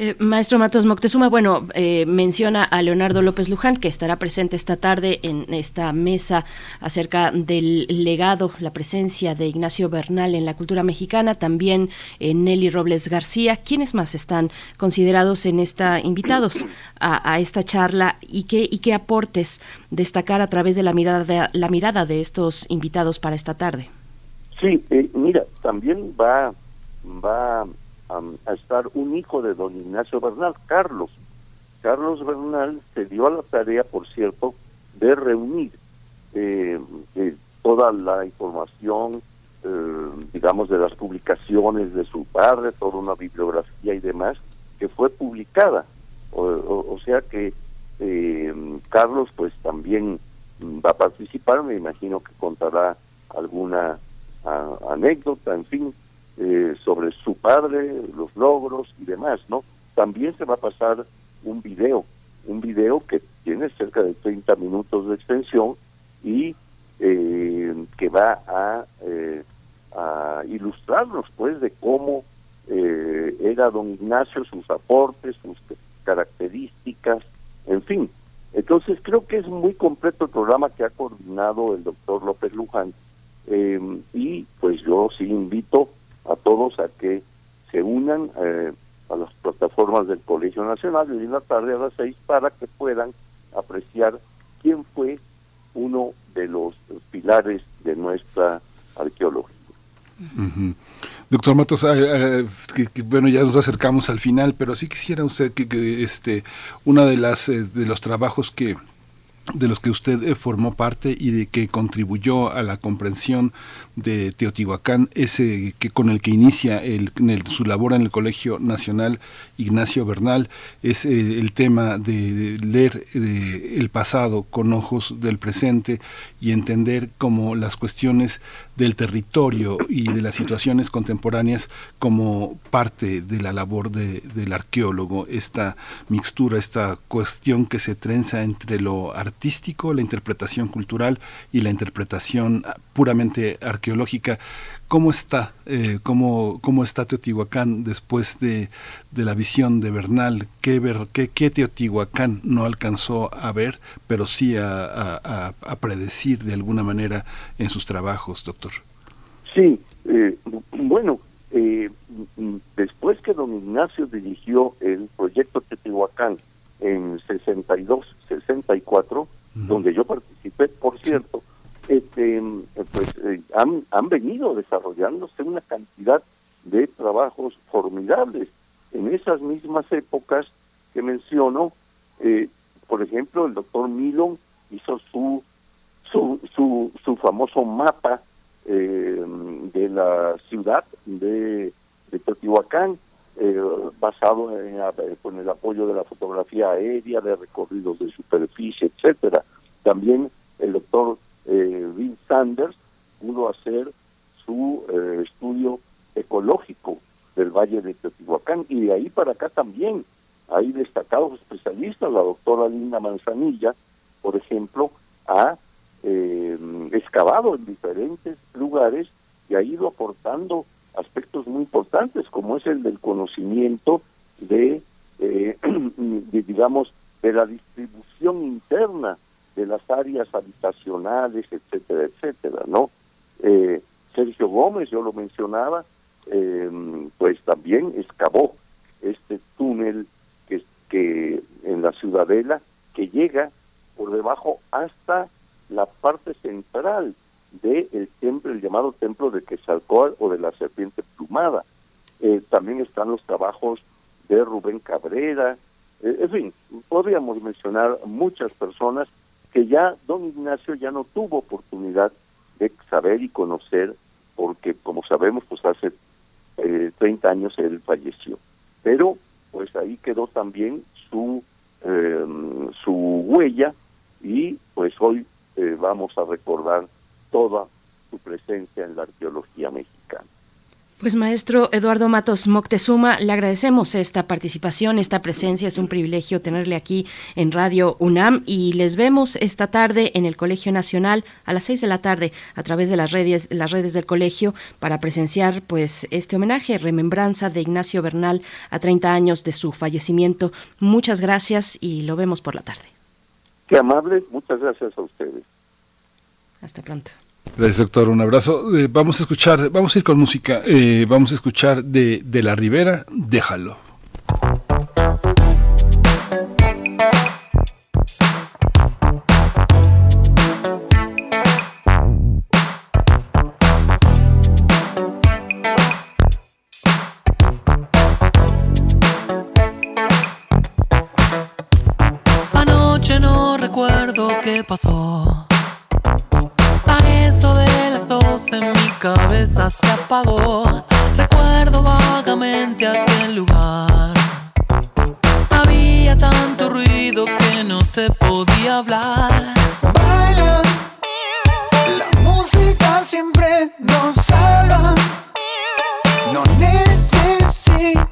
Eh, maestro Matos Moctezuma, bueno, eh, menciona a Leonardo López Luján, que estará presente esta tarde en esta mesa acerca del legado, la presencia de Ignacio Bernal en la cultura mexicana, también eh, Nelly Robles García. ¿Quiénes más están considerados en esta, invitados a, esta charla y qué, y qué aportes destacar a través de la mirada de, la mirada de estos invitados para esta tarde? Sí, mira, también va, va a estar un hijo de don Ignacio Bernal, Carlos, Carlos Bernal se dio a la tarea, por cierto, de reunir eh, eh, toda la información, eh, digamos, de las publicaciones de su padre, toda una bibliografía y demás, que fue publicada. O, sea que Carlos, pues también va a participar, me imagino que contará alguna anécdota, en fin, sobre su padre, los logros y demás, ¿no? También se va a pasar un video, un video que tiene cerca de 30 minutos de extensión y eh, que va a, eh, a ilustrarnos pues de cómo eh, era don Ignacio, sus aportes, sus características, en fin. Entonces creo que es muy completo el programa que ha coordinado el doctor López Luján y pues yo sí invito a todos a que se unan a las plataformas del Colegio Nacional de la tarde a las seis para que puedan apreciar quién fue uno de los pilares de nuestra arqueología. Doctor Matos, eh, eh, bueno, ya nos acercamos al final, pero sí quisiera usted que, este, una de las eh, de los trabajos que de los que usted eh, formó parte y de que contribuyó a la comprensión de Teotihuacán, ese que con el que inicia el, su labor en el Colegio Nacional Ignacio Bernal, es eh, el tema de, leer el pasado con ojos del presente y entender cómo las cuestiones del territorio y de las situaciones contemporáneas como parte de la labor del arqueólogo, esta mixtura, esta cuestión que se trenza entre lo artístico, la interpretación cultural y la interpretación puramente arqueológica. ¿Cómo está, eh, cómo, cómo, está Teotihuacán después de, la visión de Bernal? ¿Qué, ver, qué, qué Teotihuacán no alcanzó a ver, pero sí a, predecir de alguna manera en sus trabajos, doctor? Sí, eh, bueno, eh, después que don Ignacio dirigió el proyecto Teotihuacán en 62, 64, donde yo participé, por cierto, este, pues eh, han, han venido desarrollándose una cantidad de trabajos formidables. En esas mismas épocas que menciono, eh, por ejemplo, el doctor Milon hizo su, su, su, su famoso mapa eh, de la ciudad de, Teotihuacán, basado en, con el apoyo de la fotografía aérea, de recorridos de superficie, etcétera. También el doctor eh, Bill Sanders pudo hacer su eh, estudio ecológico del Valle de Teotihuacán y de ahí para acá también hay destacados especialistas, la doctora Linda Manzanilla, por ejemplo, ha eh, excavado en diferentes lugares y ha ido aportando aspectos muy importantes como es el del conocimiento de, <clears throat> de digamos, de la distribución interna de las áreas habitacionales, etcétera, etcétera, ¿no? Eh, Sergio Gómez, yo lo mencionaba, eh, pues también excavó este túnel que, que en la ciudadela que llega por debajo hasta la parte central del templo, el llamado templo de Quetzalcóatl o de la serpiente plumada. Eh, también están los trabajos de Rubén Cabrera, en fin, podríamos mencionar muchas personas que ya don Ignacio ya no tuvo oportunidad de saber y conocer, porque como sabemos, pues hace eh, 30 años él falleció. Pero pues ahí quedó también su, em, su huella y pues hoy eh, vamos a recordar toda su presencia en la arqueología mexicana. Pues maestro Eduardo Matos Moctezuma, le agradecemos esta participación, esta presencia, es un privilegio tenerle aquí en Radio UNAM y les vemos esta tarde en el Colegio Nacional a las seis de la tarde a través de las redes, las redes del colegio para presenciar pues este homenaje, remembranza de Ignacio Bernal a 30 años de su fallecimiento. Muchas gracias y lo vemos por la tarde. Qué amable, muchas gracias a ustedes. Hasta pronto. Gracias, doctor. Un abrazo. Eh, vamos a escuchar, vamos a ir con música. Eh, vamos a escuchar de, de la Ribera, déjalo. que pasó. Eso de las doce mi cabeza se apagó. Recuerdo vagamente aquel lugar. Había tanto ruido que no se podía hablar. Baila, la música siempre nos salva. No necesitas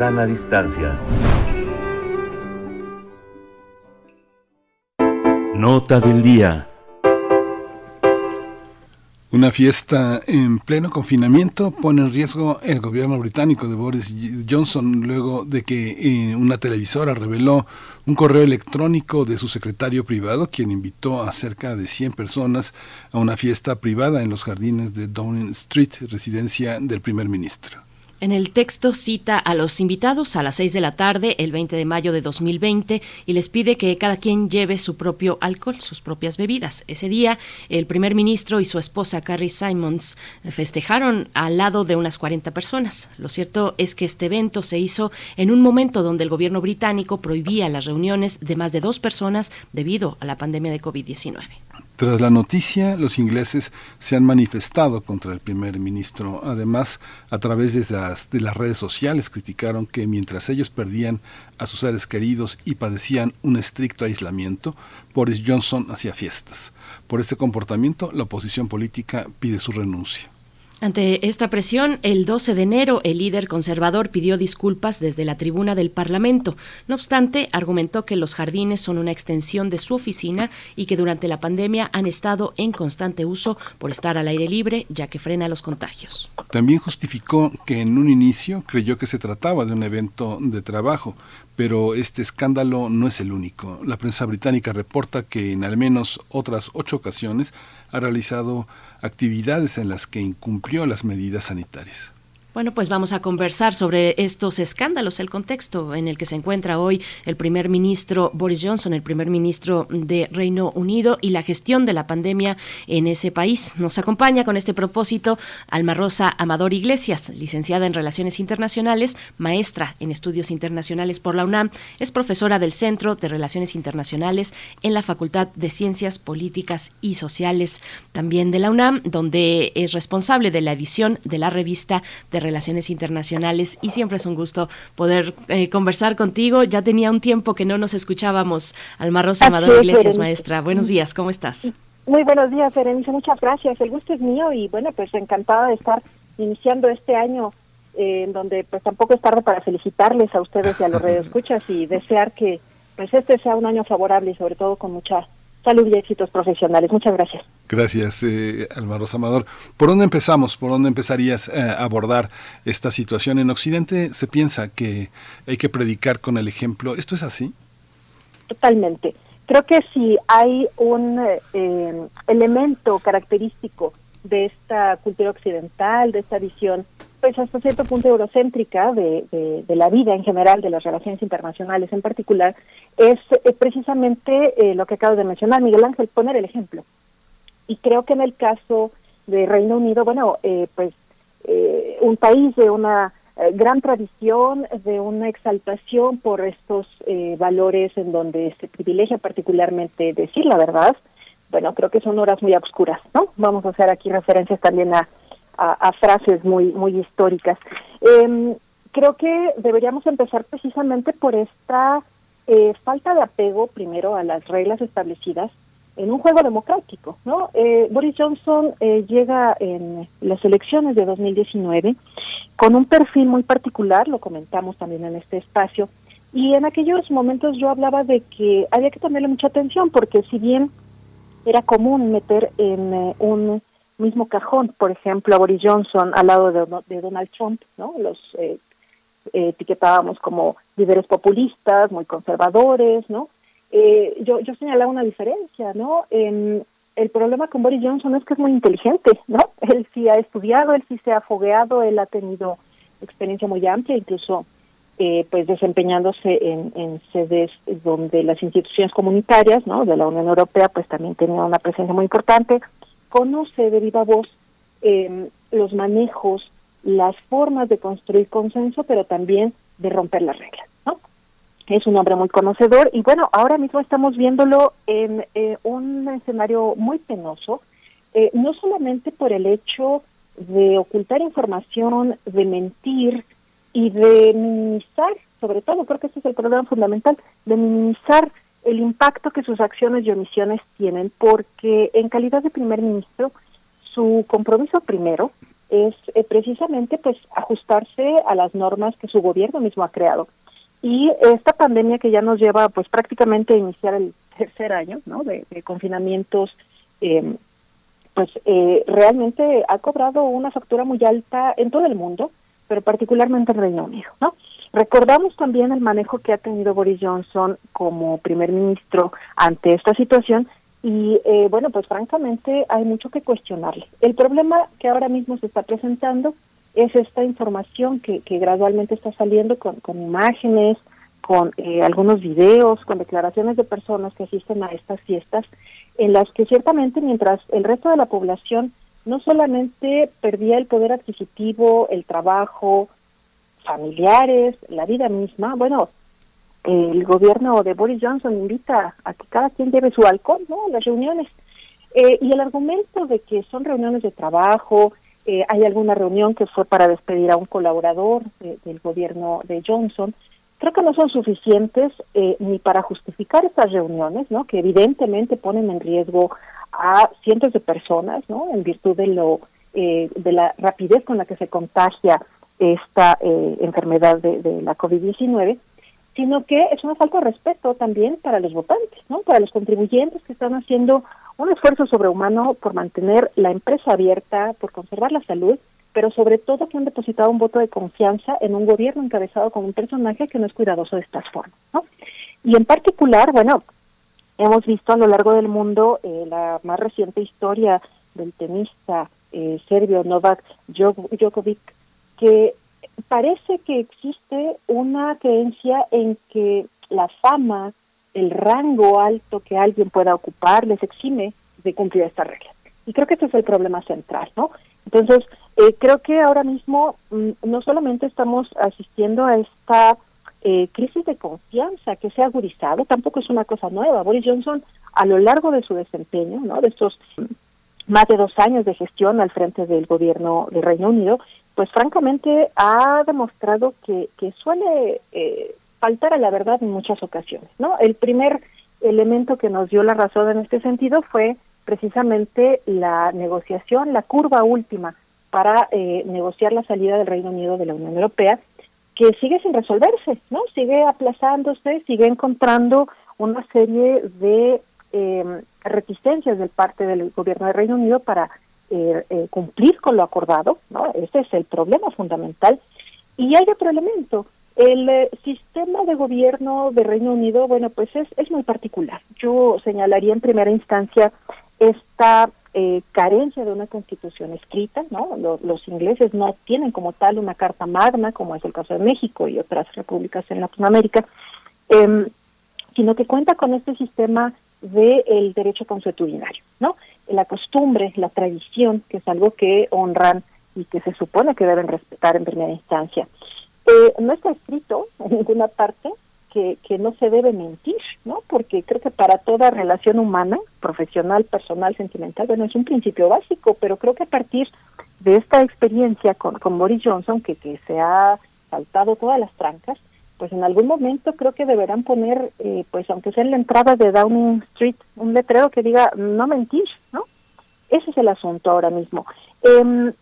sana distancia. Nota del día. Una fiesta en pleno confinamiento pone en riesgo el gobierno británico de Boris Johnson luego de que eh, una televisora reveló un correo electrónico de su secretario privado, quien invitó a cerca de 100 personas a una fiesta privada en los jardines de Downing Street, residencia del primer ministro. En el texto cita a los invitados a las 6 de la tarde, el 20 de mayo de 2020, y les pide que cada quien lleve su propio alcohol, sus propias bebidas. Ese día, el primer ministro y su esposa Carrie Simons festejaron al lado de unas 40 personas. Lo cierto es que este evento se hizo en un momento donde el gobierno británico prohibía las reuniones de más de dos personas debido a la pandemia de COVID-19. Tras la noticia, los ingleses se han manifestado contra el primer ministro. Además, a través de las, de las redes sociales criticaron que mientras ellos perdían a sus seres queridos y padecían un estricto aislamiento, Boris Johnson hacía fiestas. Por este comportamiento, la oposición política pide su renuncia. Ante esta presión, el 12 de enero el líder conservador pidió disculpas desde la tribuna del Parlamento. No obstante, argumentó que los jardines son una extensión de su oficina y que durante la pandemia han estado en constante uso por estar al aire libre, ya que frena los contagios. También justificó que en un inicio creyó que se trataba de un evento de trabajo, pero este escándalo no es el único. La prensa británica reporta que en al menos otras ocho ocasiones ha realizado actividades en las que incumplió las medidas sanitarias. Bueno, pues vamos a conversar sobre estos escándalos, el contexto en el que se encuentra hoy el primer ministro Boris Johnson, el primer ministro de Reino Unido y la gestión de la pandemia en ese país. Nos acompaña con este propósito Alma Rosa Amador Iglesias, licenciada en Relaciones Internacionales, maestra en Estudios Internacionales por la UNAM, es profesora del Centro de Relaciones Internacionales en la Facultad de Ciencias Políticas y Sociales también de la UNAM, donde es responsable de la edición de la revista de Relaciones Internacionales y siempre es un gusto poder eh, conversar contigo. Ya tenía un tiempo que no nos escuchábamos. Alma Rosa Amador Iglesias, maestra. Buenos días, ¿cómo estás? Muy buenos días, Berenice. Muchas gracias. El gusto es mío y bueno, pues encantada de estar iniciando este año en donde pues tampoco es tarde para felicitarles a ustedes y a los <laughs> escuchas y desear que pues este sea un año favorable y sobre todo con mucha salud y éxitos profesionales. Muchas gracias. Gracias, eh, Almaros Amador. ¿Por dónde empezamos? ¿Por dónde empezarías eh, a abordar esta situación? En Occidente se piensa que hay que predicar con el ejemplo. ¿Esto es así? Totalmente. Creo que si hay un eh, elemento característico de esta cultura occidental, de esta visión pues hasta cierto punto eurocéntrica de, de, la vida en general, de las relaciones internacionales en particular, es eh, precisamente eh, lo que acabo de mencionar, Miguel Ángel, poner el ejemplo. Y creo que en el caso de Reino Unido, bueno, eh, pues un país de una gran tradición, de una exaltación por estos valores en donde se privilegia particularmente decir la verdad, bueno, creo que son horas muy oscuras, ¿no? Vamos a hacer aquí referencias también a a, frases muy, muy históricas. Em, creo que deberíamos empezar precisamente por esta eh, falta de apego, primero, a las reglas establecidas en un juego democrático. ¿no? Eh, Boris Johnson eh, llega en las elecciones de 2019 con un perfil muy particular, lo comentamos también en este espacio, y en aquellos momentos yo hablaba de que había que ponerle mucha atención porque si bien era común meter en un mismo cajón, por ejemplo, a Boris Johnson al lado de, Donald Trump, ¿no? Los eh, etiquetábamos como líderes populistas, muy conservadores, ¿no? Eh, yo, yo señalaba una diferencia, ¿no? el problema con Boris Johnson es que es muy inteligente, ¿no? <laughs> Él sí ha estudiado, él sí se ha fogueado, él ha tenido experiencia muy amplia, incluso eh, pues desempeñándose en, en, sedes donde las instituciones comunitarias, ¿no? De la Unión Europea, pues también tenía una presencia muy importante conoce de viva voz em, los manejos, las formas de construir consenso, pero también de romper las reglas. ¿no? Es un hombre muy conocedor y bueno, ahora mismo estamos viéndolo en eh, un escenario muy penoso, eh, no solamente por el hecho de ocultar información, de mentir y de minimizar, sobre todo creo que ese es el problema fundamental, de minimizar el impacto que sus acciones y omisiones tienen, porque en calidad de primer ministro, su compromiso primero es eh, precisamente pues ajustarse a las normas que su gobierno mismo ha creado. Y esta pandemia que ya nos lleva pues prácticamente a iniciar el tercer año ¿no? de, confinamientos, em, pues eh, realmente ha cobrado una factura muy alta en todo el mundo, pero particularmente en Reino Unido. ¿no? Recordamos también el manejo que ha tenido Boris Johnson como primer ministro ante esta situación y eh, bueno, pues francamente hay mucho que cuestionarle. El problema que ahora mismo se está presentando es esta información que, gradualmente está saliendo con, con imágenes, con eh, algunos videos, con declaraciones de personas que asisten a estas fiestas, en las que ciertamente mientras el resto de la población no solamente perdía el poder adquisitivo, el trabajo, familiares, la vida misma, bueno, el gobierno de Boris Johnson invita a que cada quien lleve su alcohol, ¿no? Las reuniones. Eh, y el argumento de que son reuniones de trabajo, eh, hay alguna reunión que fue para despedir a un colaborador del gobierno de Johnson, creo que no son suficientes eh, ni para justificar estas reuniones, ¿no? Que evidentemente ponen en riesgo a cientos de personas, ¿no? En virtud de lo de la rapidez con la que se contagia esta eh, enfermedad de, la COVID-19, sino que es una falta de respeto también para los votantes, ¿no? para los contribuyentes que están haciendo un esfuerzo sobrehumano por mantener la empresa abierta, por conservar la salud, pero sobre todo que han depositado un voto de confianza en un gobierno encabezado con un personaje que no es cuidadoso de estas formas. ¿no? Y en particular, bueno, hemos visto a lo largo del mundo eh, la más reciente historia del tenista eh, serbio Novak Djokovic, que parece que existe una creencia en que la fama, el rango alto que alguien pueda ocupar les exime de cumplir estas reglas. Y creo que ese es el problema central, ¿no? Entonces, eh, creo que ahora mismo mm, no solamente estamos asistiendo a esta eh, crisis de confianza que se ha agudizado, tampoco es una cosa nueva. Boris Johnson, a lo largo de su desempeño, ¿no? De estos más de dos años de gestión al frente del gobierno del Reino Unido, pues francamente ha demostrado que, suele eh, faltar a la verdad en muchas ocasiones, ¿no? El primer elemento que nos dio la razón en este sentido fue precisamente la negociación, la curva última para eh, negociar la salida del Reino Unido de la Unión Europea, que sigue sin resolverse, ¿no? Sigue aplazándose, sigue encontrando una serie de eh, reticencias del parte del gobierno del Reino Unido para eh, eh, cumplir con lo acordado, ¿no? Ese es el problema fundamental. Y hay otro elemento, el eh, sistema de gobierno de Reino Unido, bueno, pues es, es muy particular. Yo señalaría en primera instancia esta eh, carencia de una constitución escrita, ¿no? los ingleses no tienen como tal una carta magna, como es el caso de México y otras repúblicas en Latinoamérica, em, sino que cuenta con este sistema del derecho consuetudinario, ¿no? La costumbre, la tradición, que es algo que honran y que se supone que deben respetar en primera instancia. Eh, no está escrito en ninguna parte que, que no se debe mentir, ¿no? Porque creo que para toda relación humana, profesional, personal, sentimental, bueno, es un principio básico, pero creo que a partir de esta experiencia con, con Boris Johnson, que, que se ha saltado todas las trancas, pues en algún momento creo que deberán poner, eh, pues aunque sea en la entrada de Downing Street, un letrero que diga no mentir, ¿no? Ese es el asunto ahora mismo. Eh,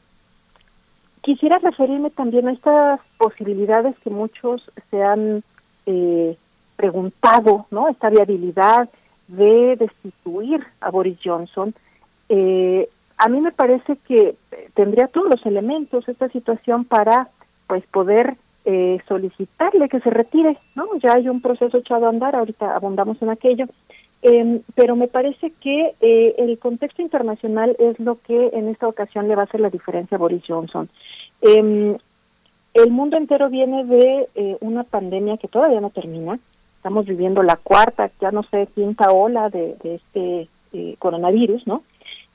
quisiera referirme también a estas posibilidades que muchos se han eh, preguntado, ¿no? Esta viabilidad de destituir a Boris Johnson. Eh, a mí me parece que tendría todos los elementos esta situación para, pues, poder eh, solicitarle que se retire, ¿no? Ya hay un proceso echado a andar, ahorita abundamos en aquello, eh, pero me parece que eh, el contexto internacional es lo que en esta ocasión le va a hacer la diferencia a Boris Johnson. Eh, el mundo entero viene de eh, una pandemia que todavía no termina, estamos viviendo la cuarta, ya no sé, quinta ola de, de este eh, coronavirus, ¿no?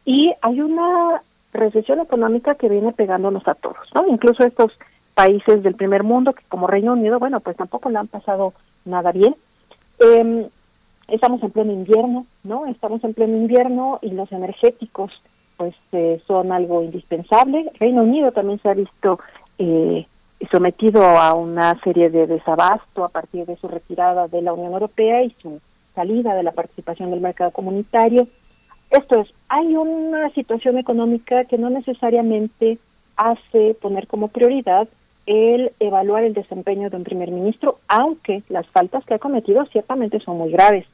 Y hay una recesión económica que viene pegándonos a todos, ¿no? Incluso estos países del primer mundo, que como Reino Unido, bueno, pues tampoco le han pasado nada bien. Eh, estamos en pleno invierno, ¿no? Estamos en pleno invierno y los energéticos, pues, eh, son algo indispensable. Reino Unido también se ha visto eh, sometido a una serie de desabasto a partir de su retirada de la Unión Europea y su salida de la participación del mercado comunitario. Esto es, hay una situación económica que no necesariamente hace poner como prioridad el evaluar el desempeño de un primer ministro, aunque las faltas que ha cometido ciertamente son muy graves.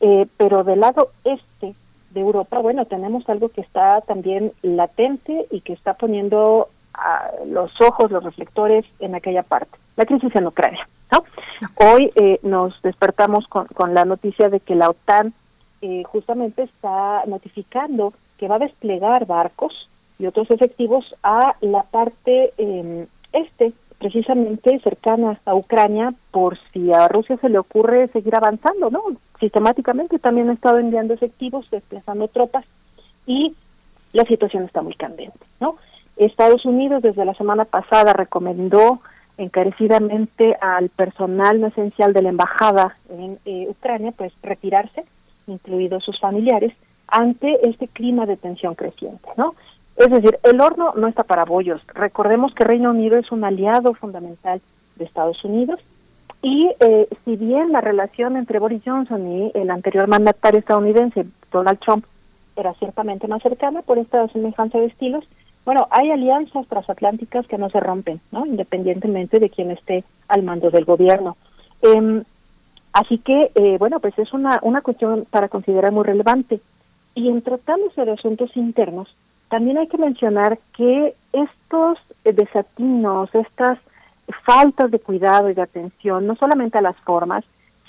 Eh, pero del lado este de Europa, bueno, tenemos algo que está también latente y que está poniendo a los ojos, los reflectores en aquella parte, la crisis en Ucrania. Hoy eh, nos despertamos con, con la noticia de que la OTAN eh, justamente está notificando que va a desplegar barcos y otros efectivos a la parte eh, este, precisamente cercana a Ucrania, por si a Rusia se le ocurre seguir avanzando, ¿no? Sistemáticamente también ha estado enviando efectivos, desplazando tropas y la situación está muy candente, ¿no? Estados Unidos desde la semana pasada recomendó encarecidamente al personal no esencial de la embajada en eh, Ucrania, pues retirarse, incluidos sus familiares, ante este clima de tensión creciente, ¿no? Es decir, el horno no está para bollos. Recordemos que Reino Unido es un aliado fundamental de Estados Unidos y eh, si bien la relación entre Boris Johnson y el anterior mandatario estadounidense, Donald Trump, era ciertamente más cercana por esta semejanza de estilos, bueno, hay alianzas transatlánticas que no se rompen, ¿no? Independientemente de quién esté al mando del gobierno. Eh, así que, eh, bueno, pues es una, una cuestión para considerar muy relevante. Y en tratándose de asuntos internos, también hay que mencionar que estos desatinos, estas faltas de cuidado y de atención, no solamente a las formas,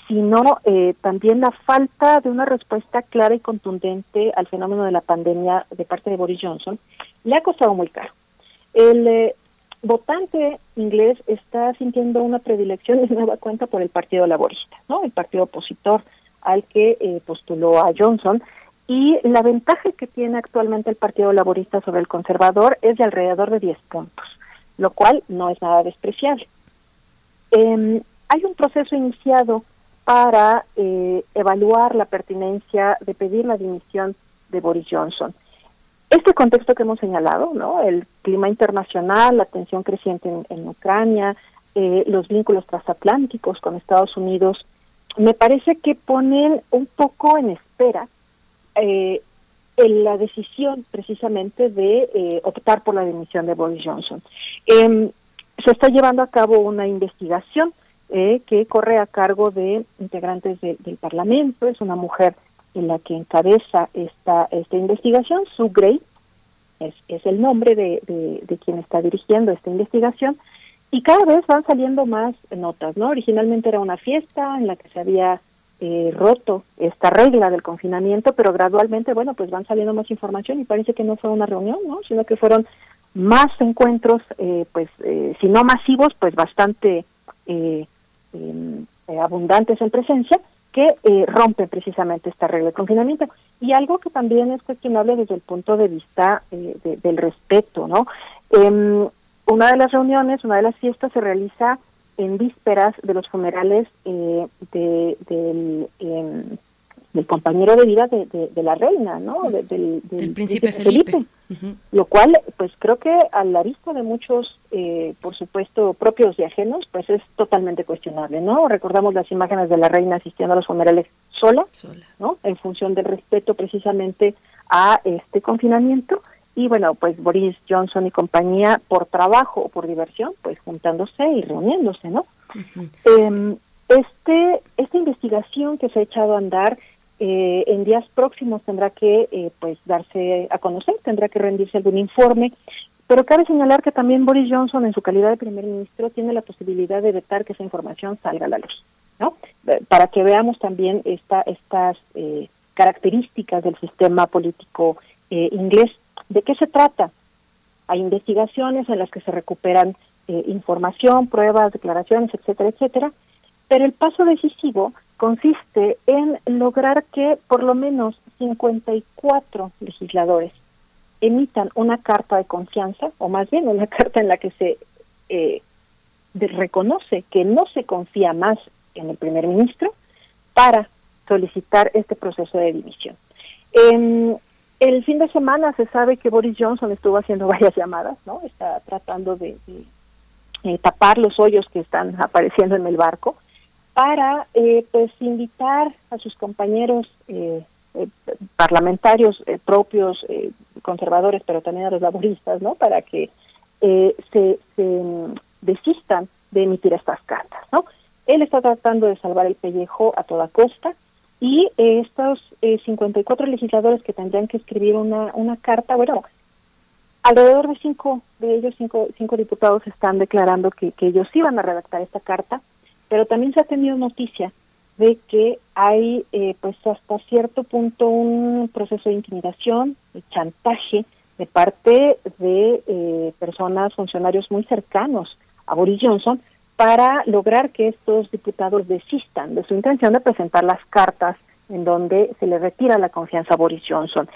sino eh, también la falta de una respuesta clara y contundente al fenómeno de la pandemia de parte de Boris Johnson, le ha costado muy caro. El eh, votante inglés está sintiendo una predilección de <laughs> nueva cuenta por el Partido Laborista, ¿no? El partido opositor al que eh, postuló a Johnson. Y la ventaja que tiene actualmente el Partido Laborista sobre el conservador es de alrededor de 10 puntos, lo cual no es nada despreciable. Eh, hay un proceso iniciado para eh, evaluar la pertinencia de pedir la dimisión de Boris Johnson. Este contexto que hemos señalado, ¿no? El clima internacional, la tensión creciente en, en Ucrania, eh, los vínculos transatlánticos con Estados Unidos, me parece que ponen un poco en espera eh, en la decisión precisamente de eh, optar por la dimisión de Boris Johnson. Em, se está llevando a cabo una investigación eh, que corre a cargo de integrantes del Parlamento, es una mujer en la que encabeza esta, esta investigación, Sue Gray, es, el nombre de, de, quien está dirigiendo esta investigación, y cada vez van saliendo más notas, ¿no? Originalmente era una fiesta en la que se había eh, roto esta regla del confinamiento, pero gradualmente, bueno, pues van saliendo más información y parece que no fue una reunión, ¿no? Sino que fueron más encuentros, eh, pues, eh, si no masivos, pues bastante eh, em, abundantes en presencia, que rompen precisamente esta regla de confinamiento. Y algo que también es cuestionable desde el punto de vista del respeto, ¿no? Em, una de las reuniones, una de las fiestas se realiza en vísperas de los funerales eh, de, del, em, del, compañero de vida de, de, la reina, ¿no? del, del, príncipe Felipe. Lo cual, pues creo que a la vista de muchos, eh, por supuesto, propios y ajenos, pues es totalmente cuestionable, ¿no? Recordamos las imágenes de la reina asistiendo a los funerales sola, sola. ¿no? En función del respeto precisamente a este confinamiento y bueno, pues Boris Johnson y compañía por trabajo o por diversión, pues juntándose y reuniéndose, ¿no? Em, este, esta investigación que se ha echado a andar eh, en días próximos tendrá que eh, pues darse a conocer, tendrá que rendirse algún informe, pero cabe señalar que también Boris Johnson en su calidad de primer ministro tiene la posibilidad de vetar que esa información salga a la luz, ¿no? Eh, para que veamos también esta, estas características del sistema político inglés ¿De qué se trata? Hay investigaciones en las que se recuperan eh, información, pruebas, declaraciones, etcétera, etcétera, pero el paso decisivo consiste en lograr que por lo menos 54 legisladores emitan una carta de confianza, o más bien una <laughs> carta en la que se eh, reconoce que no se confía más en el primer ministro para solicitar este proceso de dimisión. Em, el fin de semana se sabe que Boris Johnson estuvo haciendo <laughs> varias llamadas, ¿no? Está tratando de, eh, tapar los hoyos que están apareciendo en el barco para, eh, pues, invitar a sus compañeros eh, parlamentarios propios, conservadores, pero también a los laboristas, ¿no? Para que se, se mm, desistan de emitir estas cartas, ¿no? Él está tratando de salvar el pellejo a toda costa y eh, estos eh, 54 legisladores que tendrían que escribir una, una carta, bueno, alrededor de cinco de ellos, cinco, cinco diputados están declarando que, que ellos iban a redactar esta carta, pero también se ha tenido noticia de que hay eh, pues hasta cierto punto un proceso de intimidación, de chantaje de parte de eh, personas, funcionarios muy cercanos a Boris Johnson, para lograr que estos diputados desistan de su intención de presentar las cartas en donde se le retira la confianza a Boris Johnson.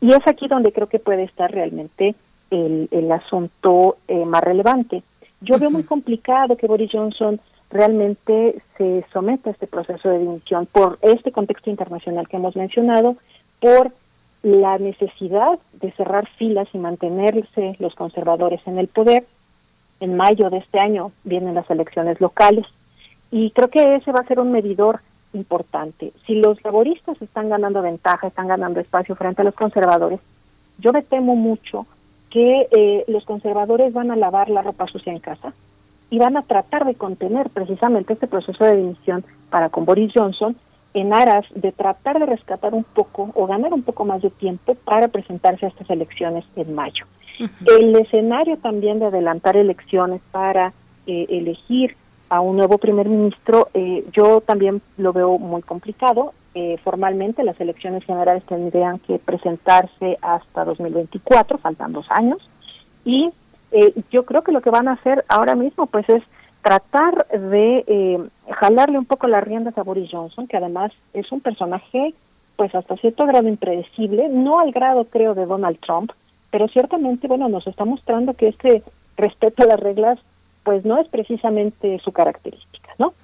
Y es aquí donde creo que puede estar realmente el, el asunto eh, más relevante. Yo veo muy complicado que Boris Johnson realmente se someta a este proceso de dimisión por este contexto internacional que hemos mencionado, por la necesidad de cerrar filas y mantenerse los conservadores en el poder, en mayo de este año vienen las elecciones locales y creo que ese va a ser un medidor importante. Si los laboristas están ganando ventaja, están ganando espacio frente a los conservadores, yo me temo mucho que eh, los conservadores van a lavar la ropa sucia en casa y van a tratar de contener precisamente este proceso de dimisión para con Boris Johnson en aras de tratar de rescatar un poco o ganar un poco más de tiempo para presentarse a estas elecciones en mayo. El escenario también de adelantar elecciones para eh, elegir a un nuevo primer ministro, eh, yo también lo veo muy complicado. Eh, formalmente las elecciones generales tendrían que presentarse hasta 2024, faltan dos años, y yo creo que lo que van a hacer ahora mismo pues es tratar de jalarle un poco las riendas a Boris Johnson, que además es un personaje pues hasta cierto grado impredecible, no al grado creo de Donald Trump, pero ciertamente, bueno, nos está mostrando que este respeto a las reglas, pues no es precisamente su característica, ¿no?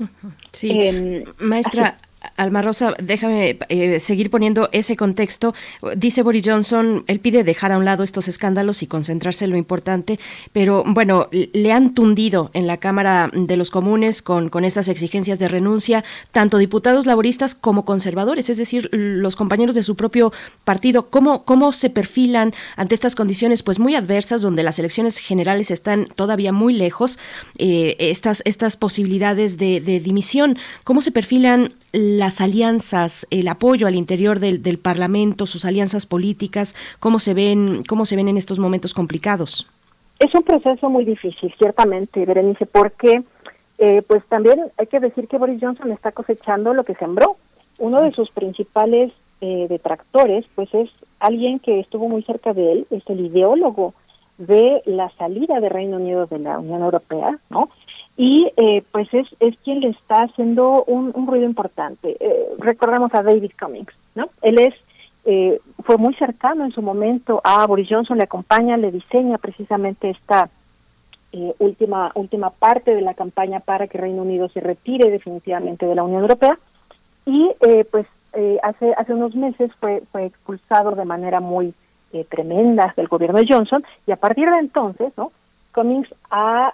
Sí, em, maestra, Alma Rosa, déjame eh, seguir poniendo ese contexto. Dice Boris Johnson, él pide dejar a un lado estos escándalos y concentrarse en lo importante, pero bueno, le han tundido en la Cámara de los Comunes con, estas exigencias de renuncia, tanto diputados laboristas como conservadores, es decir, los compañeros de su propio partido. ¿Cómo, cómo se perfilan ante estas condiciones pues muy adversas, donde las elecciones generales están todavía muy lejos, eh, estas, estas posibilidades de, de dimisión? ¿Cómo se perfilan las alianzas, el apoyo al interior del, del, Parlamento, sus alianzas políticas, cómo se ven, cómo se ven en estos momentos complicados. Es un proceso muy difícil, ciertamente, Berenice, porque eh, pues también hay que decir que Boris Johnson está cosechando lo que sembró. Uno de sus principales eh, detractores, pues es alguien que estuvo muy cerca de él, es el ideólogo de la salida de Reino Unido de la Unión Europea, ¿no? Y eh, pues es, es quien le está haciendo un, un ruido importante. Eh, recordemos a David Cummings, ¿no? Él es eh, fue muy cercano en su momento a Boris Johnson, le acompaña, le diseña precisamente esta eh, última última parte de la campaña para que Reino Unido se retire definitivamente de la Unión Europea y eh, pues eh, hace hace unos meses fue fue expulsado de manera muy tremenda del gobierno de Johnson y a partir de entonces, ¿no? Cummings ha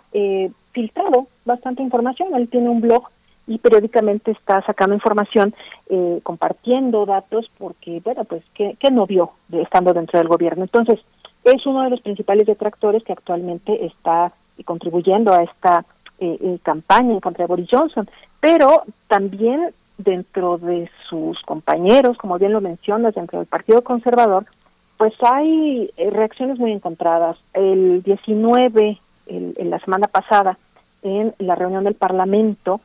filtrado bastante información. Él tiene un blog y periódicamente está sacando información, eh, compartiendo datos, porque, bueno, pues, ¿qué, qué no vio estando dentro del gobierno? Entonces, es uno de los principales detractores que actualmente está contribuyendo a esta eh, eh, campaña en contra de Boris Johnson, pero también dentro de sus compañeros, como bien lo mencionas, dentro del Partido Conservador, pues hay eh, reacciones muy encontradas. El 19, el, en la semana pasada, en la reunión del Parlamento,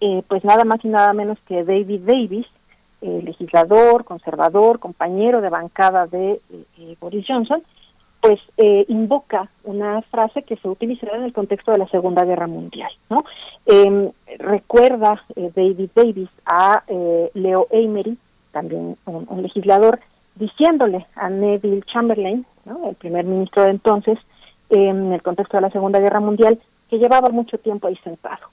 eh, pues nada más y nada menos que David Davis, eh, legislador, conservador, compañero de bancada de eh, Boris Johnson, pues eh, invoca una frase que se utilizará en el contexto de la Segunda Guerra Mundial, ¿no? Eh, recuerda eh, David Davis a eh, Leo Amery, también un, un, legislador, diciéndole a Neville Chamberlain, ¿no? el primer ministro de entonces, en el contexto de la Segunda Guerra Mundial, que llevaba mucho tiempo ahí sentado.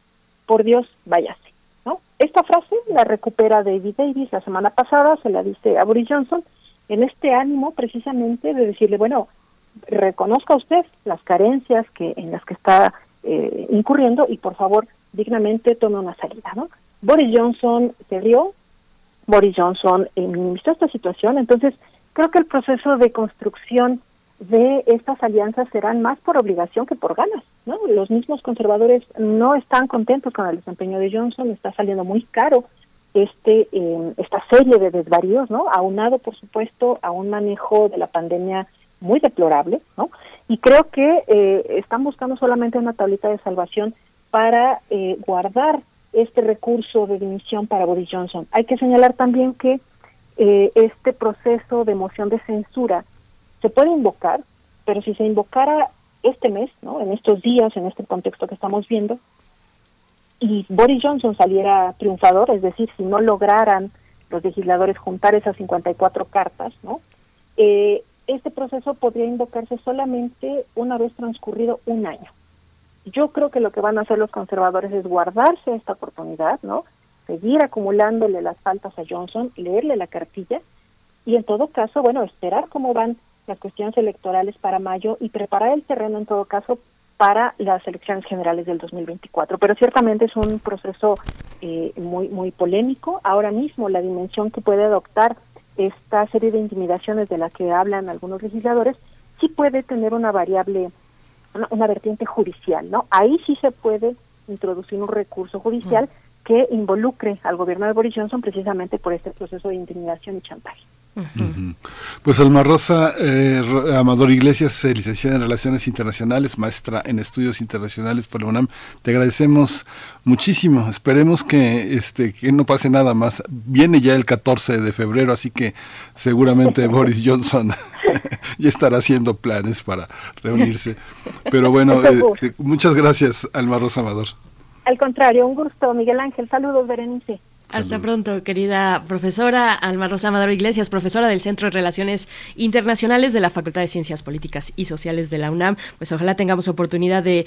Por Dios, váyase. ¿no? Esta frase la recupera David Davis la semana pasada, se la dice a Boris Johnson, en este ánimo precisamente de decirle, bueno, reconozca usted las carencias que en las que está eh, incurriendo y por favor dignamente tome una salida, ¿no? Boris Johnson se rió, Boris Johnson eh, minimizó esta situación, entonces creo que el proceso de construcción de estas alianzas serán más por obligación que por ganas, ¿no? Los mismos conservadores no están contentos con el desempeño de Johnson, está saliendo muy caro este eh, esta serie de desvaríos, ¿no? Aunado, por supuesto, a un manejo de la pandemia muy deplorable, ¿no? Y creo que eh, están buscando solamente una tablita de salvación para eh, guardar este recurso de dimisión para Boris Johnson. Hay que señalar también que eh, este proceso de moción de censura se puede invocar, pero si se invocara este mes, ¿no? En estos días, en este contexto que estamos viendo, y Boris Johnson saliera triunfador, es decir, si no lograran los legisladores juntar esas 54 cartas, ¿no? Eh, este proceso podría invocarse solamente una vez transcurrido un año. Yo creo que lo que van a hacer los conservadores es guardarse esta oportunidad, ¿no? Seguir acumulándole las faltas a Johnson, leerle la cartilla y en todo caso, bueno, esperar cómo van las cuestiones electorales para mayo y preparar el terreno en todo caso para las elecciones generales del 2024. Pero ciertamente es un proceso eh, muy muy polémico. Ahora mismo la dimensión que puede adoptar esta serie de intimidaciones de la que hablan algunos legisladores sí puede tener una variable, una, una vertiente judicial, ¿no? Ahí sí se puede introducir un recurso judicial mm. que involucre al gobierno de Boris Johnson precisamente por este proceso de intimidación y chantaje. Uh -huh. Pues Alma Rosa eh, Amador Iglesias, eh, licenciada en Relaciones Internacionales, maestra en Estudios Internacionales por la UNAM, te agradecemos muchísimo. Esperemos que este que no pase nada más. Viene ya el 14 de febrero, así que seguramente <laughs> Boris Johnson <laughs> ya estará haciendo planes para reunirse. Pero bueno, eh, muchas gracias, Alma Rosa Amador. Al contrario, un gusto, Miguel Ángel. Saludos, Berenice. Hasta pronto, querida profesora Alma Rosa Madero Iglesias, profesora del Centro de Relaciones Internacionales de la Facultad de Ciencias Políticas y Sociales de la UNAM. Pues ojalá tengamos oportunidad de,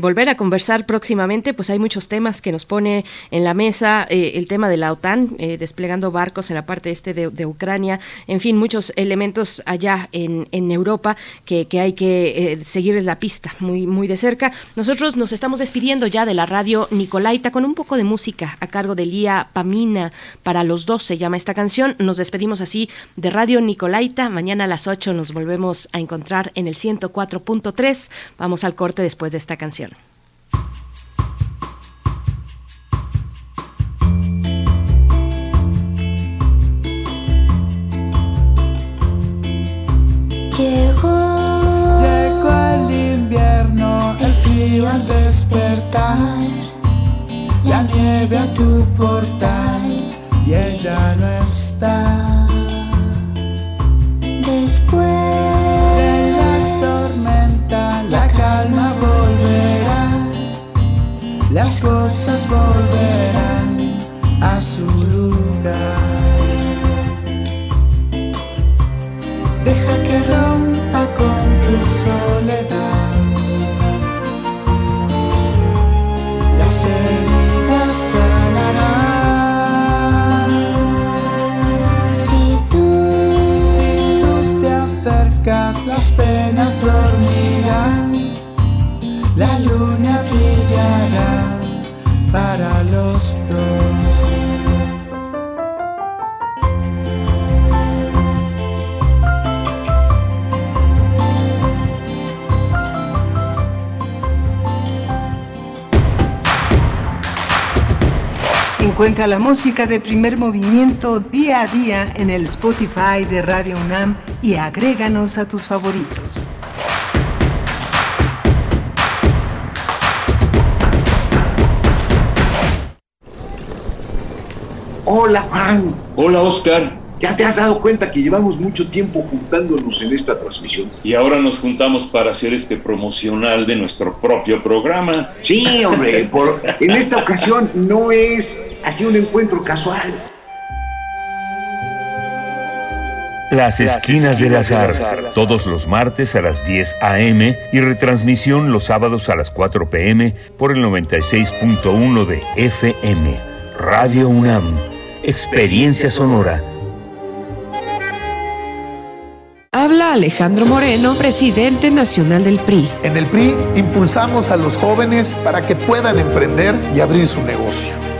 volver a conversar próximamente. Pues hay muchos temas que nos pone en la mesa eh, el tema de la OTAN, eh, desplegando barcos en la parte este de, Ucrania, en fin, muchos elementos allá en, Europa que, hay que eh, seguirles la pista muy, muy de cerca. Nosotros nos estamos despidiendo ya de la radio Nicolaita con un poco de música a cargo de Lía Pamina. Para los dos se llama esta canción. Nos despedimos así de Radio Nicolaita. Mañana a las 8 nos volvemos a encontrar en el 104.3. Vamos al corte después de esta canción. Llegó, llegó el invierno, el frío al despertar la nieve a tu portal y ella no está. Después de la tormenta, la calma volverá, las cosas volverán a su lugar. Deja que rompa con tu soledad. Encuentra la música de primer movimiento día a día en el Spotify de Radio UNAM y agréganos a tus favoritos. Hola Juan. Hola Oscar. ¿Ya te has dado cuenta que llevamos mucho tiempo juntándonos en esta transmisión? Y ahora nos juntamos para hacer este promocional de nuestro propio programa. Sí, hombre, en esta ocasión no es así un encuentro casual. Las Esquinas del Azar, todos los martes a las 10 a.m. y retransmisión los sábados a las 4 p.m. por el 96.1 de FM. Radio UNAM, Experiencia Sonora. Habla Alejandro Moreno, presidente nacional del PRI. En el PRI impulsamos a los jóvenes para que puedan emprender y abrir su negocio.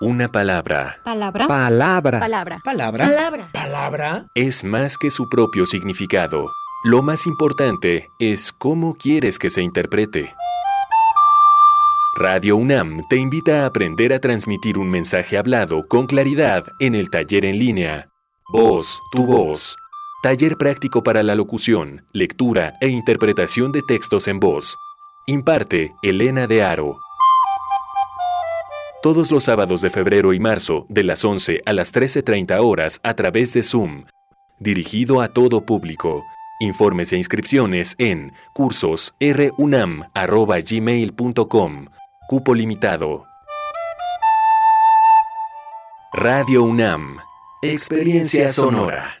Una palabra. Palabra. Palabra. Palabra. Palabra. Palabra. Palabra. Es más que su propio significado. Lo más importante es cómo quieres que se interprete. Radio UNAM te invita a aprender a transmitir un mensaje hablado con claridad en el taller en línea. Voz, tu voz. Taller práctico para la locución, lectura e interpretación de textos en voz. Imparte Elena de Aro todos los sábados de febrero y marzo, de las 11 a las 13.30 horas a través de Zoom. Dirigido a todo público. Informes e inscripciones en cursosrunam.gmail.com. Cupo limitado. Radio UNAM. Experiencia sonora.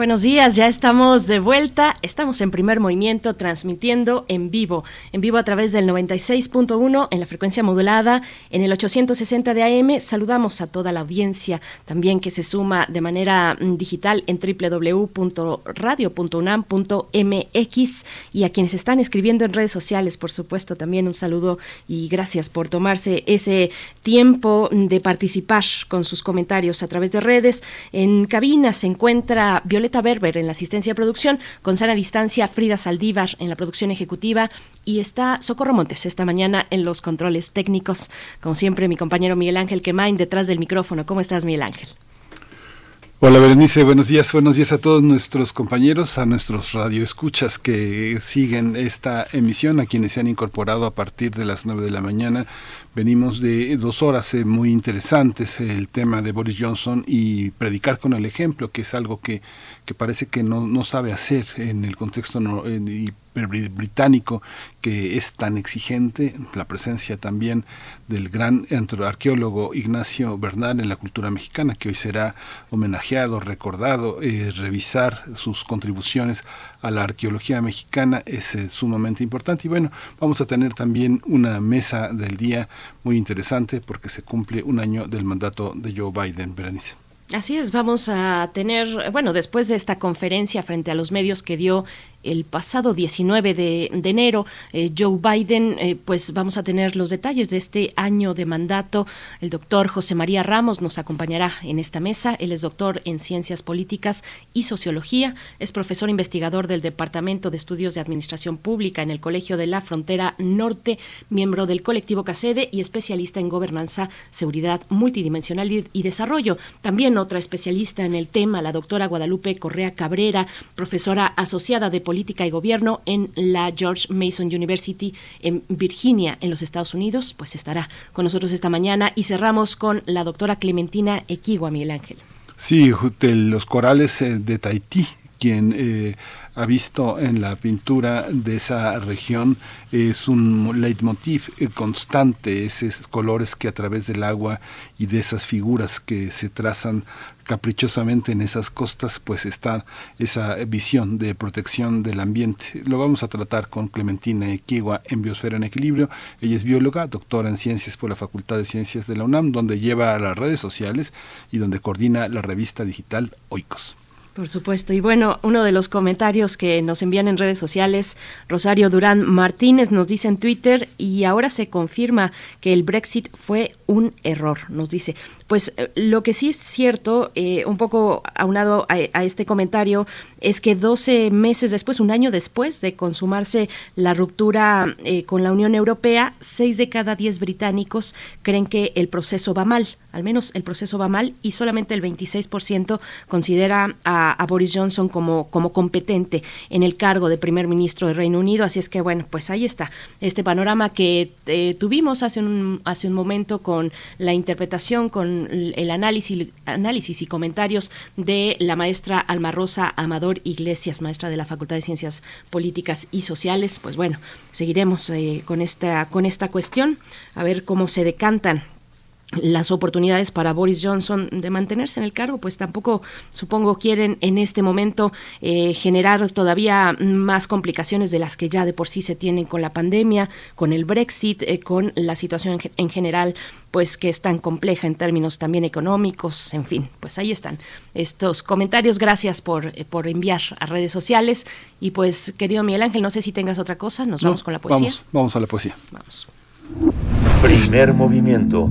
Buenos días, ya estamos de vuelta. Estamos en primer movimiento transmitiendo en vivo, en vivo a través del 96.1 en la frecuencia modulada, en el 860 de AM. Saludamos a toda la audiencia también que se suma de manera mm, digital en www.radio.unam.mx y a quienes están escribiendo en redes sociales, por supuesto, también un saludo y gracias por tomarse ese tiempo de participar con sus comentarios a través de redes. En cabina se encuentra Violeta Violeta Berber en la asistencia de producción, con sana distancia Frida Saldívar en la producción ejecutiva y está Socorro Montes esta mañana en los controles técnicos. Como siempre, mi compañero Miguel Ángel Quemain detrás del micrófono. ¿Cómo estás, Miguel Ángel? Hola Berenice, buenos días, buenos días a todos nuestros compañeros, a nuestros radioescuchas que siguen esta emisión, a quienes se han incorporado a partir de las 9 de la mañana. Venimos de dos horas eh, muy interesantes, el tema de Boris Johnson y predicar con el ejemplo, que es algo que, que parece que no, no sabe hacer en el contexto no, británico que es tan exigente, la presencia también del gran arqueólogo Ignacio Bernal en la cultura mexicana, que hoy será homenajeado, recordado, eh, revisar sus contribuciones a la arqueología mexicana es eh, sumamente importante. Y bueno, vamos a tener también una mesa del día muy interesante porque se cumple un año del mandato de Joe Biden, Berenice. Así es, vamos a tener, bueno, después de esta conferencia frente a los medios que dio el pasado 19 de, enero, eh, Joe Biden, eh, pues vamos a tener los detalles de este año de mandato. El doctor José María Ramos nos acompañará en esta mesa. Él es doctor en Ciencias Políticas y Sociología, es profesor investigador del Departamento de Estudios de Administración Pública en el Colegio de la Frontera Norte, miembro del colectivo CACEDE y especialista en gobernanza, seguridad multidimensional y, y desarrollo. También otra especialista en el tema, la doctora Guadalupe Correa Cabrera, profesora asociada de Política y Gobierno en la George Mason University en Virginia, en los Estados Unidos, pues estará con nosotros esta mañana y cerramos con la doctora Clementina Equigua, Miguel Ángel. Sí, los corales eh, de Tahití, quien eh, ha visto en la pintura de esa región es un leitmotiv eh, constante, esos colores que a través del agua y de esas figuras que se trazan caprichosamente en esas costas, pues está esa visión de protección del ambiente. Lo vamos a tratar con Clementina Equigua en Biosfera en Equilibrio. Ella es bióloga, doctora en ciencias por la Facultad de Ciencias de la UNAM, donde lleva a las redes sociales y donde coordina la revista digital Oikos. Por supuesto. Y bueno, uno de los comentarios que nos envían en redes sociales, Rosario Durán Martínez nos dice en Twitter, y ahora se confirma que el Brexit fue un error, nos dice. Pues eh, lo que sí es cierto, eh, un poco aunado a, a, este comentario, es que 12 meses después, un año después de consumarse la ruptura eh, con la Unión Europea, 6 de cada 10 británicos creen que el proceso va mal al menos el proceso va mal y solamente el 26% considera a, Boris Johnson como, como competente en el cargo de primer ministro de Reino Unido. Así es que, bueno, pues ahí está este panorama que eh, tuvimos hace un, hace un momento con la interpretación, con el análisis, análisis y comentarios de la maestra Alma Rosa Amador Iglesias, maestra de la Facultad de Ciencias Políticas y Sociales. Pues bueno, seguiremos eh, con, esta, con esta cuestión, a ver cómo se decantan las oportunidades para Boris Johnson de mantenerse en el cargo, pues tampoco supongo quieren en este momento eh, generar todavía más complicaciones de las que ya de por sí se tienen con la pandemia, con el Brexit, eh, con la situación en general, pues que es tan compleja en términos también económicos, en fin, pues ahí están estos comentarios. Gracias por, eh, por enviar a redes sociales y pues querido Miguel Ángel, no sé si tengas otra cosa, nos no, vamos con la poesía. Vamos, vamos a la poesía. Vamos. Primer movimiento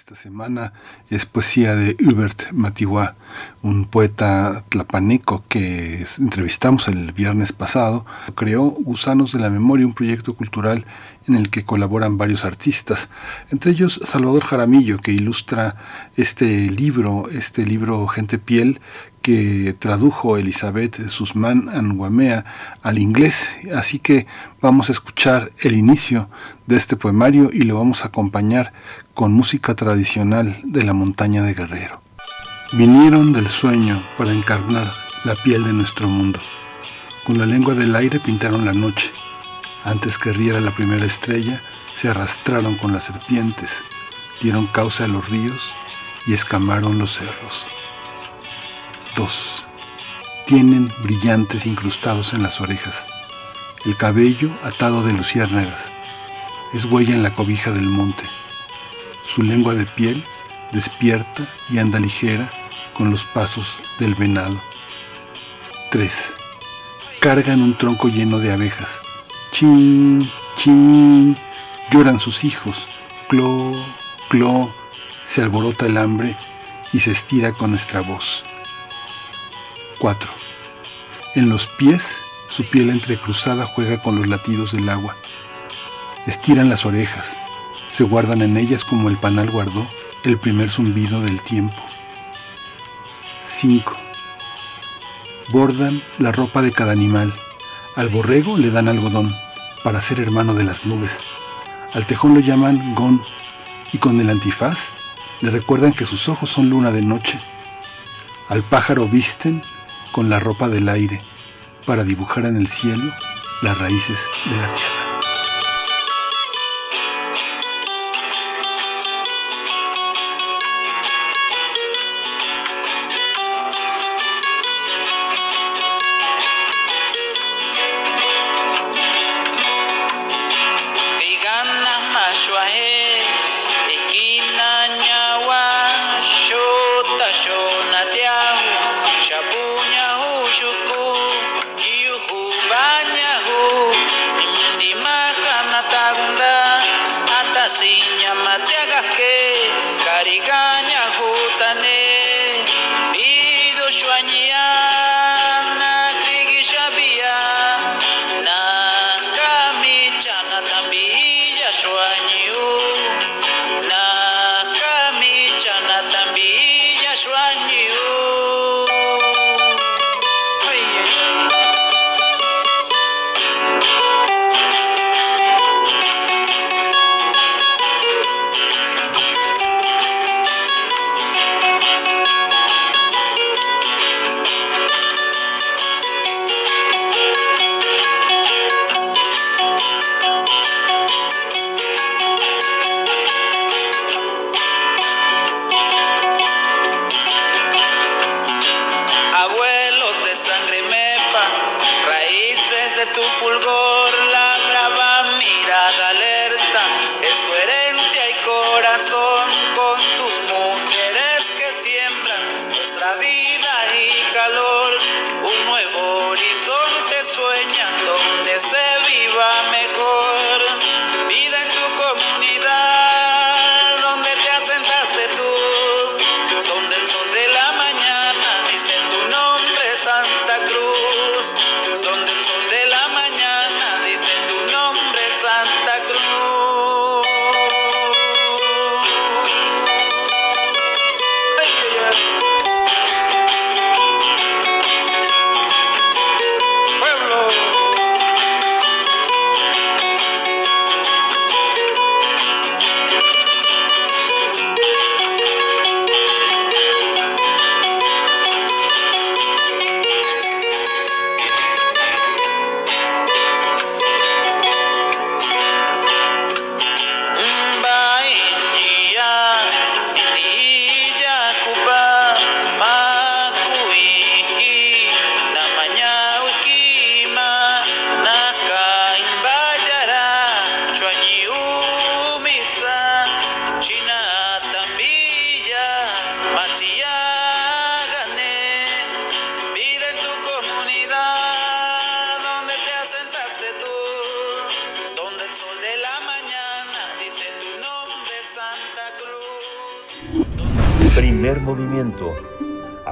Esta semana es poesía de Hubert Matiwa, un poeta tlapaneco que entrevistamos el viernes pasado. Creó Gusanos de la Memoria, un proyecto cultural en el que colaboran varios artistas, entre ellos Salvador Jaramillo, que ilustra este libro, este libro Gente Piel, que tradujo Elizabeth Susman Anguamea al inglés. Así que vamos a escuchar el inicio de este poemario y lo vamos a acompañar con música tradicional de la montaña de Guerrero. Vinieron del sueño para encarnar la piel de nuestro mundo. Con la lengua del aire pintaron la noche. Antes que riera la primera estrella, se arrastraron con las serpientes, dieron causa a los ríos y escamaron los cerros. 2. tienen brillantes incrustados en las orejas, el cabello atado de luciérnagas, es huella en la cobija del monte, su lengua de piel despierta y anda ligera con los pasos del venado. 3. Cargan un tronco lleno de abejas. Chin, chin. Lloran sus hijos. Clo, clo. Se alborota el hambre y se estira con nuestra voz. 4. En los pies, su piel entrecruzada juega con los latidos del agua. Estiran las orejas, se guardan en ellas como el panal guardó el primer zumbido del tiempo. 5. Bordan la ropa de cada animal. Al borrego le dan algodón para ser hermano de las nubes. Al tejón lo llaman gon y con el antifaz le recuerdan que sus ojos son luna de noche. Al pájaro visten con la ropa del aire para dibujar en el cielo las raíces de la tierra.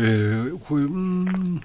Eh, mm,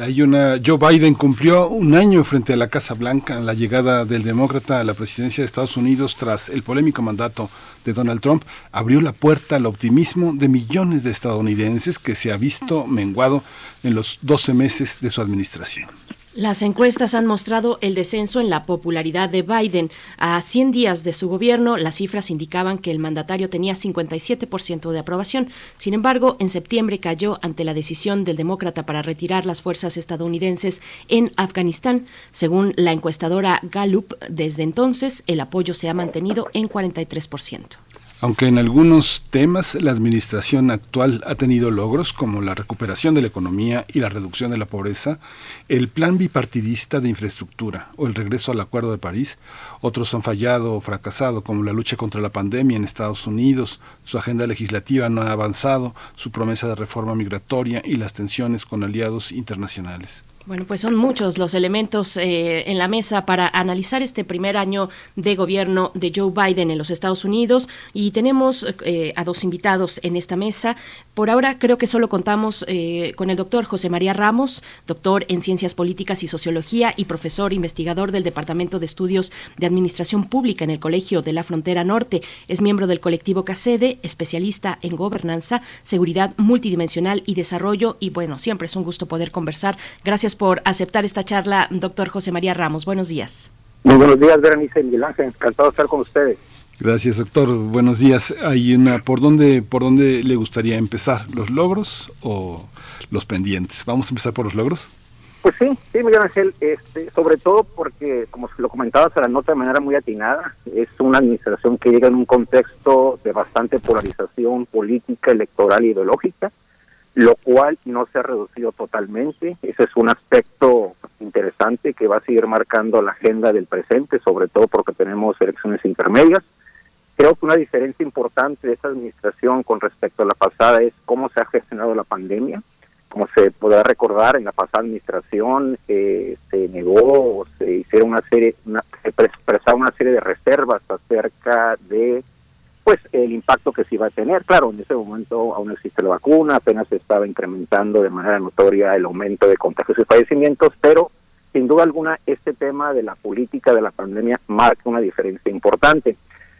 hay una Joe Biden cumplió un año frente a la Casa Blanca en la llegada del demócrata a la presidencia de Estados Unidos tras el polémico mandato de Donald Trump abrió la puerta al optimismo de millones de estadounidenses que se ha visto menguado en los 12 meses de su administración. Las encuestas han mostrado el descenso en la popularidad de Biden. A 100 días de su gobierno, las cifras indicaban que el mandatario tenía 57% de aprobación. Sin embargo, en septiembre cayó ante la decisión del demócrata para retirar las fuerzas estadounidenses en Afganistán. Según la encuestadora Gallup, desde entonces el apoyo se ha mantenido en 43%. Aunque en algunos temas la administración actual ha tenido logros como la recuperación de la economía y la reducción de la pobreza, el plan bipartidista de infraestructura o el regreso al Acuerdo de París, otros han fallado o fracasado como la lucha contra la pandemia en Estados Unidos, su agenda legislativa no ha avanzado, su promesa de reforma migratoria y las tensiones con aliados internacionales. Bueno, pues son muchos los elementos eh, en la mesa para analizar este primer año de gobierno de Joe Biden en los Estados Unidos y tenemos eh, a dos invitados en esta mesa. Por ahora creo que solo contamos eh, con el doctor José María Ramos, doctor en Ciencias Políticas y Sociología y profesor investigador del Departamento de Estudios de Administración Pública en el Colegio de la Frontera Norte. Es miembro del colectivo CACEDE, especialista en gobernanza, seguridad multidimensional y desarrollo y bueno, siempre es un gusto poder conversar. Gracias por aceptar esta charla, doctor José María Ramos. Buenos días. Muy buenos días, Berenice Miguel Ángel. Encantado de estar con ustedes. Gracias, doctor. Buenos días. Hay una, ¿por dónde, por dónde le gustaría empezar? ¿Los logros o los pendientes? Vamos a empezar por los logros. Pues sí, sí, Miguel Ángel, este, sobre todo porque, como lo comentabas a la nota de manera muy atinada, es una administración que llega en un contexto de bastante polarización política, electoral y ideológica lo cual no se ha reducido totalmente. Ese es un aspecto interesante que va a seguir marcando la agenda del presente, sobre todo porque tenemos elecciones intermedias. Creo que una diferencia importante de esta administración con respecto a la pasada es cómo se ha gestionado la pandemia. Como se podrá recordar, en la pasada administración eh, se negó, se hicieron una serie, una, se expresaron una serie de reservas acerca de pues el impacto que se iba a tener. Claro, en ese momento aún existe la vacuna, apenas se estaba incrementando de manera notoria el aumento de contagios y fallecimientos, pero sin duda alguna este tema de la política de la pandemia marca una diferencia importante.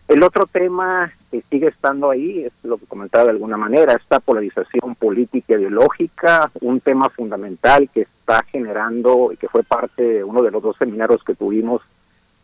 El otro tema que sigue estando ahí es lo que comentaba de alguna manera, esta polarización política ideológica, un tema fundamental que está generando y que fue parte de uno de los dos seminarios que tuvimos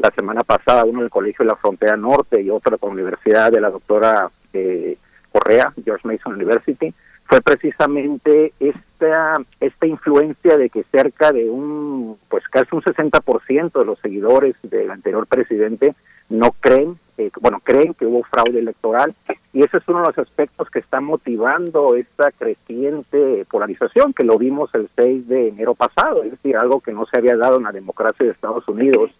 la semana pasada, uno en el Colegio de la Frontera Norte y otro con la Universidad de la doctora eh, Correa, George Mason University, fue precisamente esta, esta influencia de que cerca de un, pues casi un 60% de los seguidores del anterior presidente no creen, eh, bueno, creen que hubo fraude electoral. Y ese es uno de los aspectos que está motivando esta creciente polarización que lo vimos el 6 de enero pasado, es decir, algo que no se había dado en la democracia de Estados Unidos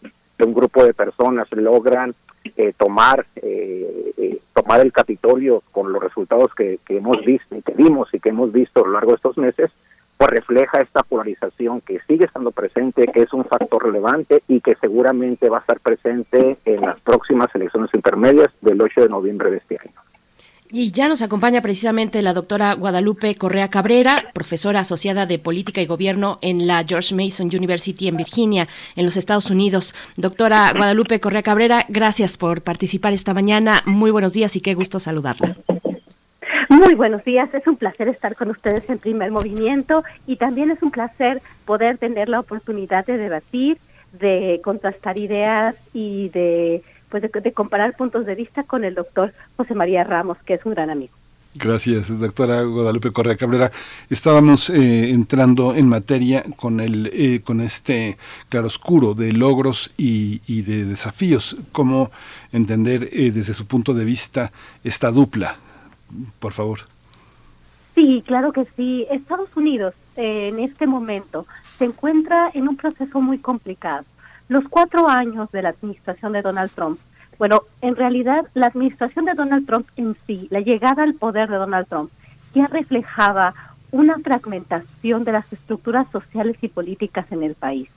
un grupo de personas logran eh, tomar eh, eh, tomar el Capitolio con los resultados que, hemos visto y que vimos y que hemos visto a lo largo de estos meses, pues refleja esta polarización que sigue estando presente, que es un factor relevante y que seguramente va a estar presente en las próximas elecciones intermedias del 8 de noviembre de este año. Y ya nos acompaña precisamente la doctora Guadalupe Correa Cabrera, profesora asociada de Política y Gobierno en la George Mason University en Virginia, en los Estados Unidos. Doctora Guadalupe Correa Cabrera, gracias por participar esta mañana. Muy buenos días y qué gusto saludarla. Muy buenos días, es un placer estar con ustedes en primer movimiento y también es un placer poder tener la oportunidad de debatir, de contrastar ideas y de pues de, comparar puntos de vista con el doctor José María Ramos, que es un gran amigo. Gracias, doctora Guadalupe Correa Cabrera. Estábamos eh, entrando en materia con el eh, con este claroscuro de logros y, de desafíos. ¿Cómo entender eh, desde su punto de vista esta dupla? Por favor. Sí, claro que sí. Estados Unidos en este momento se encuentra en un proceso muy complicado los cuatro años de la administración de Donald Trump, bueno, en realidad la administración de Donald Trump en sí, la llegada al poder de Donald Trump, ya reflejaba una fragmentación de las estructuras sociales y políticas en el país.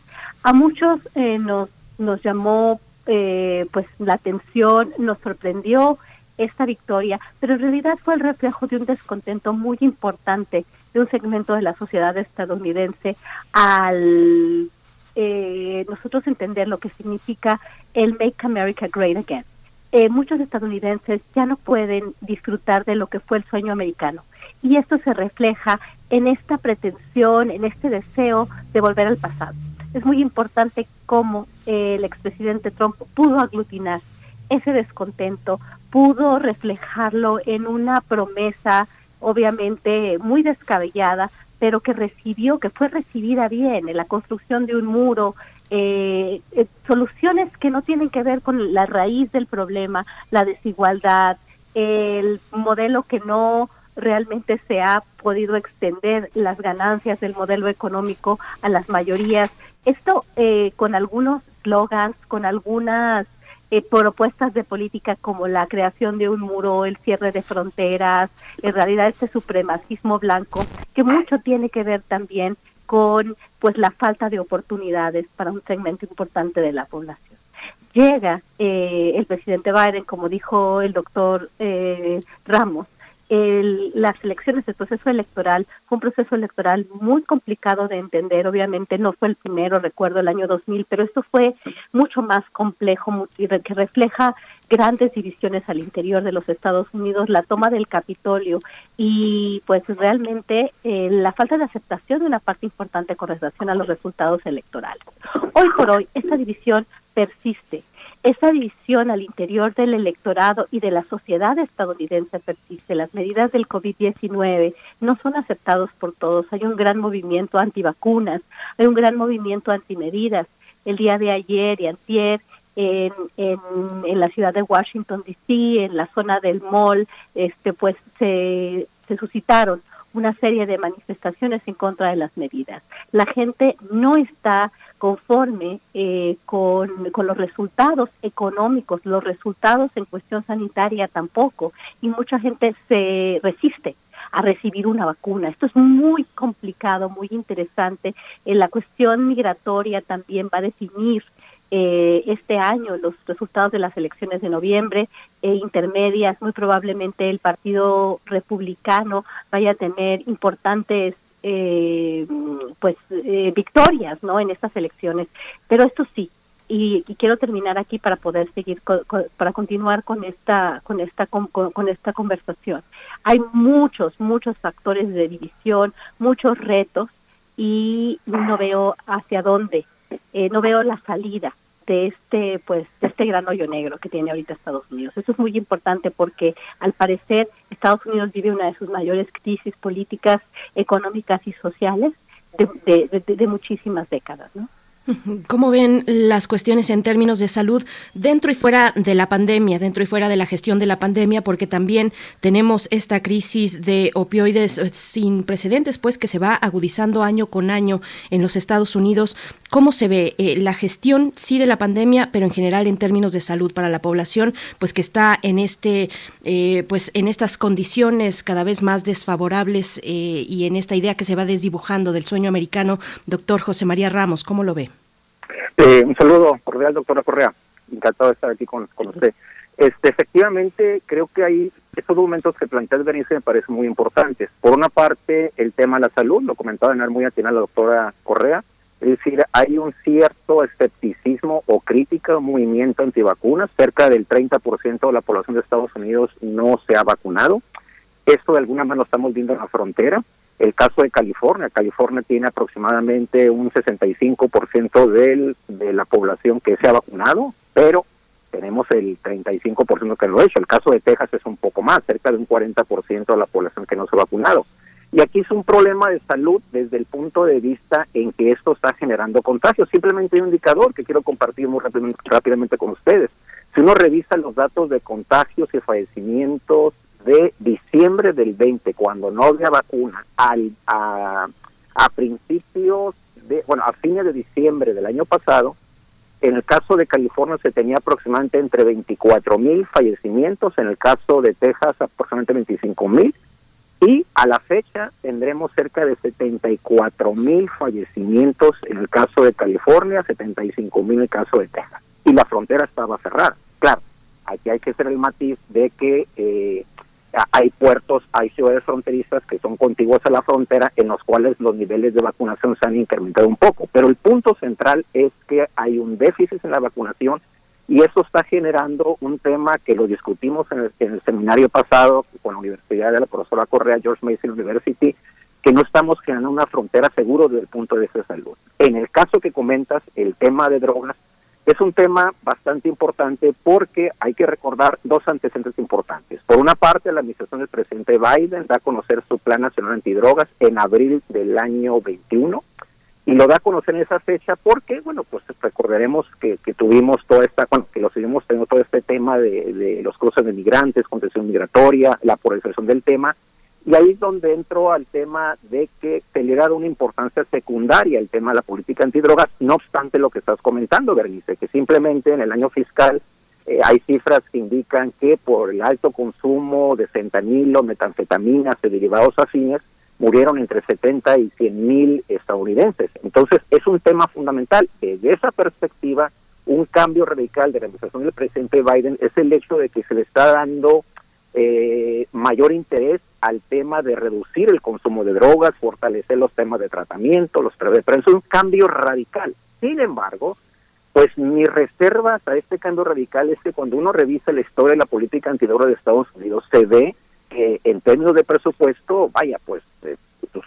A muchos eh, nos, nos llamó eh, pues la atención, nos sorprendió esta victoria, pero en realidad fue el reflejo de un descontento muy importante de un segmento de la sociedad estadounidense al eh, nosotros entender lo que significa el Make America Great Again. Eh, muchos estadounidenses ya no pueden disfrutar de lo que fue el sueño americano. Y esto se refleja en esta pretensión, en este deseo de volver al pasado. es muy importante cómo el expresidente Trump pudo aglutinar ese descontento, pudo reflejarlo en una promesa obviamente muy descabellada, pero que recibió, que fue recibida bien, en la construcción de un muro, eh, eh, soluciones que no tienen que ver con la raíz del problema, la desigualdad, el modelo que no realmente se ha podido extender las ganancias del modelo económico a las mayorías. Esto eh, con algunos slogans, con algunas eh, propuestas de política como la creación de un muro, el cierre de fronteras, en realidad este supremacismo blanco, que mucho tiene que ver también con pues la falta de oportunidades para un segmento importante de la población. Llega eh, el presidente Biden, como dijo el doctor eh, Ramos, el, las elecciones, el proceso electoral fue un proceso electoral muy complicado de entender, obviamente no fue el primero, recuerdo el año 2000, pero esto fue mucho más complejo, que refleja grandes divisiones al interior de los Estados Unidos, la toma del Capitolio y pues realmente eh, la falta de aceptación de una parte importante con relación a los resultados electorales. Hoy por hoy esta división persiste esa división al interior del electorado y de la sociedad estadounidense persiste. Las medidas del COVID-19 no son aceptadas por todos. Hay un gran movimiento antivacunas, hay un gran movimiento antimedidas. El día de ayer y antier en, en, en la ciudad de Washington D.C., en la zona del mall, este, pues se, se suscitaron una serie de manifestaciones en contra de las medidas. La gente no está conforme eh, con, los resultados económicos, los resultados en cuestión sanitaria tampoco, y mucha gente se resiste a recibir una vacuna. Esto es muy complicado, muy interesante. En la cuestión migratoria también va a definir eh, este año los resultados de las elecciones de noviembre e intermedias. Muy probablemente el Partido Republicano vaya a tener importantes eh, pues eh, victorias no en estas elecciones. Pero esto sí y, quiero terminar aquí para poder seguir para continuar con esta con esta con, esta conversación. Hay muchos muchos factores de división muchos retos y no veo hacia dónde eh, no veo la salida de este pues de este gran hoyo negro que tiene ahorita Estados Unidos. Eso es muy importante porque al parecer Estados Unidos vive una de sus mayores crisis políticas, económicas y sociales de, de, de muchísimas décadas, ¿no? ¿Cómo ven las cuestiones en términos de salud dentro y fuera de la pandemia, dentro y fuera de la gestión de la pandemia? Porque también tenemos esta crisis de opioides sin precedentes, pues que se va agudizando año con año en los Estados Unidos. ¿Cómo se ve eh, la gestión, sí, de la pandemia, pero en general en términos de salud para la población, pues que está en este, eh, pues en estas condiciones cada vez más desfavorables eh, y en esta idea que se va desdibujando del sueño americano, doctor José María Ramos, ¿cómo lo ve? Eh, un saludo cordial, doctora Correa. Encantado de estar aquí con, usted. Este, efectivamente, creo que hay estos documentos que plantea el Berenice me parecen muy importantes. Por una parte, el tema de la salud, lo comentaba en muy atinada la doctora Correa, es decir, hay un cierto escepticismo o crítica, un movimiento antivacunas. Cerca del 30% de la población de Estados Unidos no se ha vacunado. Esto de alguna manera lo estamos viendo en la frontera. El caso de California, California tiene aproximadamente un 65% del, de la población que se ha vacunado, pero tenemos el 35% que lo ha hecho. El caso de Texas es un poco más, cerca de un 40% de la población que no se ha vacunado. Y aquí es un problema de salud desde el punto de vista en que esto está generando contagios. Simplemente hay un indicador que quiero compartir muy rápidamente con ustedes. Si uno revisa los datos de contagios y fallecimientos de diciembre del 20, cuando no había vacuna, al, a, a principios de, bueno, a fines de diciembre del año pasado, en el caso de California se tenía aproximadamente entre 24 mil fallecimientos, en el caso de Texas aproximadamente 25 mil, y a la fecha tendremos cerca de 74 mil fallecimientos en el caso de California, 75 mil en el caso de Texas. Y la frontera estaba cerrada. Claro, aquí hay que hacer el matiz de que eh, hay puertos, hay ciudades fronterizas que son contiguas a la frontera en los cuales los niveles de vacunación se han incrementado un poco. Pero el punto central es que hay un déficit en la vacunación y eso está generando un tema que lo discutimos en el, seminario pasado con la Universidad de la profesora Correa, George Mason University, que no estamos generando una frontera seguro desde el punto de vista de salud. En el caso que comentas, el tema de drogas, es un tema bastante importante porque hay que recordar dos antecedentes importantes. Por una parte, la administración del presidente Biden da a conocer su Plan Nacional Antidrogas en abril del año 21 y lo da a conocer en esa fecha porque, bueno, pues recordaremos que, que tuvimos toda esta, bueno, que lo seguimos teniendo todo este tema de, de los cruces de migrantes, contención migratoria, la polarización del tema y ahí es donde entró al tema de que se le da una importancia secundaria el tema de la política antidrogas, no obstante lo que estás comentando, Bernice, que simplemente en el año fiscal eh, hay cifras que indican que por el alto consumo de fentanilo, metanfetaminas y derivados afines, murieron entre 70 y 100 mil estadounidenses. Entonces, es un tema fundamental. Desde esa perspectiva, un cambio radical de la administración del presidente Biden es el hecho de que se le está dando eh, mayor interés al tema de reducir el consumo de drogas, fortalecer los temas de tratamiento, los pero es un cambio radical. Sin embargo, pues mi reserva a este cambio radical es que cuando uno revisa la historia de la política antidroga de Estados Unidos, se ve que en términos de presupuesto, vaya, pues eh,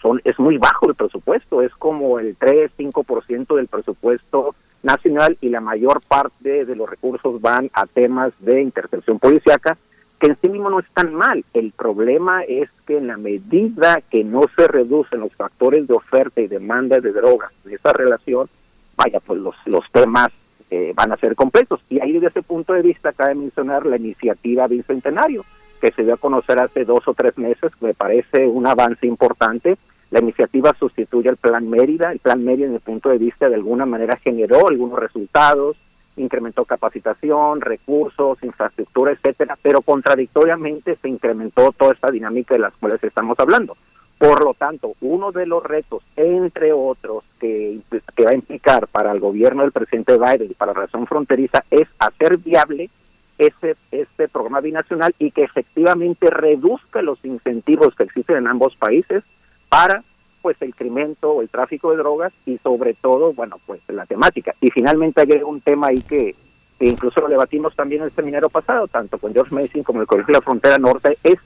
son, es muy bajo el presupuesto, es como el 3-5% del presupuesto nacional y la mayor parte de los recursos van a temas de intercepción policíaca que en sí mismo no es tan mal. El problema es que en la medida que no se reducen los factores de oferta y demanda de drogas en esa relación, vaya, pues los, los temas eh, van a ser complejos. Y ahí desde ese punto de vista cabe mencionar la iniciativa Bicentenario, que se dio a conocer hace dos o tres meses, me parece un avance importante. La iniciativa sustituye al Plan Mérida. El Plan Mérida, desde el punto de vista, de alguna manera generó algunos resultados, incrementó capacitación, recursos, infraestructura, etcétera, pero contradictoriamente se incrementó toda esta dinámica de las cuales estamos hablando. Por lo tanto, uno de los retos, entre otros, que, va a implicar para el gobierno del presidente Biden y para la relación fronteriza es hacer viable ese este programa binacional y que efectivamente reduzca los incentivos que existen en ambos países para pues el crimen o el tráfico de drogas y sobre todo, bueno, pues la temática. Y finalmente hay un tema ahí que, incluso lo debatimos también en el seminario pasado, tanto con George Mason como el Colegio de la Frontera Norte, es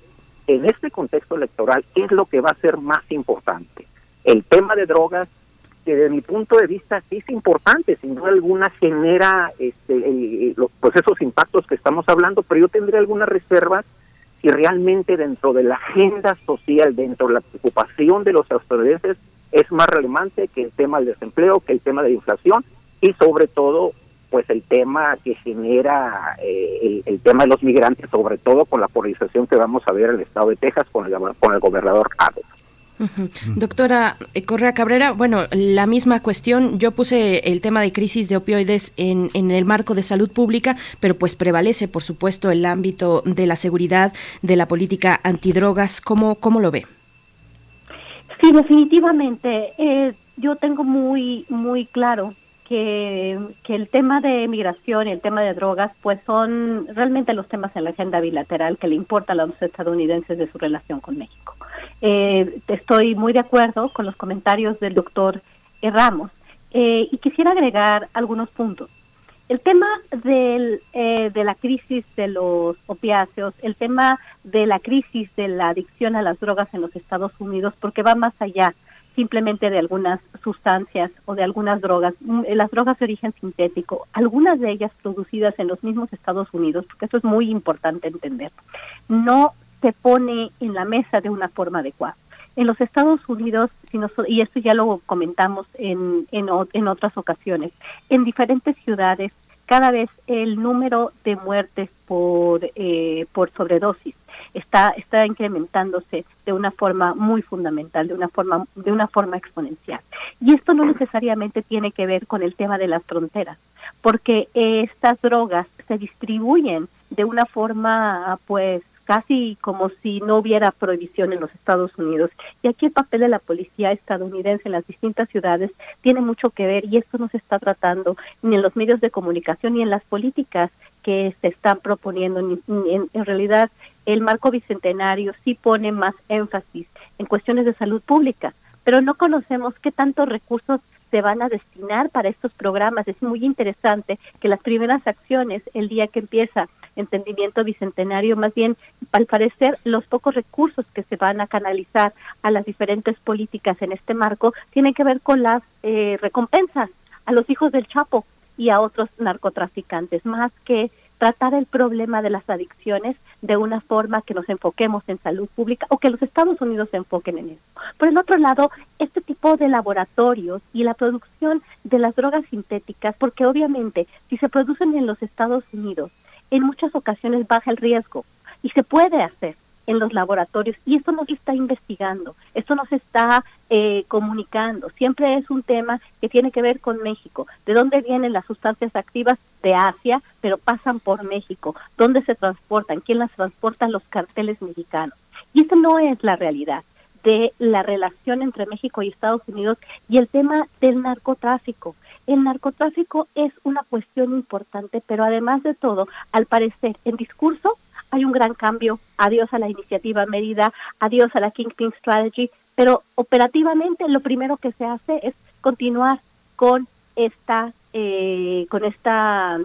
en este contexto electoral, ¿qué es lo que va a ser más importante? El tema de drogas, que desde mi punto de vista sí es importante, sin duda alguna genera este, pues esos impactos que estamos hablando, pero yo tendría algunas reservas si realmente dentro de la agenda social, dentro de la preocupación de los estadounidenses, es más relevante que el tema del desempleo, que el tema de la inflación y sobre todo pues el tema que genera eh, el, tema de los migrantes, sobre todo con la polarización que vamos a ver en el estado de Texas con el, con el gobernador Abbott. Doctora eh, Correa Cabrera, bueno, la misma cuestión, yo puse el tema de crisis de opioides en, en, el marco de salud pública, pero pues prevalece, por supuesto, el ámbito de la seguridad, de la política antidrogas. ¿Cómo, cómo lo ve? Sí, definitivamente. Eh, yo tengo muy, muy claro que, que, el tema de migración y el tema de drogas, pues son realmente los temas en la agenda bilateral que le importan a los estadounidenses de su relación con México. Eh, estoy muy de acuerdo con los comentarios del doctor Ramos. Eh, y quisiera agregar algunos puntos. El tema del, eh, de la crisis de los opiáceos, el tema de la crisis de la adicción a las drogas en los Estados Unidos, porque va más allá simplemente de algunas sustancias o de algunas drogas, mm, las drogas de origen sintético, algunas de ellas producidas en los mismos Estados Unidos, porque eso es muy importante entender, no se pone en la mesa de una forma adecuada. En los Estados Unidos, y esto ya lo comentamos en, en, otras ocasiones, en diferentes ciudades cada vez el número de muertes por, eh, por sobredosis está, está incrementándose de una forma muy fundamental, de una forma, de una forma exponencial. Y esto no necesariamente tiene que ver con el tema de las fronteras, porque estas drogas se distribuyen de una forma pues casi como si no hubiera prohibición en los Estados Unidos. Y aquí el papel de la policía estadounidense en las distintas ciudades tiene mucho que ver y esto no se está tratando ni en los medios de comunicación ni en las políticas que se están proponiendo. En, realidad, el marco bicentenario sí pone más énfasis en cuestiones de salud pública, pero no conocemos qué tantos recursos se van a destinar para estos programas. Es muy interesante que las primeras acciones, el día que empieza entendimiento bicentenario, más bien, al parecer, los pocos recursos que se van a canalizar a las diferentes políticas en este marco tienen que ver con las eh, recompensas a los hijos del Chapo y a otros narcotraficantes, más que tratar el problema de las adicciones de una forma que nos enfoquemos en salud pública o que los Estados Unidos se enfoquen en eso. Por el otro lado, este tipo de laboratorios y la producción de las drogas sintéticas, porque obviamente si se producen en los Estados Unidos, en muchas ocasiones baja el riesgo y se puede hacer en los laboratorios y esto no se está investigando, esto no se está eh, comunicando, siempre es un tema que tiene que ver con México, de dónde vienen las sustancias activas de Asia, pero pasan por México, dónde se transportan, quién las transportan los carteles mexicanos. Y esto no es la realidad de la relación entre México y Estados Unidos y el tema del narcotráfico. El narcotráfico es una cuestión importante, pero además de todo, al parecer, en discurso hay un gran cambio. Adiós a la iniciativa Mérida, adiós a la Kingpin Strategy, pero operativamente lo primero que se hace es continuar con esta, eh, con esta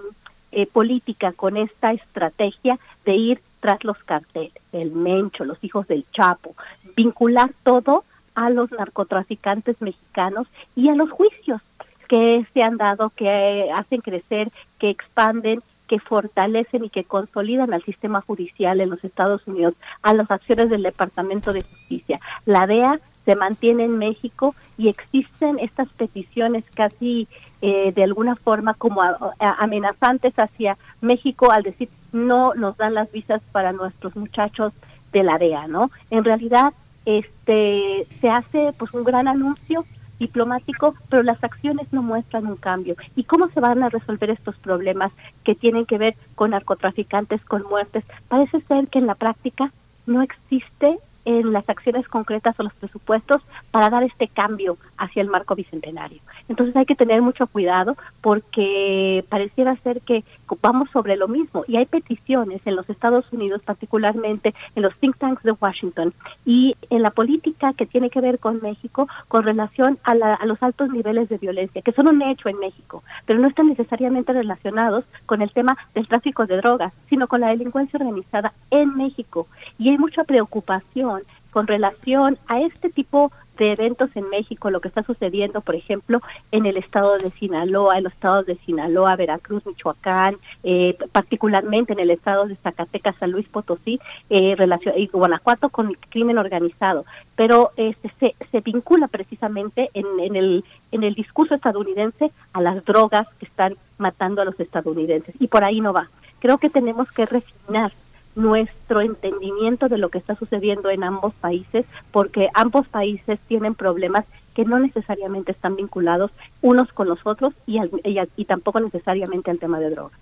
eh, política, con esta estrategia de ir tras los carteles, el Mencho, los hijos del Chapo, vincular todo a los narcotraficantes mexicanos y a los juicios que se han dado, que hacen crecer, que expanden que fortalecen y que consolidan al sistema judicial en los Estados Unidos, a las acciones del Departamento de Justicia. La DEA se mantiene en México y existen estas peticiones casi eh, de alguna forma como amenazantes hacia México al decir no nos dan las visas para nuestros muchachos de la DEA, ¿no? En realidad este se hace pues un gran anuncio diplomático, pero las acciones no muestran un cambio. ¿Y cómo se van a resolver estos problemas que tienen que ver con narcotraficantes, con muertes? Parece ser que en la práctica no existe en las acciones concretas o los presupuestos para dar este cambio hacia el marco bicentenario. Entonces hay que tener mucho cuidado porque pareciera ser que vamos sobre lo mismo y hay peticiones en los Estados Unidos, particularmente en los think tanks de Washington y en la política que tiene que ver con México con relación a, a los altos niveles de violencia, que son un hecho en México, pero no están necesariamente relacionados con el tema del tráfico de drogas, sino con la delincuencia organizada en México. Y hay mucha preocupación con relación a este tipo de eventos en México, lo que está sucediendo, por ejemplo, en el estado de Sinaloa, en los estados de Sinaloa, Veracruz, Michoacán, eh, particularmente en el estado de Zacatecas, San Luis Potosí, eh, y Guanajuato con el crimen organizado. Pero este, se, se vincula precisamente en, en, el, en el discurso estadounidense a las drogas que están matando a los estadounidenses. Y por ahí no va. Creo que tenemos que refinar nuestro entendimiento de lo que está sucediendo en ambos países, porque ambos países tienen problemas que no necesariamente están vinculados unos con los otros y, y, tampoco necesariamente al tema de drogas.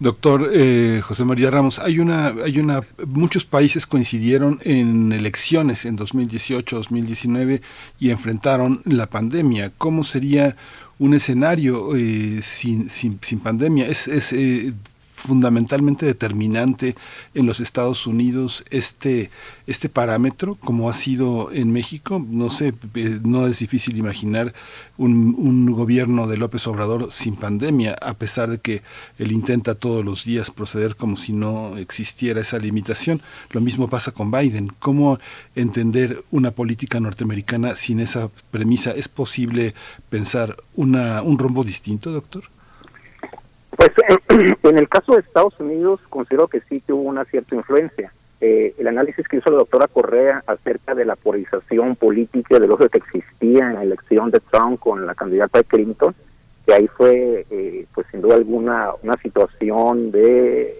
Doctor eh, José María Ramos, hay una, hay una, muchos países coincidieron en elecciones en 2018, 2019 y enfrentaron la pandemia. ¿Cómo sería un escenario eh, sin, sin, sin pandemia? Es, es eh, fundamentalmente determinante en los Estados Unidos este, este parámetro, como ha sido en México. No sé, eh, no es difícil imaginar un, un, gobierno de López Obrador sin pandemia, a pesar de que él intenta todos los días proceder como si no existiera esa limitación. Lo mismo pasa con Biden. ¿Cómo entender una política norteamericana sin esa premisa? ¿Es posible pensar una, un rumbo distinto, doctor? Pues <clears throat> en el caso de Estados Unidos considero que sí que hubo una cierta influencia. Eh, el análisis que hizo la doctora Correa acerca de la polarización política de lo que existía en la elección de Trump con la candidata de Clinton, que ahí fue, eh, pues sin duda alguna, una situación de,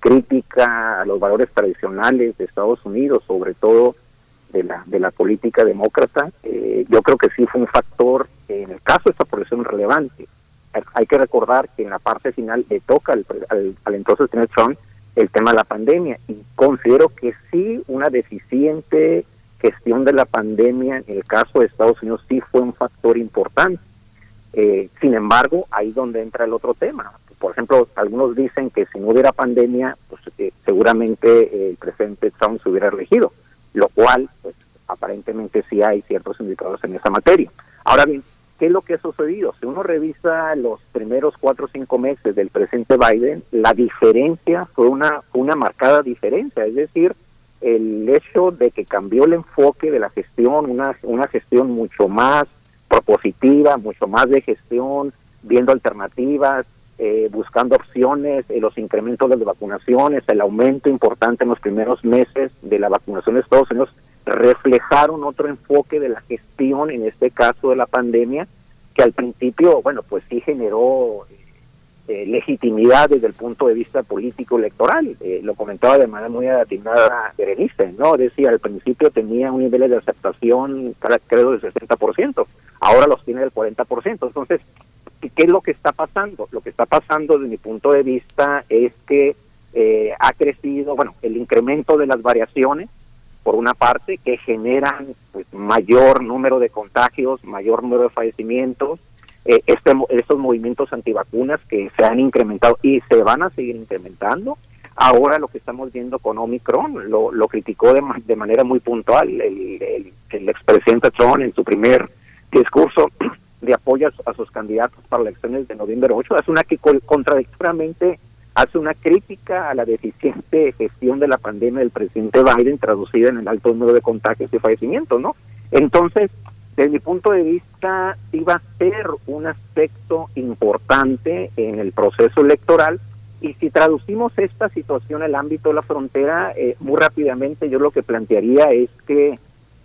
crítica a los valores tradicionales de Estados Unidos, sobre todo de la, de la política demócrata. Eh, yo creo que sí fue un factor, en el caso de esta polarización relevante hay que recordar que en la parte final le toca al, al, entonces tener Trump el tema de la pandemia y considero que sí una deficiente gestión de la pandemia en el caso de Estados Unidos sí fue un factor importante. Eh, sin embargo, ahí donde entra el otro tema. Por ejemplo, algunos dicen que si no hubiera pandemia, pues eh, seguramente el presidente Trump se hubiera elegido, lo cual pues, aparentemente sí hay ciertos indicadores en esa materia. Ahora bien, ¿qué es lo que ha sucedido? Si uno revisa los primeros cuatro o cinco meses del presidente Biden, la diferencia fue una, una marcada diferencia, es decir, el hecho de que cambió el enfoque de la gestión, una, una gestión mucho más propositiva, mucho más de gestión, viendo alternativas, eh, buscando opciones, eh, los incrementos de las vacunaciones, el aumento importante en los primeros meses de la vacunación de Estados Unidos, reflejaron otro enfoque de la gestión, en este caso de la pandemia, que al principio, bueno, pues sí generó eh, legitimidad desde el punto de vista político electoral. lo comentaba de manera muy atinada Berenice, ¿no? Decía, al principio tenía un nivel de aceptación, creo, del 60%, ahora los tiene del 40%. Entonces, ¿Qué es lo que está pasando? Lo que está pasando desde mi punto de vista es que eh, ha crecido, bueno, el incremento de las variaciones, por una parte, que generan pues, mayor número de contagios, mayor número de fallecimientos, eh, este, estos movimientos antivacunas que se han incrementado y se van a seguir incrementando. Ahora lo que estamos viendo con Omicron, lo, lo criticó de, de manera muy puntual el, el, el expresidente Trump en su primer discurso de apoyo a, sus candidatos para las elecciones de noviembre 8, hace una que contradictoriamente hace una crítica a la deficiente gestión de la pandemia del presidente Biden traducida en el alto número de contagios y fallecimientos, ¿no? Entonces, desde mi punto de vista, iba a ser un aspecto importante en el proceso electoral y si traducimos esta situación al ámbito de la frontera, eh, muy rápidamente yo lo que plantearía es que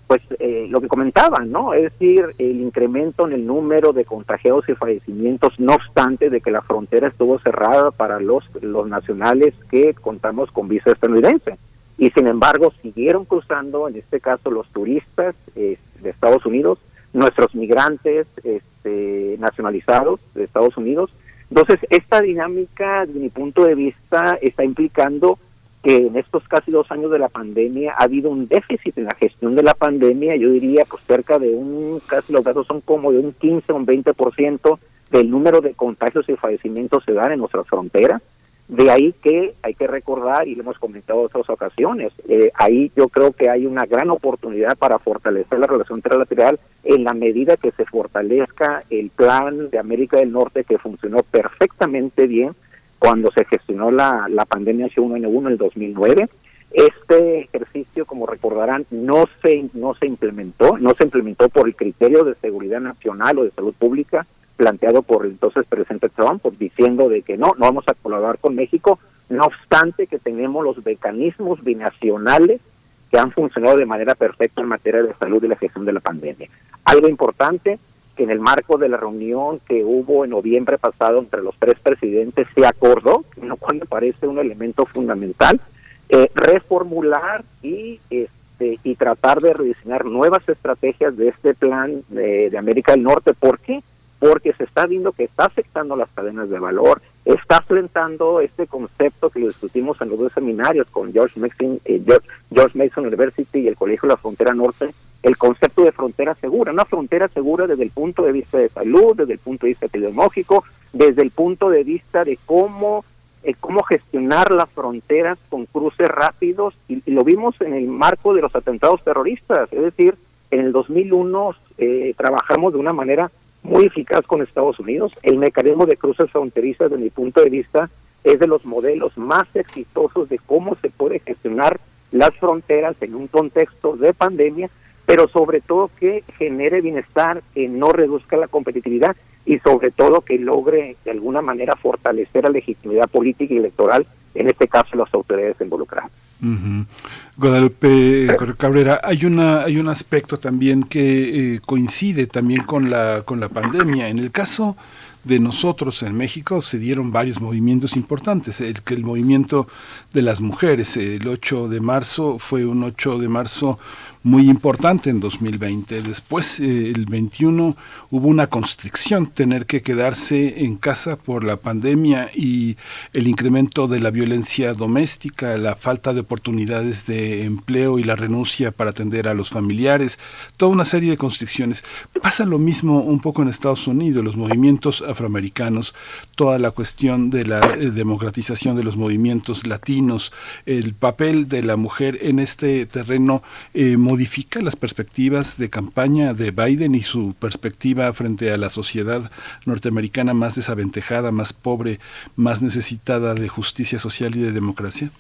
pues eh, lo que comentaban, ¿no? Es decir, el incremento en el número de contagiados y fallecimientos, no obstante de que la frontera estuvo cerrada para los, los nacionales que contamos con visa estadounidense. Y sin embargo, siguieron cruzando, en este caso, los turistas de Estados Unidos, nuestros migrantes este, nacionalizados de Estados Unidos. Entonces, esta dinámica, desde mi punto de vista, está implicando que en estos casi dos años de la pandemia ha habido un déficit en la gestión de la pandemia, yo diría pues cerca de un, casi los datos son como de un 15 o un 20% del número de contagios y fallecimientos se dan en nuestras fronteras. De ahí que hay que recordar, y lo hemos comentado en otras ocasiones, eh, ahí yo creo que hay una gran oportunidad para fortalecer la relación trilateral en la medida que se fortalezca el plan de América del Norte que funcionó perfectamente bien, cuando se gestionó la, la pandemia H1N1 en el 2009. Este ejercicio, como recordarán, no se, no se implementó, no se implementó por el criterio de seguridad nacional o de salud pública planteado por el entonces presidente Trump, diciendo de que no, no vamos a colaborar con México, no obstante que tenemos los mecanismos binacionales que han funcionado de manera perfecta en materia de salud y la gestión de la pandemia. Algo importante, que en el marco de la reunión que hubo en noviembre pasado entre los tres presidentes se acordó, lo cual me parece un elemento fundamental, eh, reformular y este, y tratar de rediseñar nuevas estrategias de este plan de, de América del Norte. ¿Por qué? Porque se está viendo que está afectando las cadenas de valor, está enfrentando este concepto que lo discutimos en los dos seminarios con George Mason, eh, George Mason University y el Colegio de la Frontera Norte, el concepto de frontera segura, una frontera segura desde el punto de vista de salud, desde el punto de vista epidemiológico, desde el punto de vista de cómo eh, cómo gestionar las fronteras con cruces rápidos y, lo vimos en el marco de los atentados terroristas, es decir, en el 2001 eh, trabajamos de una manera muy eficaz con Estados Unidos. El mecanismo de cruces fronterizas, desde mi punto de vista, es de los modelos más exitosos de cómo se puede gestionar las fronteras en un contexto de pandemia pero sobre todo que genere bienestar, que no reduzca la competitividad y sobre todo que logre de alguna manera fortalecer la legitimidad política y electoral, en este caso las autoridades involucradas. Guadalupe Cabrera, hay una hay un aspecto también que eh, coincide también con la con la pandemia. En el caso de nosotros en México se dieron varios movimientos importantes. El, el movimiento de las mujeres, el 8 de marzo fue un 8 de marzo muy importante en 2020. Después, eh, el 21, hubo una constricción, tener que quedarse en casa por la pandemia y el incremento de la violencia doméstica, la falta de oportunidades de empleo y la renuncia para atender a los familiares, toda una serie de constricciones. Pasa lo mismo un poco en Estados Unidos, los movimientos afroamericanos, toda la cuestión de la eh, democratización de los movimientos latinos, el papel de la mujer en este terreno eh, modifica las perspectivas de campaña de Biden y su perspectiva frente a la sociedad norteamericana más desaventejada, más pobre, más necesitada de justicia social y de democracia?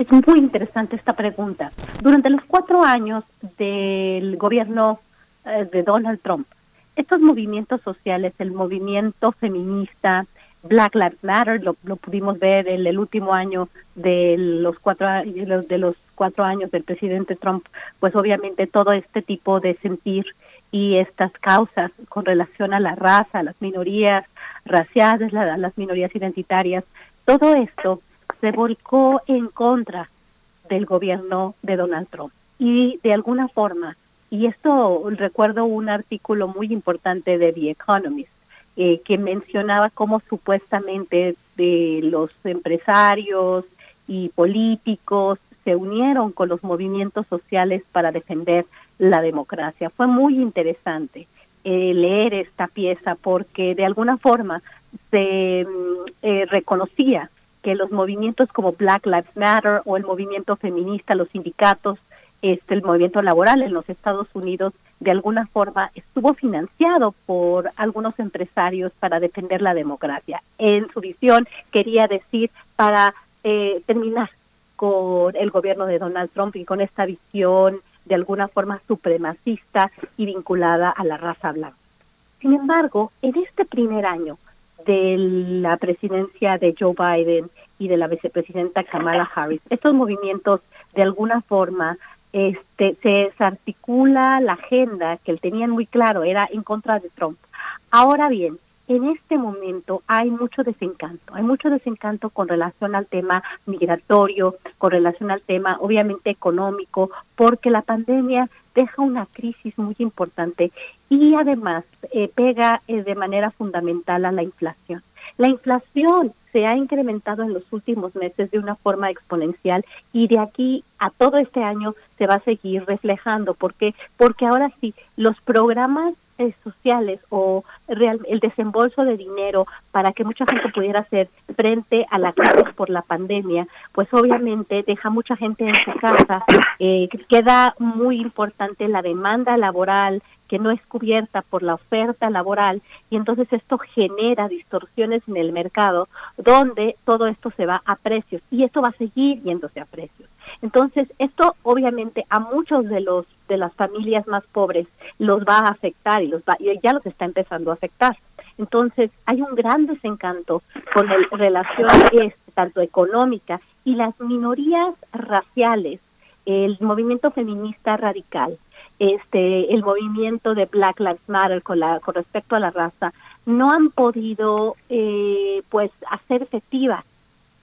Es muy interesante esta pregunta. Durante los cuatro años del gobierno eh, de Donald Trump, estos movimientos sociales, el movimiento feminista, Black Lives Matter, lo, pudimos ver en el último año de los cuatro de los cuatro años del presidente Trump, pues obviamente todo este tipo de sentir y estas causas con relación a la raza, a las minorías raciales, a las minorías identitarias, todo esto se volcó en contra del gobierno de Donald Trump. Y de alguna forma, y esto recuerdo un artículo muy importante de The Economist, eh, que mencionaba cómo supuestamente de los empresarios y políticos se unieron con los movimientos sociales para defender la democracia. Fue muy interesante eh, leer esta pieza porque de alguna forma se mm, eh, reconocía que los movimientos como Black Lives Matter o el movimiento feminista, los sindicatos, este, el movimiento laboral en los Estados Unidos, de alguna forma estuvo financiado por algunos empresarios para defender la democracia. En su visión quería decir para eh, terminar con el gobierno de Donald Trump y con esta visión de alguna forma supremacista y vinculada a la raza blanca. Sin embargo, en este primer año, de la presidencia de Joe Biden y de la vicepresidenta Kamala Harris. Estos movimientos, de alguna forma, este, se desarticula la agenda que él tenían muy claro, era en contra de Trump. Ahora bien, en este momento hay mucho desencanto, hay mucho desencanto con relación al tema migratorio, con relación al tema obviamente económico, porque la pandemia deja una crisis muy importante y además eh, pega eh, de manera fundamental a la inflación. La inflación se ha incrementado en los últimos meses de una forma exponencial y de aquí a todo este año se va a seguir reflejando. ¿Por qué? Porque ahora sí, los programas eh, sociales o real, el desembolso de dinero para que mucha gente pudiera hacer frente a la crisis por la pandemia, pues obviamente deja mucha gente en su casa, eh, queda muy importante la demanda laboral, que no es cubierta por la oferta laboral y entonces esto genera distorsiones en el mercado donde todo esto se va a precios y esto va a seguir yéndose a precios. Entonces, esto obviamente a muchos de los de las familias más pobres los va a afectar y los va, y ya los está empezando a afectar. Entonces, hay un gran desencanto con la relación este, tanto económica y las minorías raciales, el movimiento feminista radical, este el movimiento de Black Lives Matter con la con respecto a la raza no han podido eh, pues hacer efectivas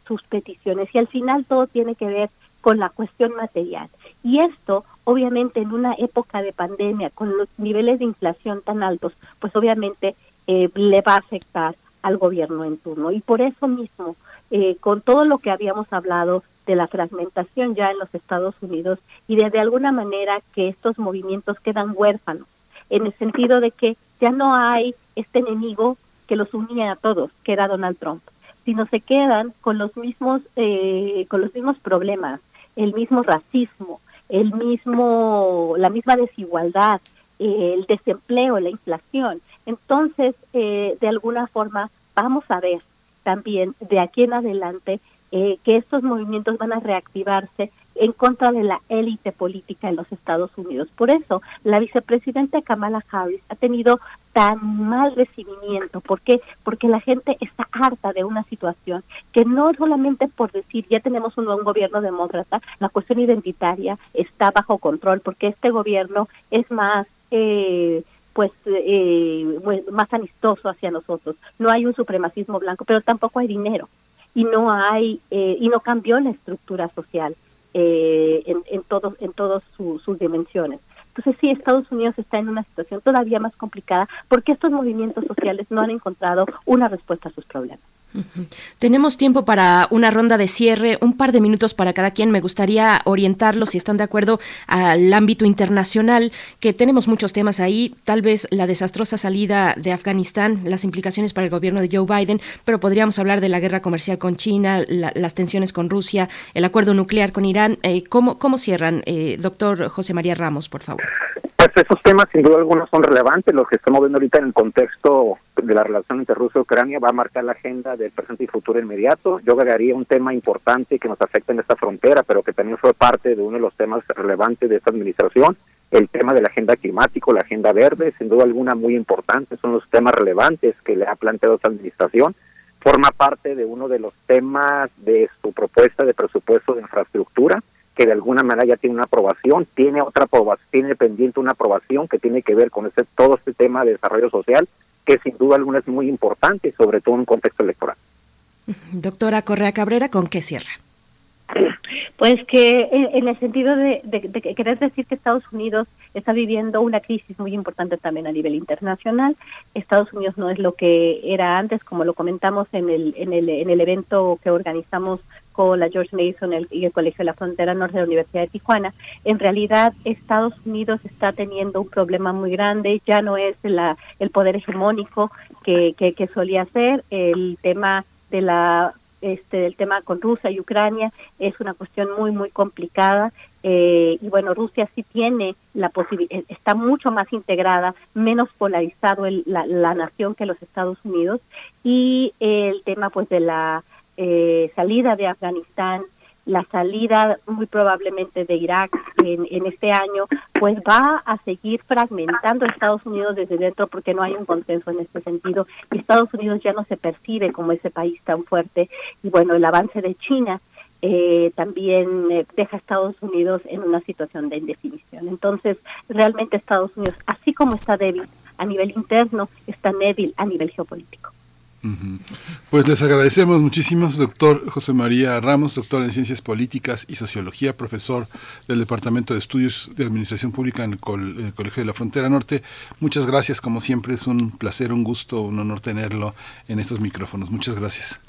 sus peticiones y al final todo tiene que ver con la cuestión material. Y esto obviamente en una época de pandemia con los niveles de inflación tan altos pues obviamente eh, le va a afectar al gobierno en turno. Y por eso mismo eh, con todo lo que habíamos hablado de la fragmentación ya en los Estados Unidos y de, de alguna manera que estos movimientos quedan huérfanos, en el sentido de que ya no hay este enemigo que los unía a todos, que era Donald Trump, sino se quedan con los mismos, eh, con los mismos problemas, el mismo racismo, el mismo, la misma desigualdad, el desempleo, la inflación. Entonces, eh, de alguna forma, vamos a ver también de aquí en adelante eh, que estos movimientos van a reactivarse en contra de la élite política en los Estados Unidos. Por eso, la vicepresidenta Kamala Harris ha tenido tan mal recibimiento. ¿Por qué? Porque la gente está harta de una situación que no solamente por decir ya tenemos un nuevo gobierno demócrata, la cuestión identitaria está bajo control, porque este gobierno es más... Eh, pues eh, más amistoso hacia nosotros. No hay un supremacismo blanco, pero tampoco hay dinero y no hay eh, y no cambió la estructura social eh, en, en todos en todas sus dimensiones. Entonces sí, Estados Unidos está en una situación todavía más complicada porque estos movimientos sociales no han encontrado una respuesta a sus problemas. Tenemos tiempo para una ronda de cierre, un par de minutos para cada quien. Me gustaría orientarlos, si están de acuerdo, al ámbito internacional, que tenemos muchos temas ahí. Tal vez la desastrosa salida de Afganistán, las implicaciones para el gobierno de Joe Biden, pero podríamos hablar de la guerra comercial con China, las tensiones con Rusia, el acuerdo nuclear con Irán. Eh, ¿cómo, ¿Cómo cierran, eh, doctor José María Ramos, por favor? Pues esos temas, sin duda alguna, son relevantes. Los que estamos viendo ahorita en el contexto de la relación entre Rusia y Ucrania va a marcar la agenda del presente y futuro inmediato. Yo agregaría un tema importante que nos afecta en esta frontera, pero que también fue parte de uno de los temas relevantes de esta administración, el tema de la agenda climática, la agenda verde, sin duda alguna muy importante, son los temas relevantes que le ha planteado esta administración. Forma parte de uno de los temas de su propuesta de presupuesto de infraestructura que de alguna manera ya tiene una aprobación, tiene otra aprobación, tiene pendiente una aprobación que tiene que ver con ese, todo este tema de desarrollo social, que sin duda alguna es muy importante, sobre todo en un contexto electoral. Doctora Correa Cabrera, ¿con qué cierra? Pues que en, el sentido de, querer decir que Estados Unidos está viviendo una crisis muy importante también a nivel internacional. Estados Unidos no es lo que era antes, como lo comentamos en el, en el, en el evento que organizamos la George Mason y el Colegio de la Frontera Norte de la Universidad de Tijuana. En realidad, Estados Unidos está teniendo un problema muy grande, ya no es la, el poder hegemónico que, que, que solía ser, el tema de la este del tema con Rusia y Ucrania es una cuestión muy muy complicada. Eh, y bueno Rusia sí tiene la posibilidad está mucho más integrada menos polarizado la, la, nación que los Estados Unidos. Y el tema pues de la eh, salida de Afganistán la salida muy probablemente de Irak en, este año, pues va a seguir fragmentando a Estados Unidos desde dentro porque no hay un consenso en este sentido y Estados Unidos ya no se percibe como ese país tan fuerte y bueno, el avance de China eh, también eh, deja a Estados Unidos en una situación de indefinición. Entonces, realmente Estados Unidos, así como está débil a nivel interno, está débil a nivel geopolítico. Pues les agradecemos muchísimo, doctor José María Ramos, doctor en Ciencias Políticas y Sociología, profesor del Departamento de Estudios de Administración Pública en el, Colegio de la Frontera Norte. Muchas gracias, como siempre, es un placer, un gusto, un honor tenerlo en estos micrófonos. Muchas gracias.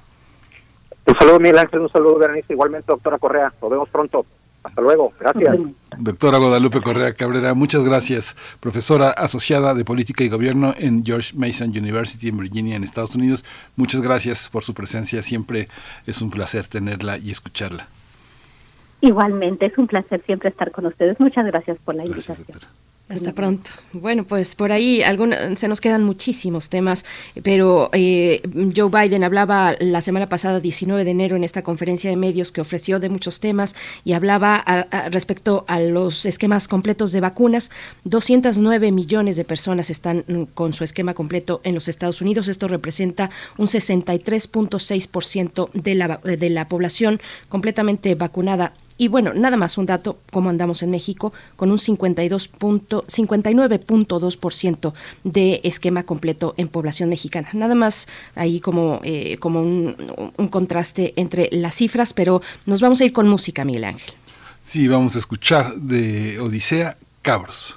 Un saludo, Miguel Ángel, un saludo, Berenice, igualmente, doctora Correa. Nos vemos pronto. Hasta luego, gracias. Doctora Guadalupe Correa Cabrera, muchas gracias. Profesora asociada de Política y Gobierno en George Mason University en Virginia, en Estados Unidos. Muchas gracias por su presencia. Siempre es un placer tenerla y escucharla. Igualmente, es un placer siempre estar con ustedes. Muchas gracias por la invitación. Hasta pronto. Bueno, pues por ahí se nos quedan muchísimos temas, pero eh, Joe Biden hablaba la semana pasada, 19 de enero, en esta conferencia de medios que ofreció de muchos temas y hablaba respecto a los esquemas completos de vacunas. 209 millones de personas están mm, con su esquema completo en los Estados Unidos. Esto representa un 63.6% de la, de la población completamente vacunada y bueno, nada más un dato, como andamos en México, con un 59.2% de esquema completo en población mexicana. Nada más ahí como, eh, como un, un contraste entre las cifras, pero nos vamos a ir con música, Miguel Ángel. Sí, vamos a escuchar de Odisea. Cabros,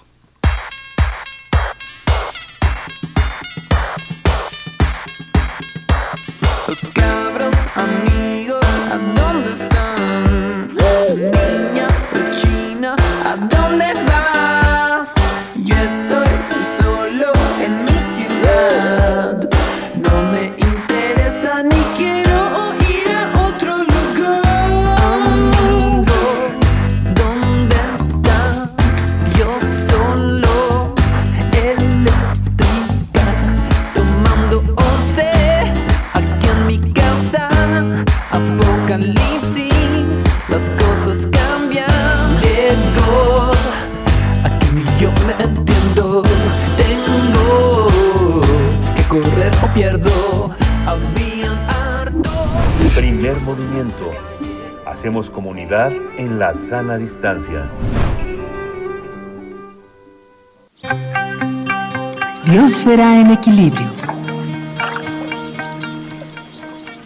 Apocalipsis las cosas cambian. Llego, aquí yo me entiendo. Tengo que correr o pierdo. Habían harto. Primer movimiento. Hacemos comunidad en la sana distancia. Biosfera en equilibrio.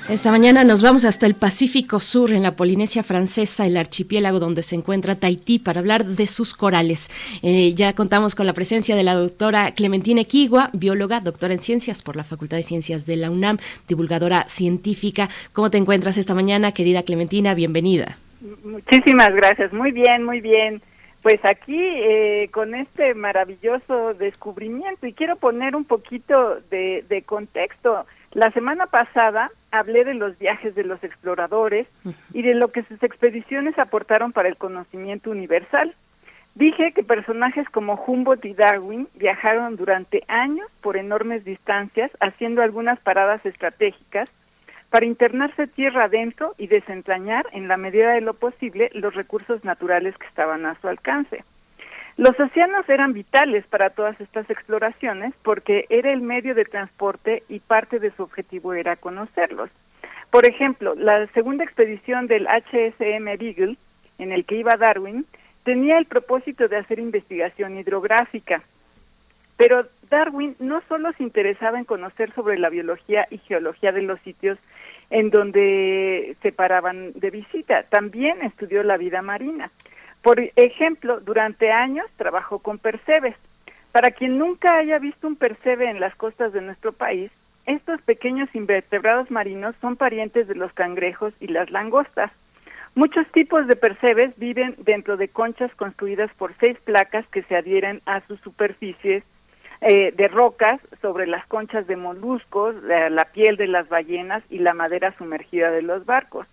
Esta mañana nos vamos hasta el Pacífico Sur, en la Polinesia Francesa, el archipiélago donde se encuentra Tahití, para hablar de sus corales. Eh, ya contamos con la presencia de la doctora Clementina Equigua, bióloga, doctora en ciencias por la Facultad de Ciencias de la UNAM, divulgadora científica. ¿Cómo te encuentras esta mañana, querida Clementina? Bienvenida. Muchísimas gracias. Muy bien, muy bien. Pues aquí eh, con este maravilloso descubrimiento y quiero poner un poquito de, de contexto. La semana pasada hablé de los viajes de los exploradores y de lo que sus expediciones aportaron para el conocimiento universal. Dije que personajes como Humboldt y Darwin viajaron durante años por enormes distancias, haciendo algunas paradas estratégicas para internarse tierra adentro y desentrañar, en la medida de lo posible, los recursos naturales que estaban a su alcance. Los océanos eran vitales para todas estas exploraciones porque era el medio de transporte y parte de su objetivo era conocerlos. Por ejemplo, la segunda expedición del HSM Beagle, en el que iba Darwin, tenía el propósito de hacer investigación hidrográfica. Pero Darwin no solo se interesaba en conocer sobre la biología y geología de los sitios en donde se paraban de visita, también estudió la vida marina. Por ejemplo, durante años trabajó con percebes. Para quien nunca haya visto un percebe en las costas de nuestro país, estos pequeños invertebrados marinos son parientes de los cangrejos y las langostas. Muchos tipos de percebes viven dentro de conchas construidas por seis placas que se adhieren a sus superficies eh, de rocas sobre las conchas de moluscos, la piel de las ballenas y la madera sumergida de los barcos.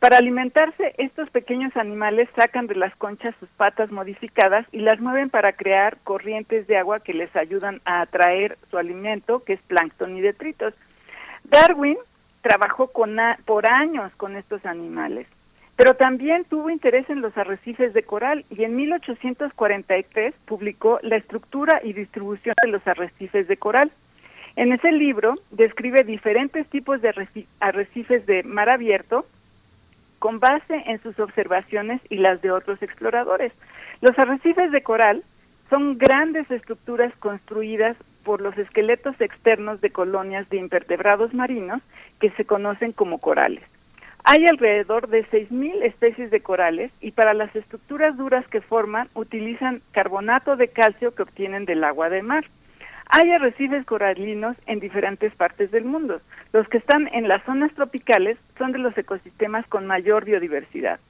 Para alimentarse, estos pequeños animales sacan de las conchas sus patas modificadas y las mueven para crear corrientes de agua que les ayudan a atraer su alimento, que es plancton y detritos. Darwin trabajó con por años con estos animales, pero también tuvo interés en los arrecifes de coral y en 1843 publicó La estructura y distribución de los arrecifes de coral. En ese libro describe diferentes tipos de arrecifes de mar abierto, con base en sus observaciones y las de otros exploradores. Los arrecifes de coral son grandes estructuras construidas por los esqueletos externos de colonias de invertebrados marinos que se conocen como corales. Hay alrededor de 6.000 especies de corales y para las estructuras duras que forman utilizan carbonato de calcio que obtienen del agua de mar. Hay arrecifes coralinos en diferentes partes del mundo. Los que están en las zonas tropicales son de los ecosistemas con mayor biodiversidad.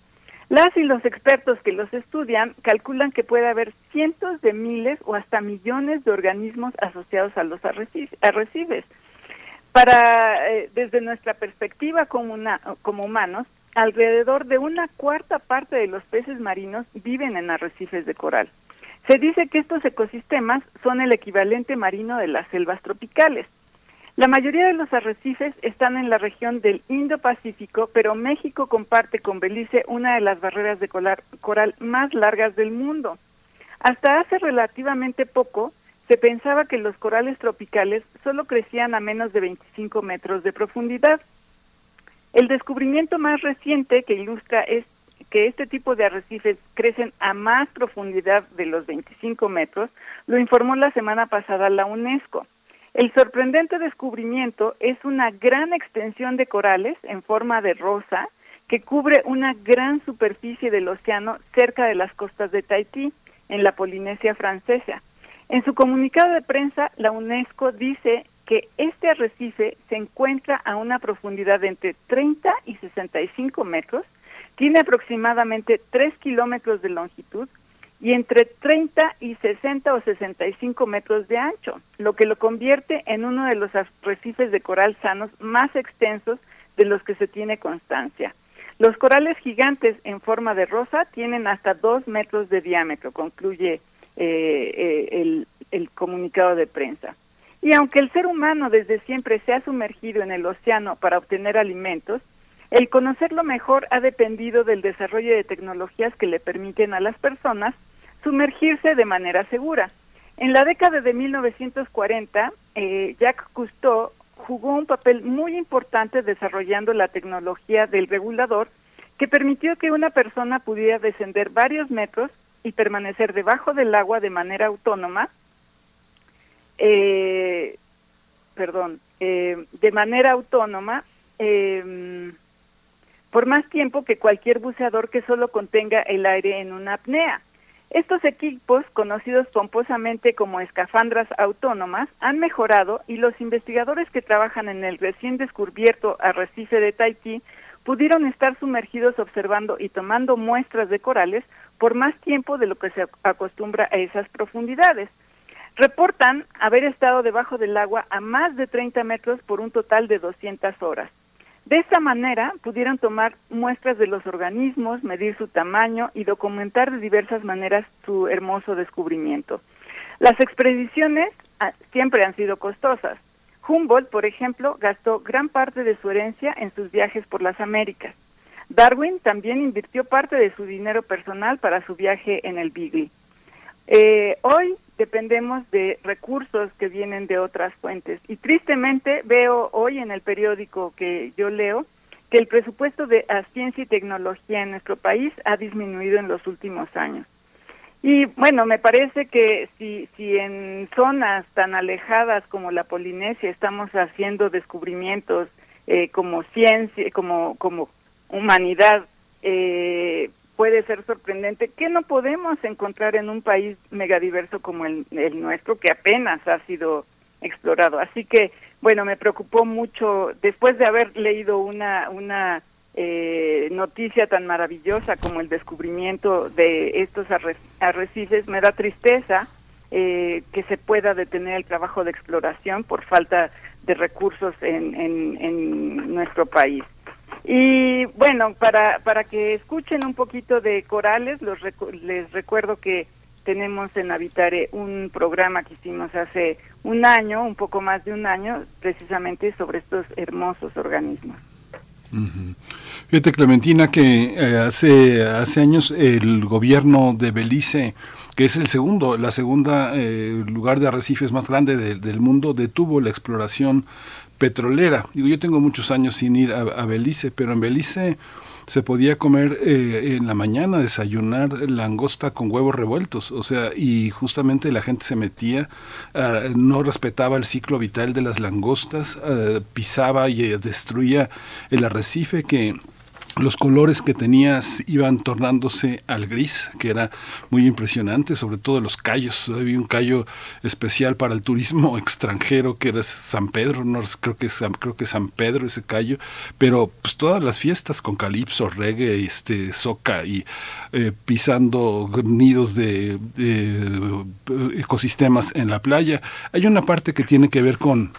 Las y los expertos que los estudian calculan que puede haber cientos de miles o hasta millones de organismos asociados a los arrecifes. Para, eh, desde nuestra perspectiva como, como humanos, alrededor de una cuarta parte de los peces marinos viven en arrecifes de coral. Se dice que estos ecosistemas son el equivalente marino de las selvas tropicales. La mayoría de los arrecifes están en la región del Indo-Pacífico, pero México comparte con Belice una de las barreras de coral más largas del mundo. Hasta hace relativamente poco, se pensaba que los corales tropicales solo crecían a menos de 25 metros de profundidad. El descubrimiento más reciente que ilustra es que este tipo de arrecifes crecen a más profundidad de los 25 metros, lo informó la semana pasada la UNESCO. El sorprendente descubrimiento es una gran extensión de corales en forma de rosa que cubre una gran superficie del océano cerca de las costas de Tahití, en la Polinesia francesa. En su comunicado de prensa, la UNESCO dice que este arrecife se encuentra a una profundidad de entre 30 y 65 metros tiene aproximadamente 3 kilómetros de longitud y entre 30 y 60 o 65 metros de ancho, lo que lo convierte en uno de los arrecifes de coral sanos más extensos de los que se tiene constancia. Los corales gigantes en forma de rosa tienen hasta 2 metros de diámetro, concluye eh, eh, el, el comunicado de prensa. Y aunque el ser humano desde siempre se ha sumergido en el océano para obtener alimentos, el conocerlo mejor ha dependido del desarrollo de tecnologías que le permiten a las personas sumergirse de manera segura. En la década de 1940, eh, Jacques Cousteau jugó un papel muy importante desarrollando la tecnología del regulador que permitió que una persona pudiera descender varios metros y permanecer debajo del agua de manera autónoma, eh, perdón, eh, de manera autónoma em, por más tiempo que cualquier buceador que solo contenga el aire en una apnea. Estos equipos, conocidos pomposamente como escafandras autónomas, han mejorado y los investigadores que trabajan en el recién descubierto arrecife de Tahití pudieron estar sumergidos observando y tomando muestras de corales por más tiempo de lo que se acostumbra a esas profundidades. Reportan haber estado debajo del agua a más de 30 metros por un total de 200 horas. De esta manera pudieron tomar muestras de los organismos, medir su tamaño y documentar de diversas maneras su hermoso descubrimiento. Las expediciones ah, siempre han sido costosas. Humboldt, por ejemplo, gastó gran parte de su herencia en sus viajes por las Américas. Darwin también invirtió parte de su dinero personal para su viaje en el Beagle. Eh, hoy dependemos de recursos que vienen de otras fuentes y tristemente veo hoy en el periódico que yo leo que el presupuesto de ciencia y tecnología en nuestro país ha disminuido en los últimos años. Y bueno, me parece que si, si en zonas tan alejadas como la Polinesia estamos haciendo descubrimientos eh, como ciencia, como, como humanidad, eh, puede ser sorprendente, que no podemos encontrar en un país megadiverso como el, el nuestro, que apenas ha sido explorado. Así que, bueno, me preocupó mucho, después de haber leído una, una eh, noticia tan maravillosa como el descubrimiento de estos arrecifes, me da tristeza eh, que se pueda detener el trabajo de exploración por falta de recursos en, en, nuestro país. Y bueno, para, para que escuchen un poquito de corales, los les recuerdo que tenemos en Habitare un programa que hicimos hace un año, un poco más de un año, precisamente sobre estos hermosos organismos. Fíjate, Clementina, que eh, hace, hace años el gobierno de Belice, que es el segundo, la segunda eh, lugar de arrecifes más grande del mundo, detuvo la exploración petrolera. Digo, yo tengo muchos años sin ir a Belice, pero en Belice se podía comer eh, en la mañana, desayunar langosta con huevos revueltos, o sea, y justamente la gente se metía, ah, no respetaba el ciclo vital de las langostas, ah, pisaba y eh, destruía el arrecife que los colores que tenías iban tornándose al gris, que era muy impresionante, sobre todo los callos. Había un callo especial para el turismo <laughs> extranjero que era San Pedro, creo que San, creo que San Pedro ese callo, pero pues todas las fiestas con calipso, reggae, este soca y eh, pisando nidos de, de ecosistemas en la playa. Hay una parte que tiene que ver con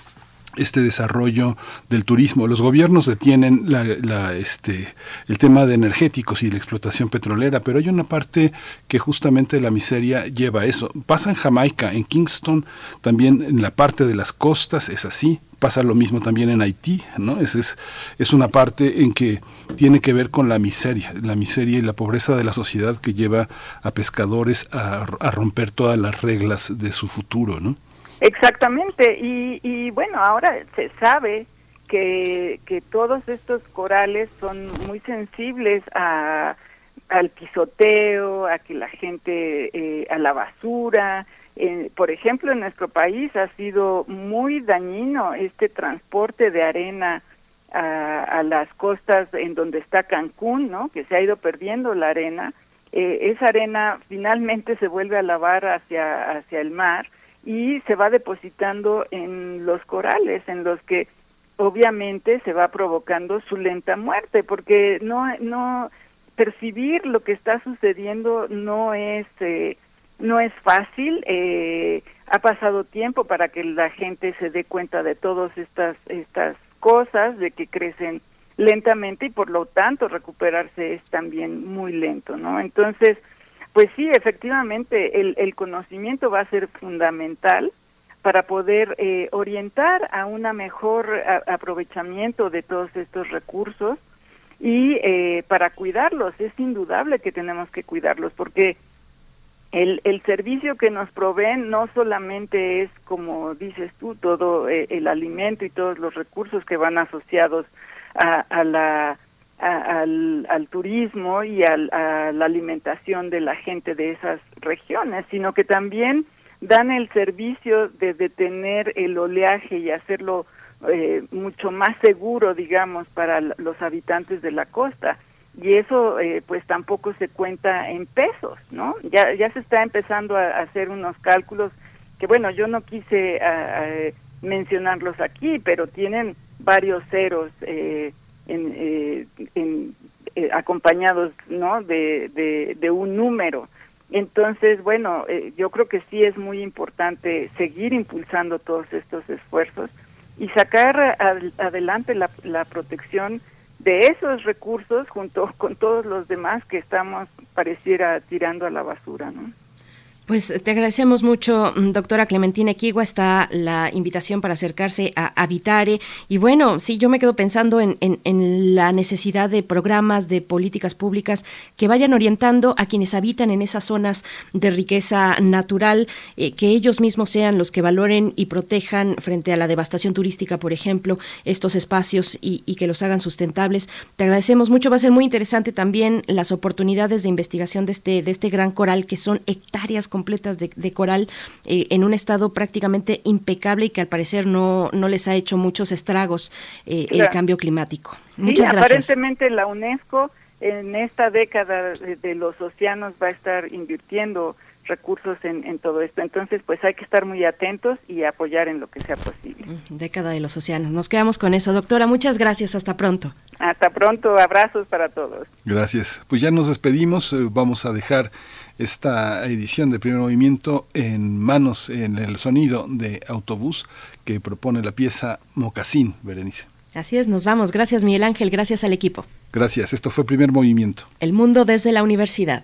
este desarrollo del turismo. Los gobiernos detienen la, este, el tema de energéticos y la explotación petrolera, pero hay una parte que justamente la miseria lleva a eso. Pasa en Jamaica, en Kingston, también en la parte de las costas es así. Pasa lo mismo también en Haití, ¿no? Es, es, es una parte en que tiene que ver con la miseria, la miseria y la pobreza de la sociedad que lleva a pescadores a, a romper todas las reglas de su futuro, ¿no? Exactamente, y, bueno, ahora se sabe que, que todos estos corales son muy sensibles a, al pisoteo, a que la gente, eh, a la basura. Eh, por ejemplo, en nuestro país ha sido muy dañino este transporte de arena a, a, las costas en donde está Cancún, ¿no? Que se ha ido perdiendo la arena. Eh, esa arena finalmente se vuelve a lavar hacia, hacia el mar y se va depositando en los corales, en los que obviamente se va provocando su lenta muerte, porque no, no percibir lo que está sucediendo no es eh, no es fácil. Eh, ha pasado tiempo para que la gente se dé cuenta de todas estas estas cosas, de que crecen lentamente y por lo tanto recuperarse es también muy lento, ¿no? Entonces pues sí, efectivamente, el, el conocimiento va a ser fundamental para poder eh, orientar a un mejor aprovechamiento de todos estos recursos y eh, para cuidarlos. Es indudable que tenemos que cuidarlos porque el, el servicio que nos proveen no solamente es, como dices tú, todo eh, el alimento y todos los recursos que van asociados a, a la al, al, turismo y al, a la alimentación de la gente de esas regiones, sino que también dan el servicio de detener el oleaje y hacerlo eh, mucho más seguro, digamos, para los habitantes de la costa. Y eso, eh, pues, tampoco se cuenta en pesos, ¿no? Ya, ya se está empezando a, hacer unos cálculos que, bueno, yo no quise mencionarlos aquí, pero tienen varios ceros en, en acompañados, ¿no? De, de, de un número. Entonces, bueno, eh, yo creo que sí es muy importante seguir impulsando todos estos esfuerzos y sacar adelante la, la protección de esos recursos junto con todos los demás que estamos pareciera tirando a la basura, ¿no? Pues te agradecemos mucho, mm, doctora Clementina Equigua. Está la invitación para acercarse a Habitare. Y bueno, sí, yo me quedo pensando en, la necesidad de programas, de políticas públicas que vayan orientando a quienes habitan en esas zonas de riqueza natural, eh, que ellos mismos sean los que valoren y protejan frente a la devastación turística, por ejemplo, estos espacios y, que los hagan sustentables. Te agradecemos mucho. Va a ser muy interesante también las oportunidades de investigación de este, de este gran coral, que son hectáreas completas de, coral eh, en un estado prácticamente impecable y que al parecer no, no les ha hecho muchos estragos eh, el cambio climático. Muchas sí, gracias. Aparentemente la UNESCO en esta década de, los océanos va a estar invirtiendo recursos en, en, todo esto. Entonces, pues hay que estar muy atentos y apoyar en lo que sea posible. Década de los océanos. Nos quedamos con eso, doctora. Muchas gracias. Hasta pronto. Hasta pronto. Abrazos para todos. Gracias. Pues ya nos despedimos. Eh, vamos a dejar esta edición de primer movimiento en manos en el sonido de autobús que propone la pieza Mocasín, Berenice. Así es, nos vamos. Gracias Miguel Ángel, gracias al equipo. Gracias, esto fue primer movimiento. El mundo desde la universidad.